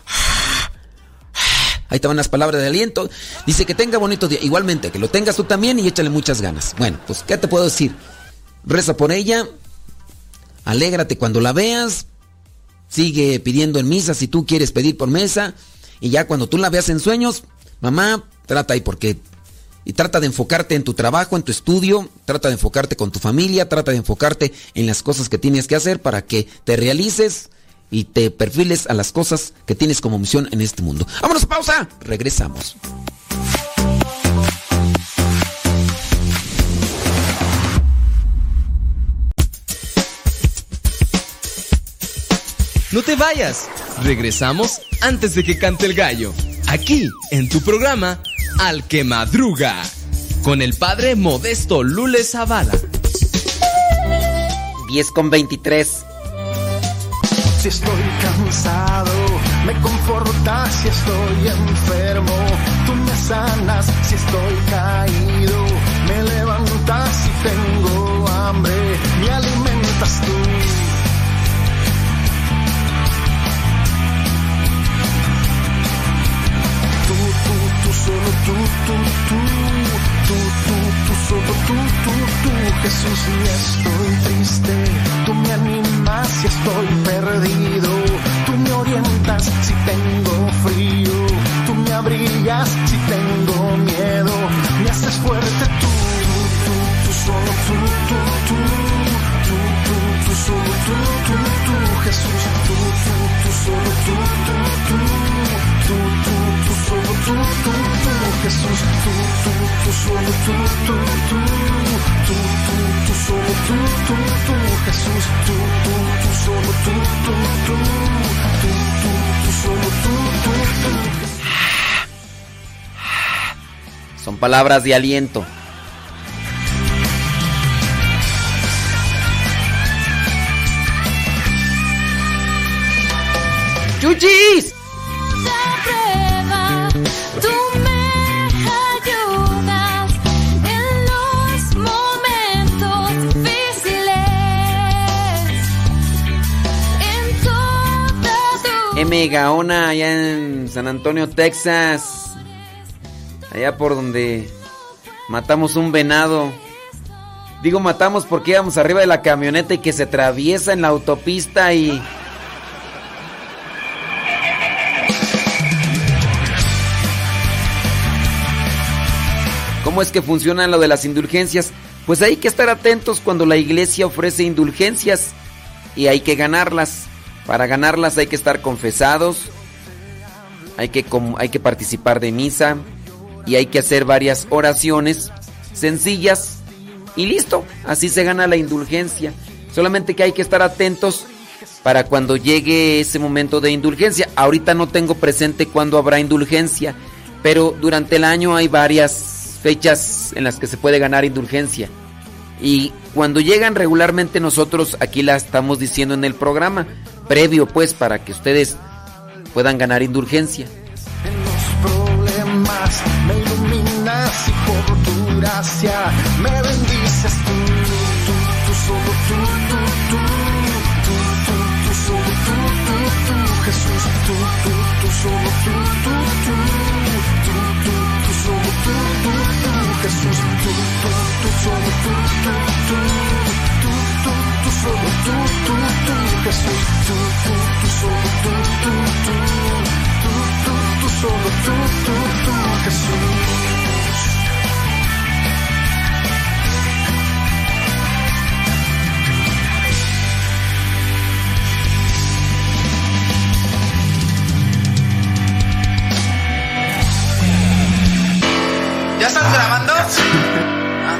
Ahí te van las palabras de aliento. Dice que tenga bonito día. Igualmente, que lo tengas tú también y échale muchas ganas. Bueno, pues, ¿qué te puedo decir? Reza por ella. Alégrate cuando la veas. Sigue pidiendo en misa si tú quieres pedir por mesa. Y ya cuando tú la veas en sueños, mamá, trata ahí porque y trata de enfocarte en tu trabajo, en tu estudio, trata de enfocarte con tu familia, trata de enfocarte en las cosas que tienes que hacer para que te realices y te perfiles a las cosas que tienes como misión en este mundo. ¡Vámonos, pausa! Regresamos. No te vayas. Regresamos antes de que cante el gallo. Aquí, en tu programa, Al que Madruga. Con el padre Modesto Lule Zavala. 10 con 23. Si estoy cansado, me conforta si estoy enfermo. Tú me sanas si estoy caído. Me levantas si tengo hambre. Me alimentas tú. Tú, tú, tú, solo tú, tú, tú. Tú, tú, tú, solo tú, tú, tú. Jesús, si estoy triste. Tú me animas si estoy perdido. Tú me orientas si tengo frío. Tú me abrigas si tengo miedo. Me haces fuerte tú, tú, tú, solo tú, tú, tú. Tú, tú, tú, solo tú, tú, tú. Jesús, tú, tú, tú, solo tú, tú, tú. Tú, tú, tú, solo tú, tú, tú. Jesús, tú, tú, tú, solo tú, tú, tú. Tú, tú, tú, solo tú, tú, tú. Jesús, tú, tú, tú, solo tú, tú, tú. Tú, tú, tú, solo tú, tú, tú. Son palabras de aliento. Tu M. Gaona, allá en San Antonio, Texas. Allá por donde matamos un venado. Digo matamos porque íbamos arriba de la camioneta y que se atraviesa en la autopista y... ¿Cómo es que funciona lo de las indulgencias? Pues hay que estar atentos cuando la iglesia ofrece indulgencias y hay que ganarlas. Para ganarlas hay que estar confesados, hay que, hay que participar de misa y hay que hacer varias oraciones sencillas y listo, así se gana la indulgencia. Solamente que hay que estar atentos para cuando llegue ese momento de indulgencia. Ahorita no tengo presente cuándo habrá indulgencia, pero durante el año hay varias fechas en las que se puede ganar indulgencia. Y cuando llegan regularmente nosotros aquí la estamos diciendo en el programa, previo pues para que ustedes puedan ganar indulgencia. problemas me iluminas y por tu gracia me bendices tú, tú, tú, solo tú, tú, tú, tú, tú, tú, solo tú, tú, tú, Jesús, tú, tú, tú, solo tú, tú, tú, tú, tú, tú, solo tú, tú, tú, Jesús, tú, tú, tú, solo tú, tú, tú, tú, tú, tú, solo tú, tú, tú, Jesús, tú, estás grabando? Ah.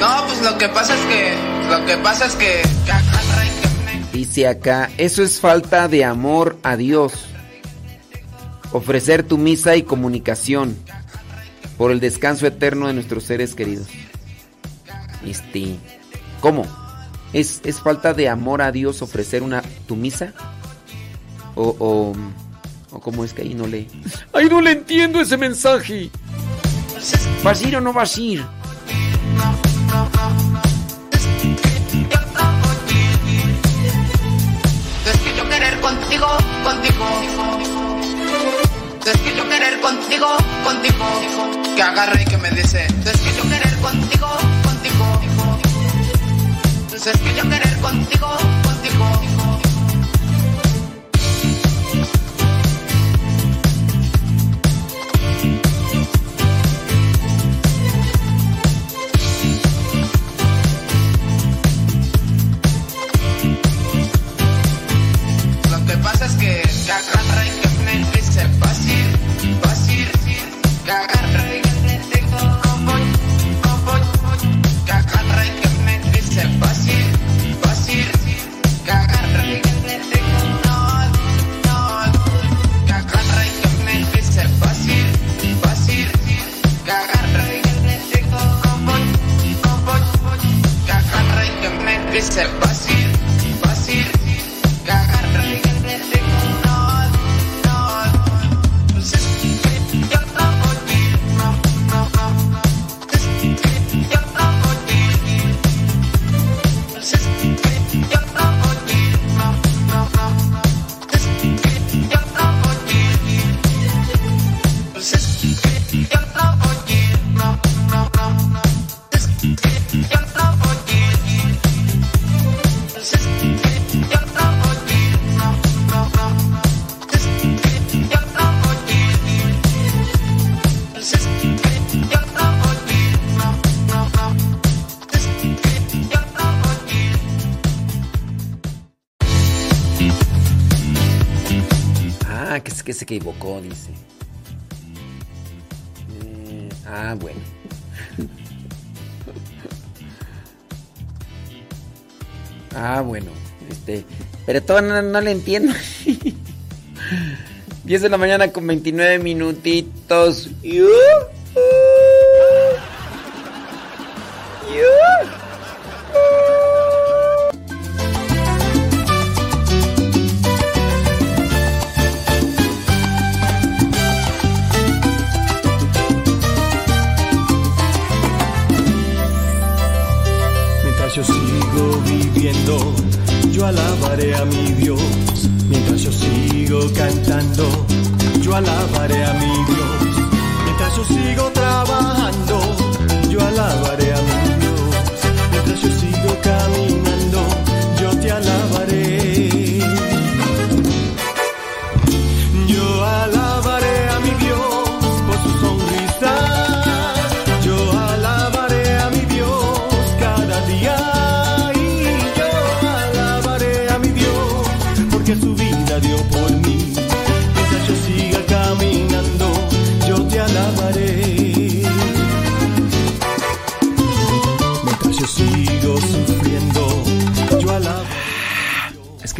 No, pues lo que pasa es que. Lo que pasa es que. Dice acá, eso es falta de amor a Dios. Ofrecer tu misa y comunicación por el descanso eterno de nuestros seres queridos. Este, ¿cómo? ¿Es, es falta de amor a Dios ofrecer una tu misa? O, o, ¿O cómo es que ahí no lee? ¡Ahí no le entiendo ese mensaje! ¿Vas a ir o no vas a ir? Desquito querer contigo, contigo. Desquito querer contigo, contigo. Que agarre y que me dice. Desquito querer contigo, contigo. Desquito querer contigo, contigo. said. equivocó, dice. Eh, ah, bueno. ah, bueno. Este, pero todo no, le entiendo. 10 de la mañana con 29 minutitos. ¿Y?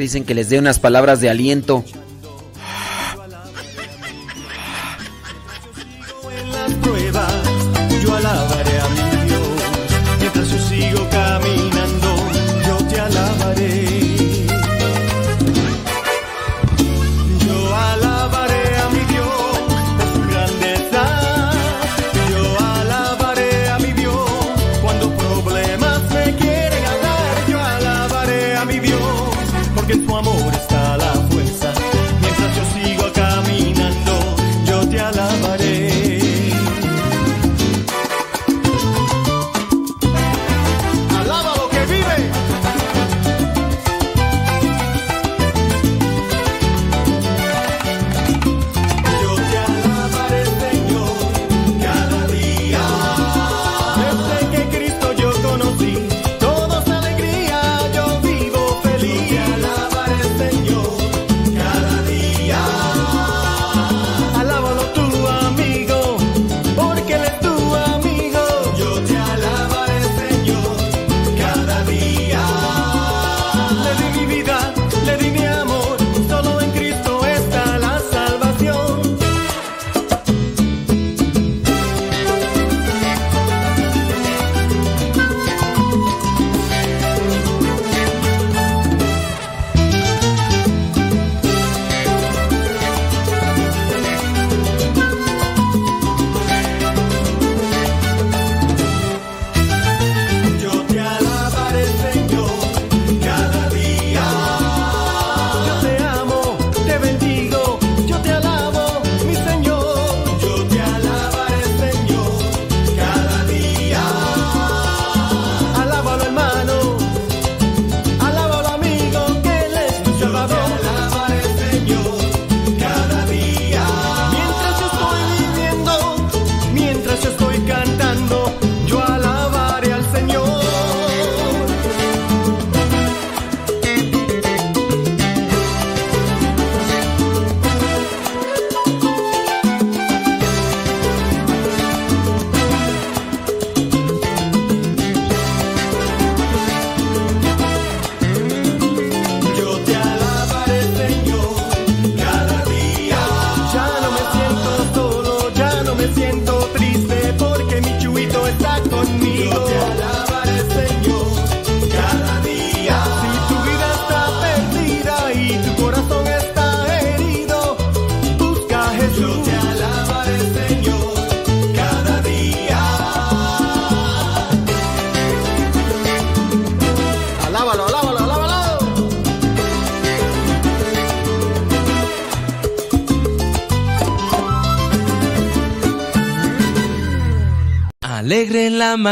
dicen que les dé unas palabras de aliento.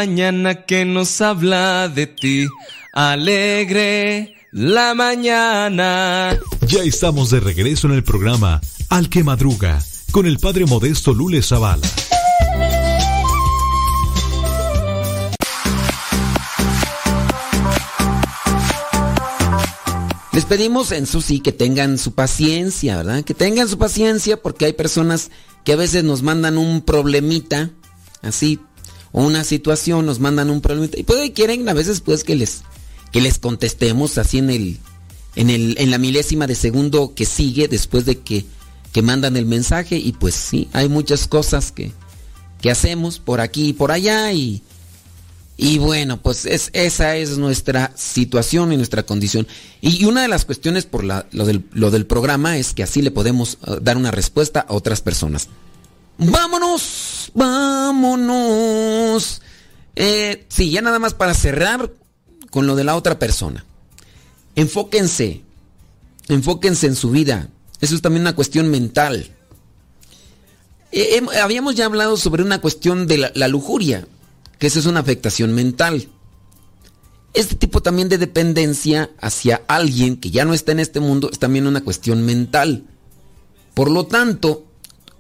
Mañana que nos habla de ti. Alegre la mañana. Ya estamos de regreso en el programa Al que Madruga con el padre modesto Lule Zavala. Les pedimos en su sí que tengan su paciencia, ¿verdad? Que tengan su paciencia porque hay personas que a veces nos mandan un problemita, así, una situación, nos mandan un problemita. Y puede quieren a veces pues que les, que les contestemos así en el, en el, en la milésima de segundo que sigue después de que, que mandan el mensaje. Y pues sí, hay muchas cosas que, que hacemos por aquí y por allá y, y bueno, pues es, esa es nuestra situación y nuestra condición. Y una de las cuestiones por la- lo, del, lo del programa es que así le podemos eh, dar una respuesta a otras personas. Vámonos, vámonos. Eh, sí, ya nada más para cerrar con lo de la otra persona. Enfóquense, enfóquense en su vida. Eso es también una cuestión mental. Eh, habíamos ya hablado sobre una cuestión de la, la lujuria, que esa es una afectación mental. Este tipo también de dependencia hacia alguien que ya no está en este mundo es también una cuestión mental. Por lo tanto,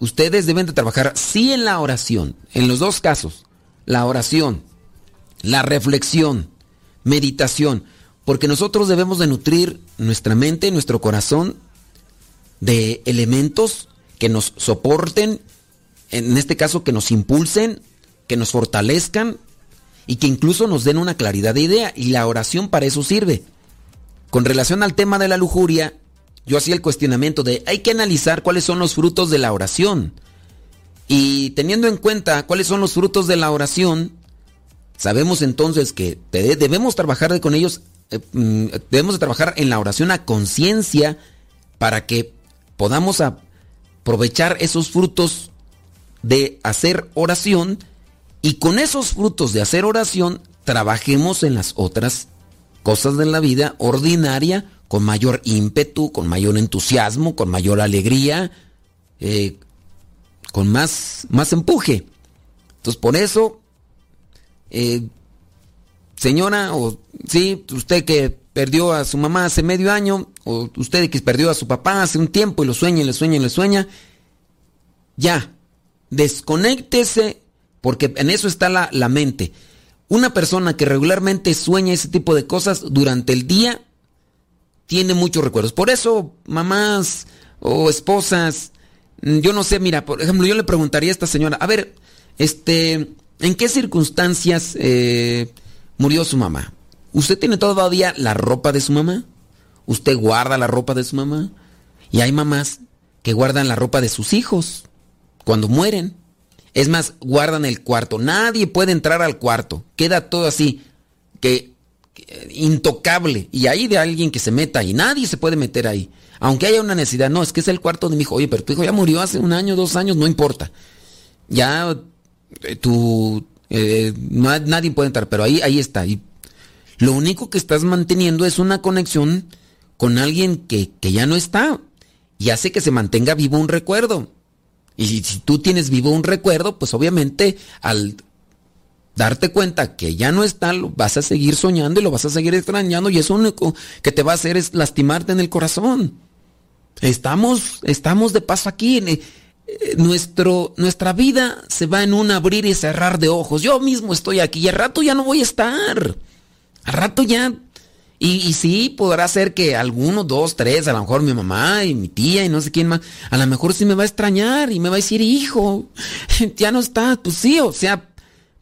ustedes deben de trabajar sí en la oración, en los dos casos, la oración, la reflexión, meditación, porque nosotros debemos de nutrir nuestra mente, nuestro corazón de elementos que nos soporten, en este caso que nos impulsen, que nos fortalezcan y que incluso nos den una claridad de idea. Y la oración para eso sirve. Con relación al tema de la lujuria, yo hacía el cuestionamiento de hay que analizar cuáles son los frutos de la oración. Y teniendo en cuenta cuáles son los frutos de la oración, sabemos entonces que de- debemos trabajar con ellos, eh, mm, debemos de trabajar en la oración a conciencia para que podamos aprovechar esos frutos de hacer oración y con esos frutos de hacer oración trabajemos en las otras cosas de la vida ordinaria con mayor ímpetu, con mayor entusiasmo, con mayor alegría, eh, con más, más empuje. Entonces por eso, eh, señora, o sí, usted que perdió a su mamá hace medio año, o usted que perdió a su papá hace un tiempo y lo sueña y le sueña y le sueña, ya, desconéctese, porque en eso está la, la mente. Una persona que regularmente sueña ese tipo de cosas durante el día tiene muchos recuerdos. Por eso, mamás o esposas, mm, yo no sé, mira, por ejemplo, yo le preguntaría a esta señora, a ver, este, ¿en qué circunstancias eh, murió su mamá? ¿Usted tiene todavía la ropa de su mamá? ¿Usted guarda la ropa de su mamá? Y hay mamás que guardan la ropa de sus hijos cuando mueren. Es más, guardan el cuarto. Nadie puede entrar al cuarto. Queda todo así, que, que, intocable. Y ahí de alguien que se meta ahí. Nadie se puede meter ahí. Aunque haya una necesidad. No, es que es el cuarto de mi hijo. Oye, pero tu hijo ya murió hace un año, dos años, no importa. Ya eh, tu... eh, nadie puede entrar, pero ahí, ahí está. Y lo único que estás manteniendo es una conexión con alguien que, que ya no está. Y hace que se mantenga vivo un recuerdo. Y si, si tú tienes vivo un recuerdo, pues obviamente al darte cuenta que ya no está, lo vas a seguir soñando y lo vas a seguir extrañando y eso único que te va a hacer es lastimarte en el corazón. Estamos, estamos de paso aquí. en- eh, nuestro, nuestra vida se va en un abrir y cerrar de ojos. Yo mismo estoy aquí y al rato ya no voy a estar. Al rato ya. Y, sí, podrá ser que algunos, dos, tres, a lo mejor mi mamá y mi tía y no sé quién más, a lo mejor sí me va a extrañar y me va a decir, hijo, ya no está. Pues sí, o sea,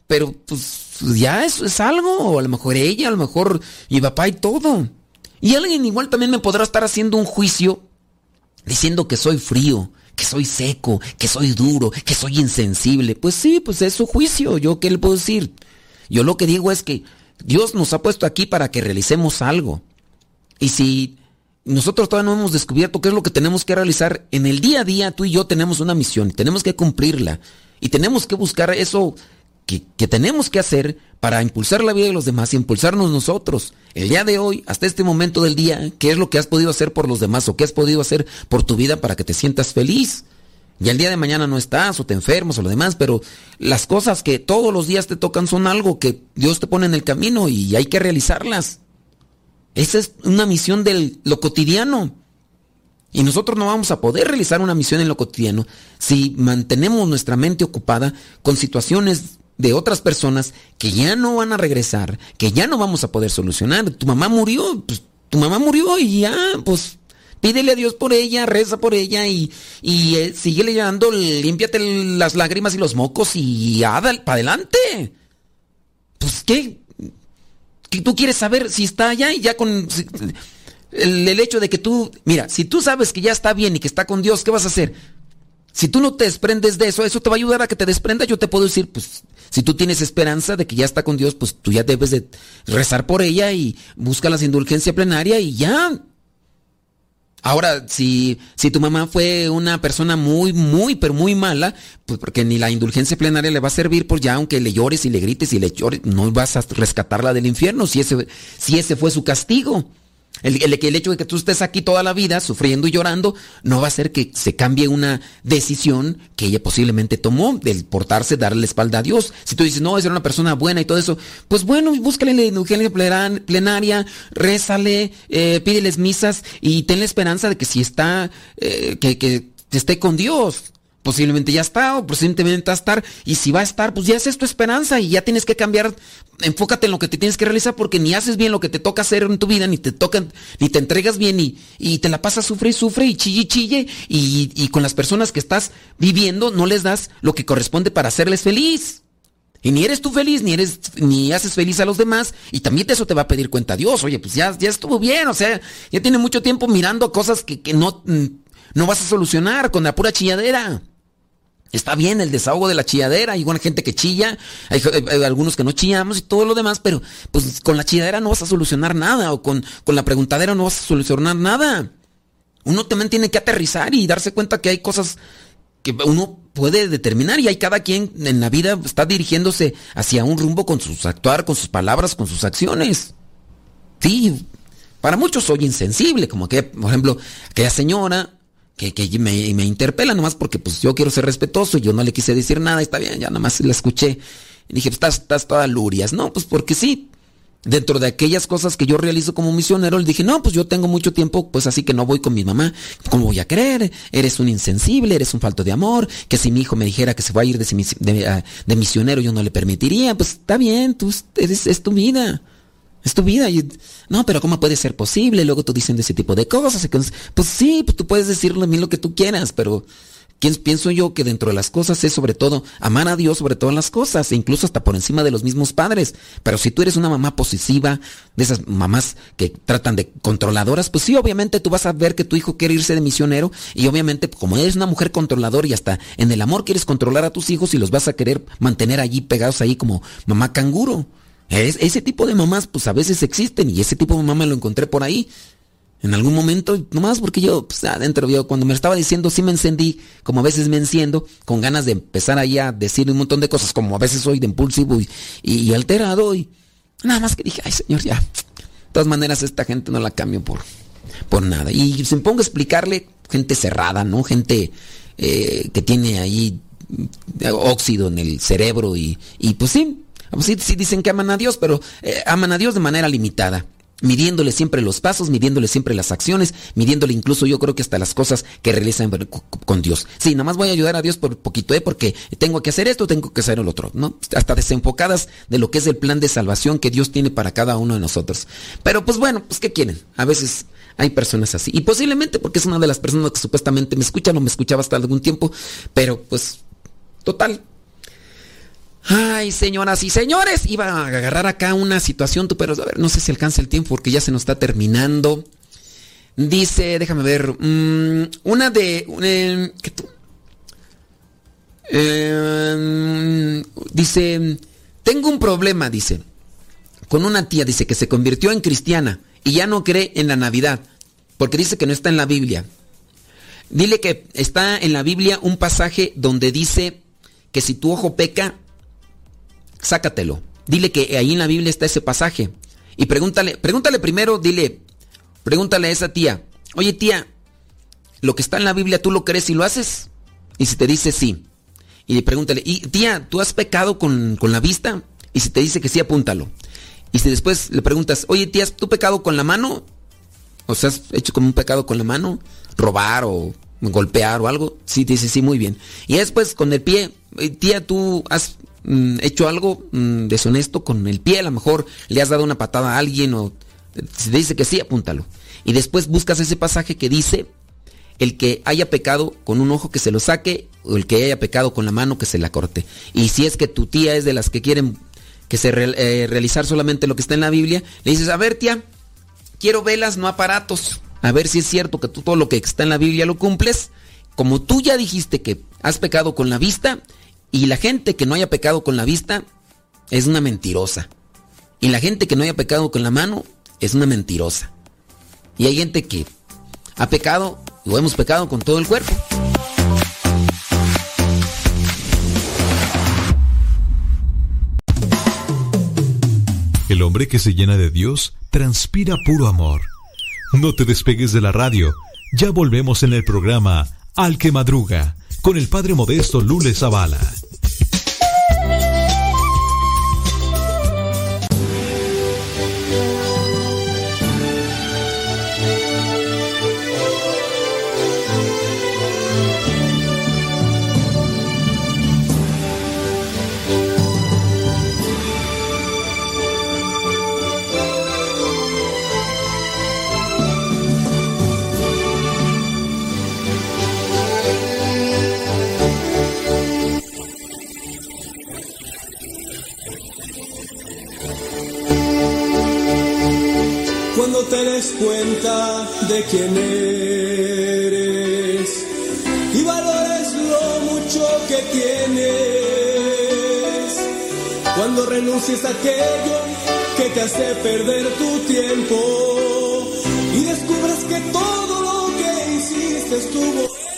pero pues ya eso es algo, o a lo mejor ella, a lo mejor mi papá y todo. Y alguien igual también me podrá estar haciendo un juicio diciendo que soy frío, que soy seco, que soy duro, que soy insensible. Pues sí, pues es su juicio, yo qué le puedo decir. Yo lo que digo es que Dios nos ha puesto aquí para que realicemos algo. Y si nosotros todavía no hemos descubierto qué es lo que tenemos que realizar, en el día a día tú y yo tenemos una misión tenemos que cumplirla. Y tenemos que buscar eso que, tenemos que hacer para impulsar la vida de los demás y impulsarnos nosotros. El día de hoy, hasta este momento del día, ¿qué es lo que has podido hacer por los demás o qué has podido hacer por tu vida para que te sientas feliz? Y al día de mañana no estás o te enfermas o lo demás, pero las cosas que todos los días te tocan son algo que Dios te pone en el camino y hay que realizarlas. Esa es una misión de lo cotidiano. Y nosotros no vamos a poder realizar una misión en lo cotidiano si mantenemos nuestra mente ocupada con situaciones de otras personas que ya no van a regresar, que ya no vamos a poder solucionar. Tu mamá murió, pues, tu mamá murió y ya, pues pídele a Dios por ella, reza por ella y, y eh, síguele llorando, límpiate las lágrimas y los mocos y para adelante. Pues, ¿qué? ¿Qué tú quieres saber si está allá y ya con... el, el hecho de que tú, mira, si tú sabes que ya está bien y que está con Dios, ¿qué vas a hacer? Si tú no te desprendes de eso, eso te va a ayudar a que te desprenda. Yo te puedo decir, pues, si tú tienes esperanza de que ya está con Dios, pues tú ya debes de rezar por ella y busca las indulgencia plenaria y ya. Ahora, si, si tu mamá fue una persona muy, muy, pero muy mala, pues porque ni la indulgencia plenaria le va a servir, pues ya aunque le llores y le grites y le llores, no vas a rescatarla del infierno si ese, si ese fue su castigo. El, el- hecho de que tú estés aquí toda la vida sufriendo y llorando no va a hacer que se cambie una decisión que ella posiblemente tomó del portarse, darle la espalda a Dios. Si tú dices, no, es una persona buena y todo eso, pues bueno, búscale la indulgencia plenaria, rézale, eh, pídeles misas y ten la esperanza de que si está, eh, que, que esté con Dios. Posiblemente ya está o posiblemente va a estar. Y si va a estar, pues ya es tu esperanza y ya tienes que cambiar. Enfócate en lo que te tienes que realizar porque ni haces bien lo que te toca hacer en tu vida, ni te tocan, ni te entregas bien y, y te la pasas sufre y sufre y chille y chille. Y, y con las personas que estás viviendo no les das lo que corresponde para hacerles feliz. Y ni eres tú feliz, ni eres, ni haces feliz a los demás, y también de eso te va a pedir cuenta Dios. Oye, pues ya, ya estuvo bien, o sea, ya tiene mucho tiempo mirando cosas que, que no, mm, no vas a solucionar con la pura chilladera. Está bien el desahogo de la chilladera, hay buena gente que chilla, hay, hay algunos que no chillamos y todo lo demás, pero pues con la chilladera no vas a solucionar nada, o con, con la preguntadera no vas a solucionar nada. Uno también tiene que aterrizar y darse cuenta que hay cosas que uno puede determinar y hay cada quien en la vida está dirigiéndose hacia un rumbo con sus actuar, con sus palabras, con sus acciones. Sí, para muchos soy insensible, como que, por ejemplo, aquella señora que, que me, me interpela nomás porque pues yo quiero ser respetuoso y yo no le quise decir nada, está bien, ya nada más la escuché. Dije, estás, estás toda lurias. No, pues porque sí. Dentro de aquellas cosas que yo realizo como misionero, le dije, no, pues yo tengo mucho tiempo, pues así que no voy con mi mamá. ¿Cómo voy a creer? Eres un insensible, eres un falto de amor, que si mi hijo me dijera que se va a ir de, ah, de misionero yo no le permitiría. Pues está bien, tú eres, es tu vida. Es tu vida. Y, no, pero ¿cómo puede ser posible? Luego tú dicen de ese tipo de cosas. Pues sí, pues tú puedes decirle a mí lo que tú quieras, pero ¿quién, pienso yo que dentro de las cosas es sobre todo amar a Dios sobre todas las cosas, e incluso hasta por encima de los mismos padres. Pero si tú eres una mamá posesiva, de esas mamás que tratan de controladoras, pues sí, obviamente tú vas a ver que tu hijo quiere irse de misionero y obviamente como eres una mujer controladora y hasta en el amor quieres controlar a tus hijos y los vas a querer mantener allí pegados ahí como mamá canguro. Es- ese tipo de mamás, pues a veces existen y ese tipo de mamá me lo encontré por ahí. En algún momento, nomás porque yo, pues adentro, yo cuando me estaba diciendo, sí me encendí, como a veces me enciendo, con ganas de empezar ahí a decir un montón de cosas, como a veces soy de impulsivo y, alterado, y nada más que dije, ay señor, ya. De todas maneras, esta gente no la cambio por, por nada. Y se me pongo a explicarle, gente cerrada, ¿no? Gente eh, que tiene ahí eh, óxido en el cerebro y, y pues sí, pues sí, dicen que aman a Dios, pero eh, aman a Dios de manera limitada. Midiéndole siempre los pasos, midiéndole siempre las acciones, midiéndole incluso yo creo que hasta las cosas que realizan con- Dios. Sí, nada más voy a ayudar a Dios por poquito, ¿eh? porque tengo que hacer esto, tengo que hacer el otro, ¿no? Hasta desenfocadas de lo que es el plan de salvación que Dios tiene para cada uno de nosotros. Pero pues bueno, pues ¿qué quieren? A veces hay personas así. Y posiblemente porque es una de las personas que supuestamente me escuchan o me escuchaba hasta algún tiempo, pero pues, total, Ay, señoras y señores, iba a agarrar acá una situación, tú, pero a ver, no sé si alcanza el tiempo porque ya se nos está terminando. Dice, déjame ver, mm, una de... eh, ¿qué tú? Eh, dice, tengo un problema, dice, con una tía, dice, que se convirtió en cristiana y ya no cree en la Navidad, porque dice que no está en la Biblia. Dile que está en la Biblia un pasaje donde dice que si tu ojo peca, sácatelo. Dile que ahí en la Biblia está ese pasaje. Y pregúntale, pregúntale primero, dile, pregúntale a esa tía, oye tía, lo que está en la Biblia tú lo crees y lo haces. Y si te dice sí, y le pregúntale, y tía, ¿tú has pecado con, con la vista? Y si te dice que sí, apúntalo. Y si después le preguntas, oye tía, ¿tú pecado con la mano? O sea, ¿has hecho como un pecado con la mano? ¿Robar o golpear o algo? Sí, te dice sí, muy bien. Y después con el pie, "Eh, tía, ¿tú has mm, hecho algo mm, deshonesto con el pie? A lo mejor le has dado una patada a alguien o si te dice que sí, apúntalo. Y después buscas ese pasaje que dice, el que haya pecado con un ojo que se lo saque o el que haya pecado con la mano que se la corte. Y si es que tu tía es de las que quieren que se eh, realizar solamente lo que está en la Biblia, le dices, a ver tía, quiero velas, no aparatos. A ver si es cierto que tú todo lo que está en la Biblia lo cumples. Como tú ya dijiste que has pecado con la vista, y la gente que no haya pecado con la vista es una mentirosa. Y la gente que no haya pecado con la mano es una mentirosa. Y hay gente que ha pecado o hemos pecado con todo el cuerpo. El hombre que se llena de Dios transpira puro amor. No te despegues de la radio. Ya volvemos en el programa Al que Madruga con el padre modesto Lule Zavala. Te des cuenta de quién eres y valores lo mucho que tienes. Cuando renuncies a aquello que te hace perder tu tiempo y descubras que todo lo que hiciste estuvo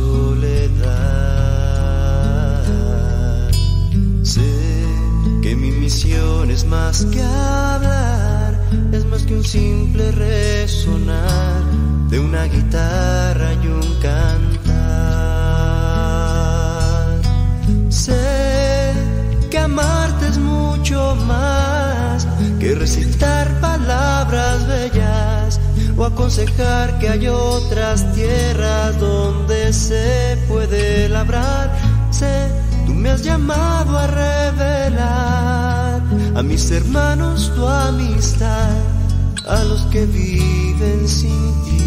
soledad. Sé que mi misión es más que hablar, es más que un simple resonar de una guitarra y un cantar. Sé que amarte es mucho más que recitar palabras bellas o aconsejar que hay otras tierras donde se puede labrar. Sé, tú me has llamado a revelar a mis hermanos tu amistad, a los que viven sin ti.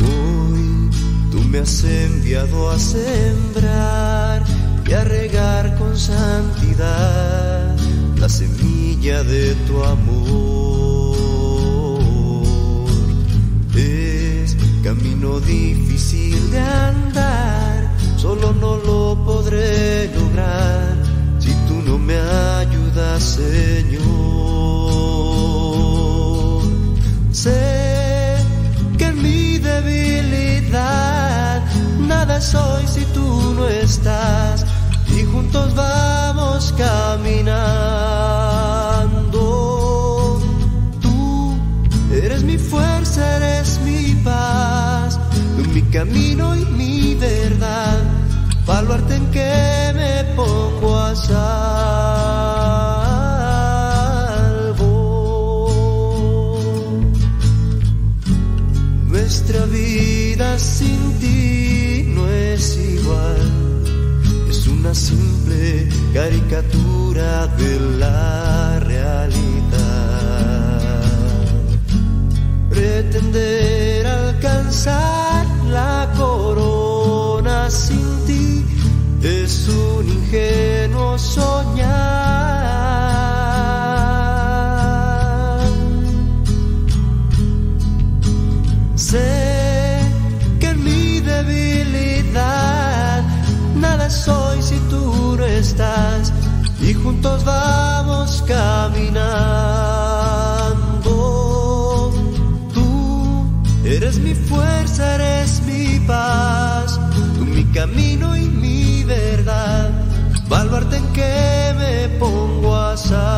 Hoy tú me has enviado a sembrar y a regar con santidad la semilla de tu amor. Es camino difícil de andar, solo no lo podré lograr si tú no me ayudas, Señor. Sé que en mi debilidad nada soy si tú no estás y juntos vamos caminando. Tú eres mi fuerza, eres mi paz, mi camino y mi verdad, baluarte en que me pongo a salvo. Nuestra vida sin ti no es igual, simple caricatura de la realidad. Pretender alcanzar la corona sin ti es un ingenuo soñar. Juntos vamos caminando. Tú eres mi fuerza, eres mi paz, tú mi camino y mi verdad, baluarte en que me pongo a salvo.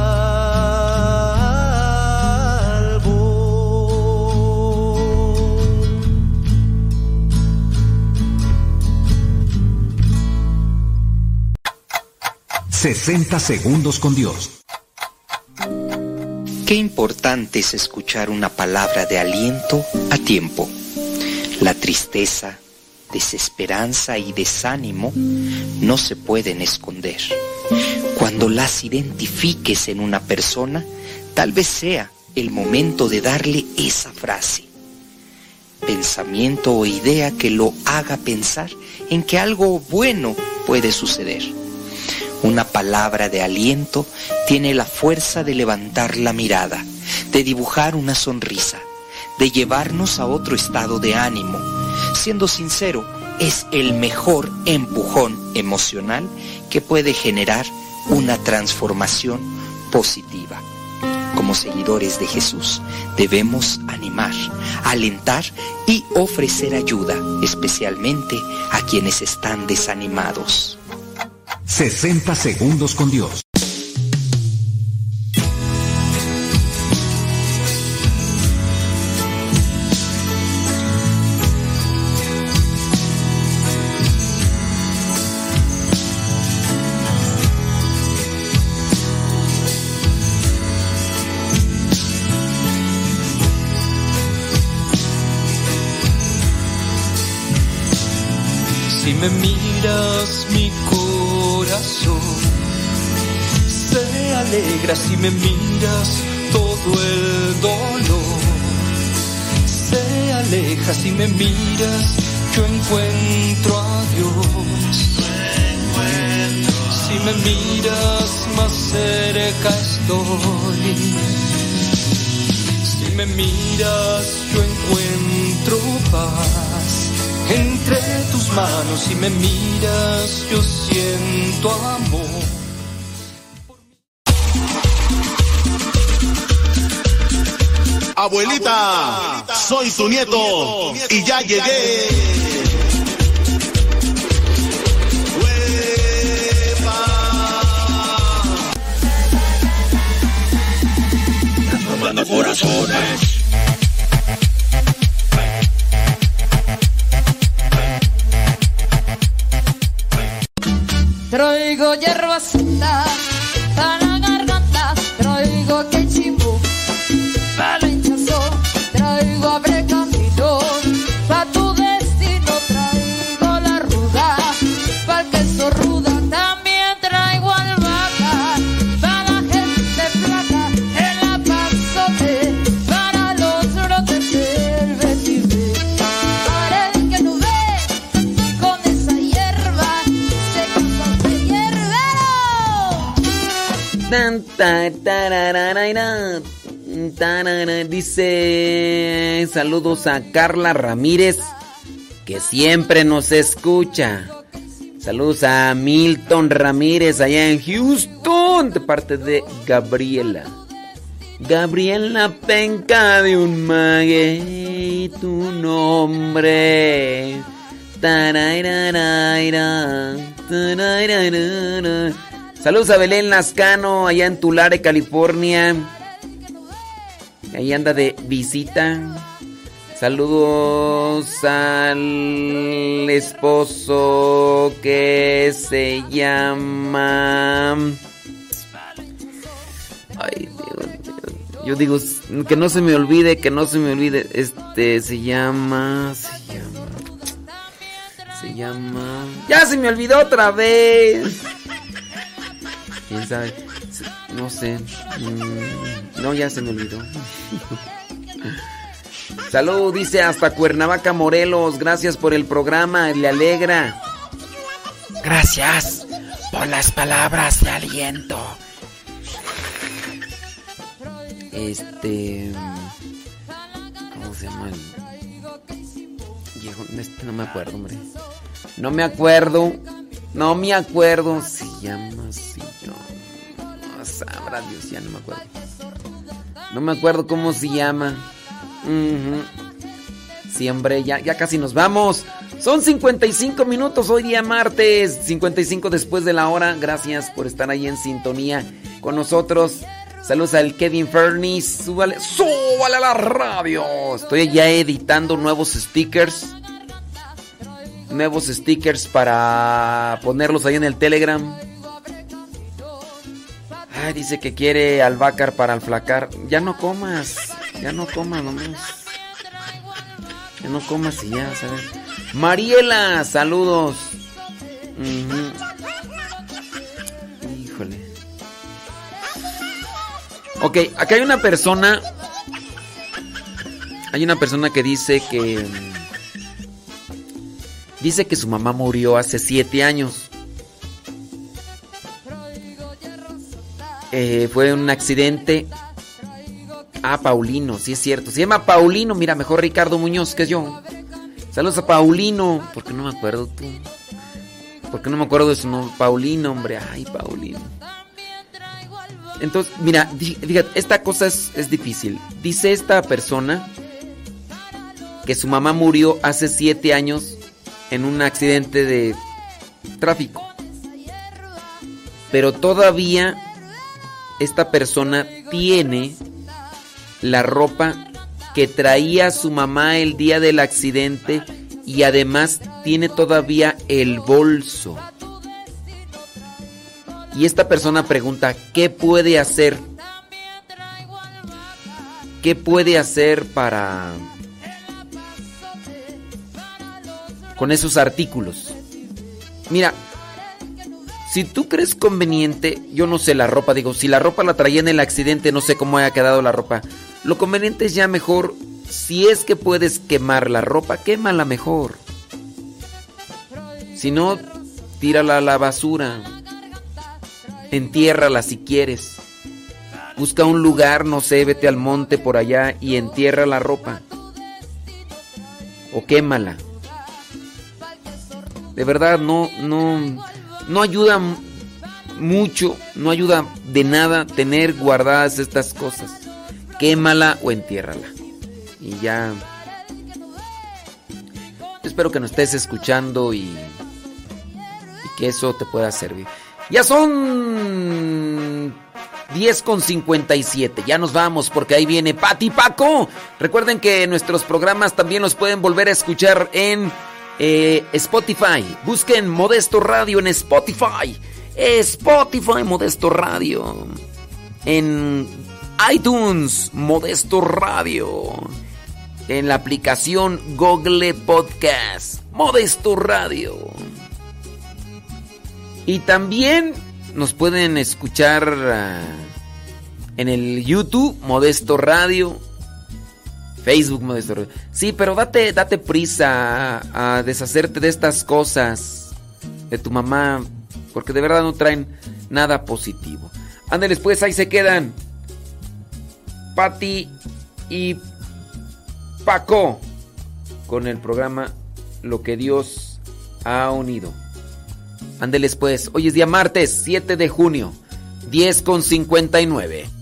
60 segundos con Dios. Qué importante es escuchar una palabra de aliento a tiempo. La tristeza, desesperanza y desánimo no se pueden esconder. Cuando las identifiques en una persona, tal vez sea el momento de darle esa frase. Pensamiento o idea que lo haga pensar en que algo bueno puede suceder. Una palabra de aliento tiene la fuerza de levantar la mirada, de dibujar una sonrisa, de llevarnos a otro estado de ánimo. Siendo sincero, es el mejor empujón emocional que puede generar una transformación positiva. Como seguidores de Jesús, debemos animar, alentar y ofrecer ayuda, especialmente a quienes están desanimados. 60 segundos con Dios. Si me miras mi alegra si me miras todo el dolor. Se aleja si me miras, yo encuentro a Dios. Si me miras más cerca estoy. Si me miras, yo encuentro paz. Entre tus manos, si me miras, yo siento amor. Abuelita, soy tu nieto y ya llegué. Tomando corazones. Traigo hierbacita Dice saludos a Carla Ramírez que siempre nos escucha. Saludos a Milton Ramírez allá en Houston de parte de Gabriela. Gabriela penca de un maguey, tu nombre. Saludos a Belén Lascano allá en Tulare, California. Ahí anda de visita. Saludos al esposo que se llama. Ay, Dios. Yo digo que no se me olvide, que no se me olvide. Este se llama. Se llama. Se llama. ¡Ya se me olvidó otra vez! ¿Quién sabe? No sé. Mm, No, ya se me olvidó. Salud, dice hasta Cuernavaca, Morelos. Gracias por el programa, le alegra. Gracias por las palabras de aliento. Este. ¿Cómo se llama? Este no me acuerdo, hombre. No me acuerdo. No me acuerdo. Se llama así. No, sabrá Dios, ya no me acuerdo. No me acuerdo cómo se llama. Sí, hombre, ya, ya casi nos vamos. Son 55 minutos hoy día martes, 55 después de la hora. Gracias por estar ahí en sintonía con nosotros. Saludos al Kevin Fernis. Súbale, súbale a la radio. Estoy ya editando nuevos stickers. Nuevos stickers para ponerlos ahí en el Telegram. Ay, dice que quiere albahacar para alflacar. Ya no comas. Ya no comas nomás. Ya no comas y ya, ¿sabes? Mariela, saludos. Híjole. Ok, acá hay una persona. Hay una persona que dice que. Dice que su mamá murió hace siete años. Eh, fue un accidente. Ah, Paulino, sí es cierto. Se llama Paulino, mira, mejor Ricardo Muñoz que yo. Saludos a Paulino. ¿Por qué no me acuerdo tú? ¿Por qué no me acuerdo de su nombre? Paulino, hombre. Ay, Paulino. Entonces, mira, fíjate, esta cosa es, es difícil. Dice esta persona que su mamá murió hace siete años en un accidente de tráfico. Pero todavía esta persona tiene la ropa que traía su mamá el día del accidente y además tiene todavía el bolso. Y esta persona pregunta, ¿qué puede hacer? ¿Qué puede hacer para... con esos artículos? Mira, si tú crees conveniente, yo no sé la ropa, digo, si la ropa la traía en el accidente, no sé cómo haya quedado la ropa. Lo conveniente es ya mejor, si es que puedes quemar la ropa, quémala mejor. Si no, tírala a la basura. Entiérrala si quieres. Busca un lugar, no sé, vete al monte por allá y entierra la ropa. O quémala. De verdad, no, no, no ayuda mucho, no ayuda de nada tener guardadas estas cosas. Quémala o entiérrala. Y ya. Espero que nos estés escuchando y, y que eso te pueda servir. Ya son 10 con 57. Ya nos vamos porque ahí viene Pati Paco. Recuerden que nuestros programas también los pueden volver a escuchar en eh, Spotify. Busquen Modesto Radio en Spotify. Spotify Modesto Radio. En iTunes Modesto Radio. En la aplicación Google Podcast Modesto Radio. Y también nos pueden escuchar ah, en el YouTube Modesto Radio. Facebook Modesto. Sí, pero date, date prisa a, a deshacerte de estas cosas de tu mamá. Porque de verdad no traen nada positivo. Ándeles pues, ahí se quedan. Patti y Paco con el programa Lo que Dios ha unido. Ándeles pues, hoy es día martes 7 de junio, 10 con 59.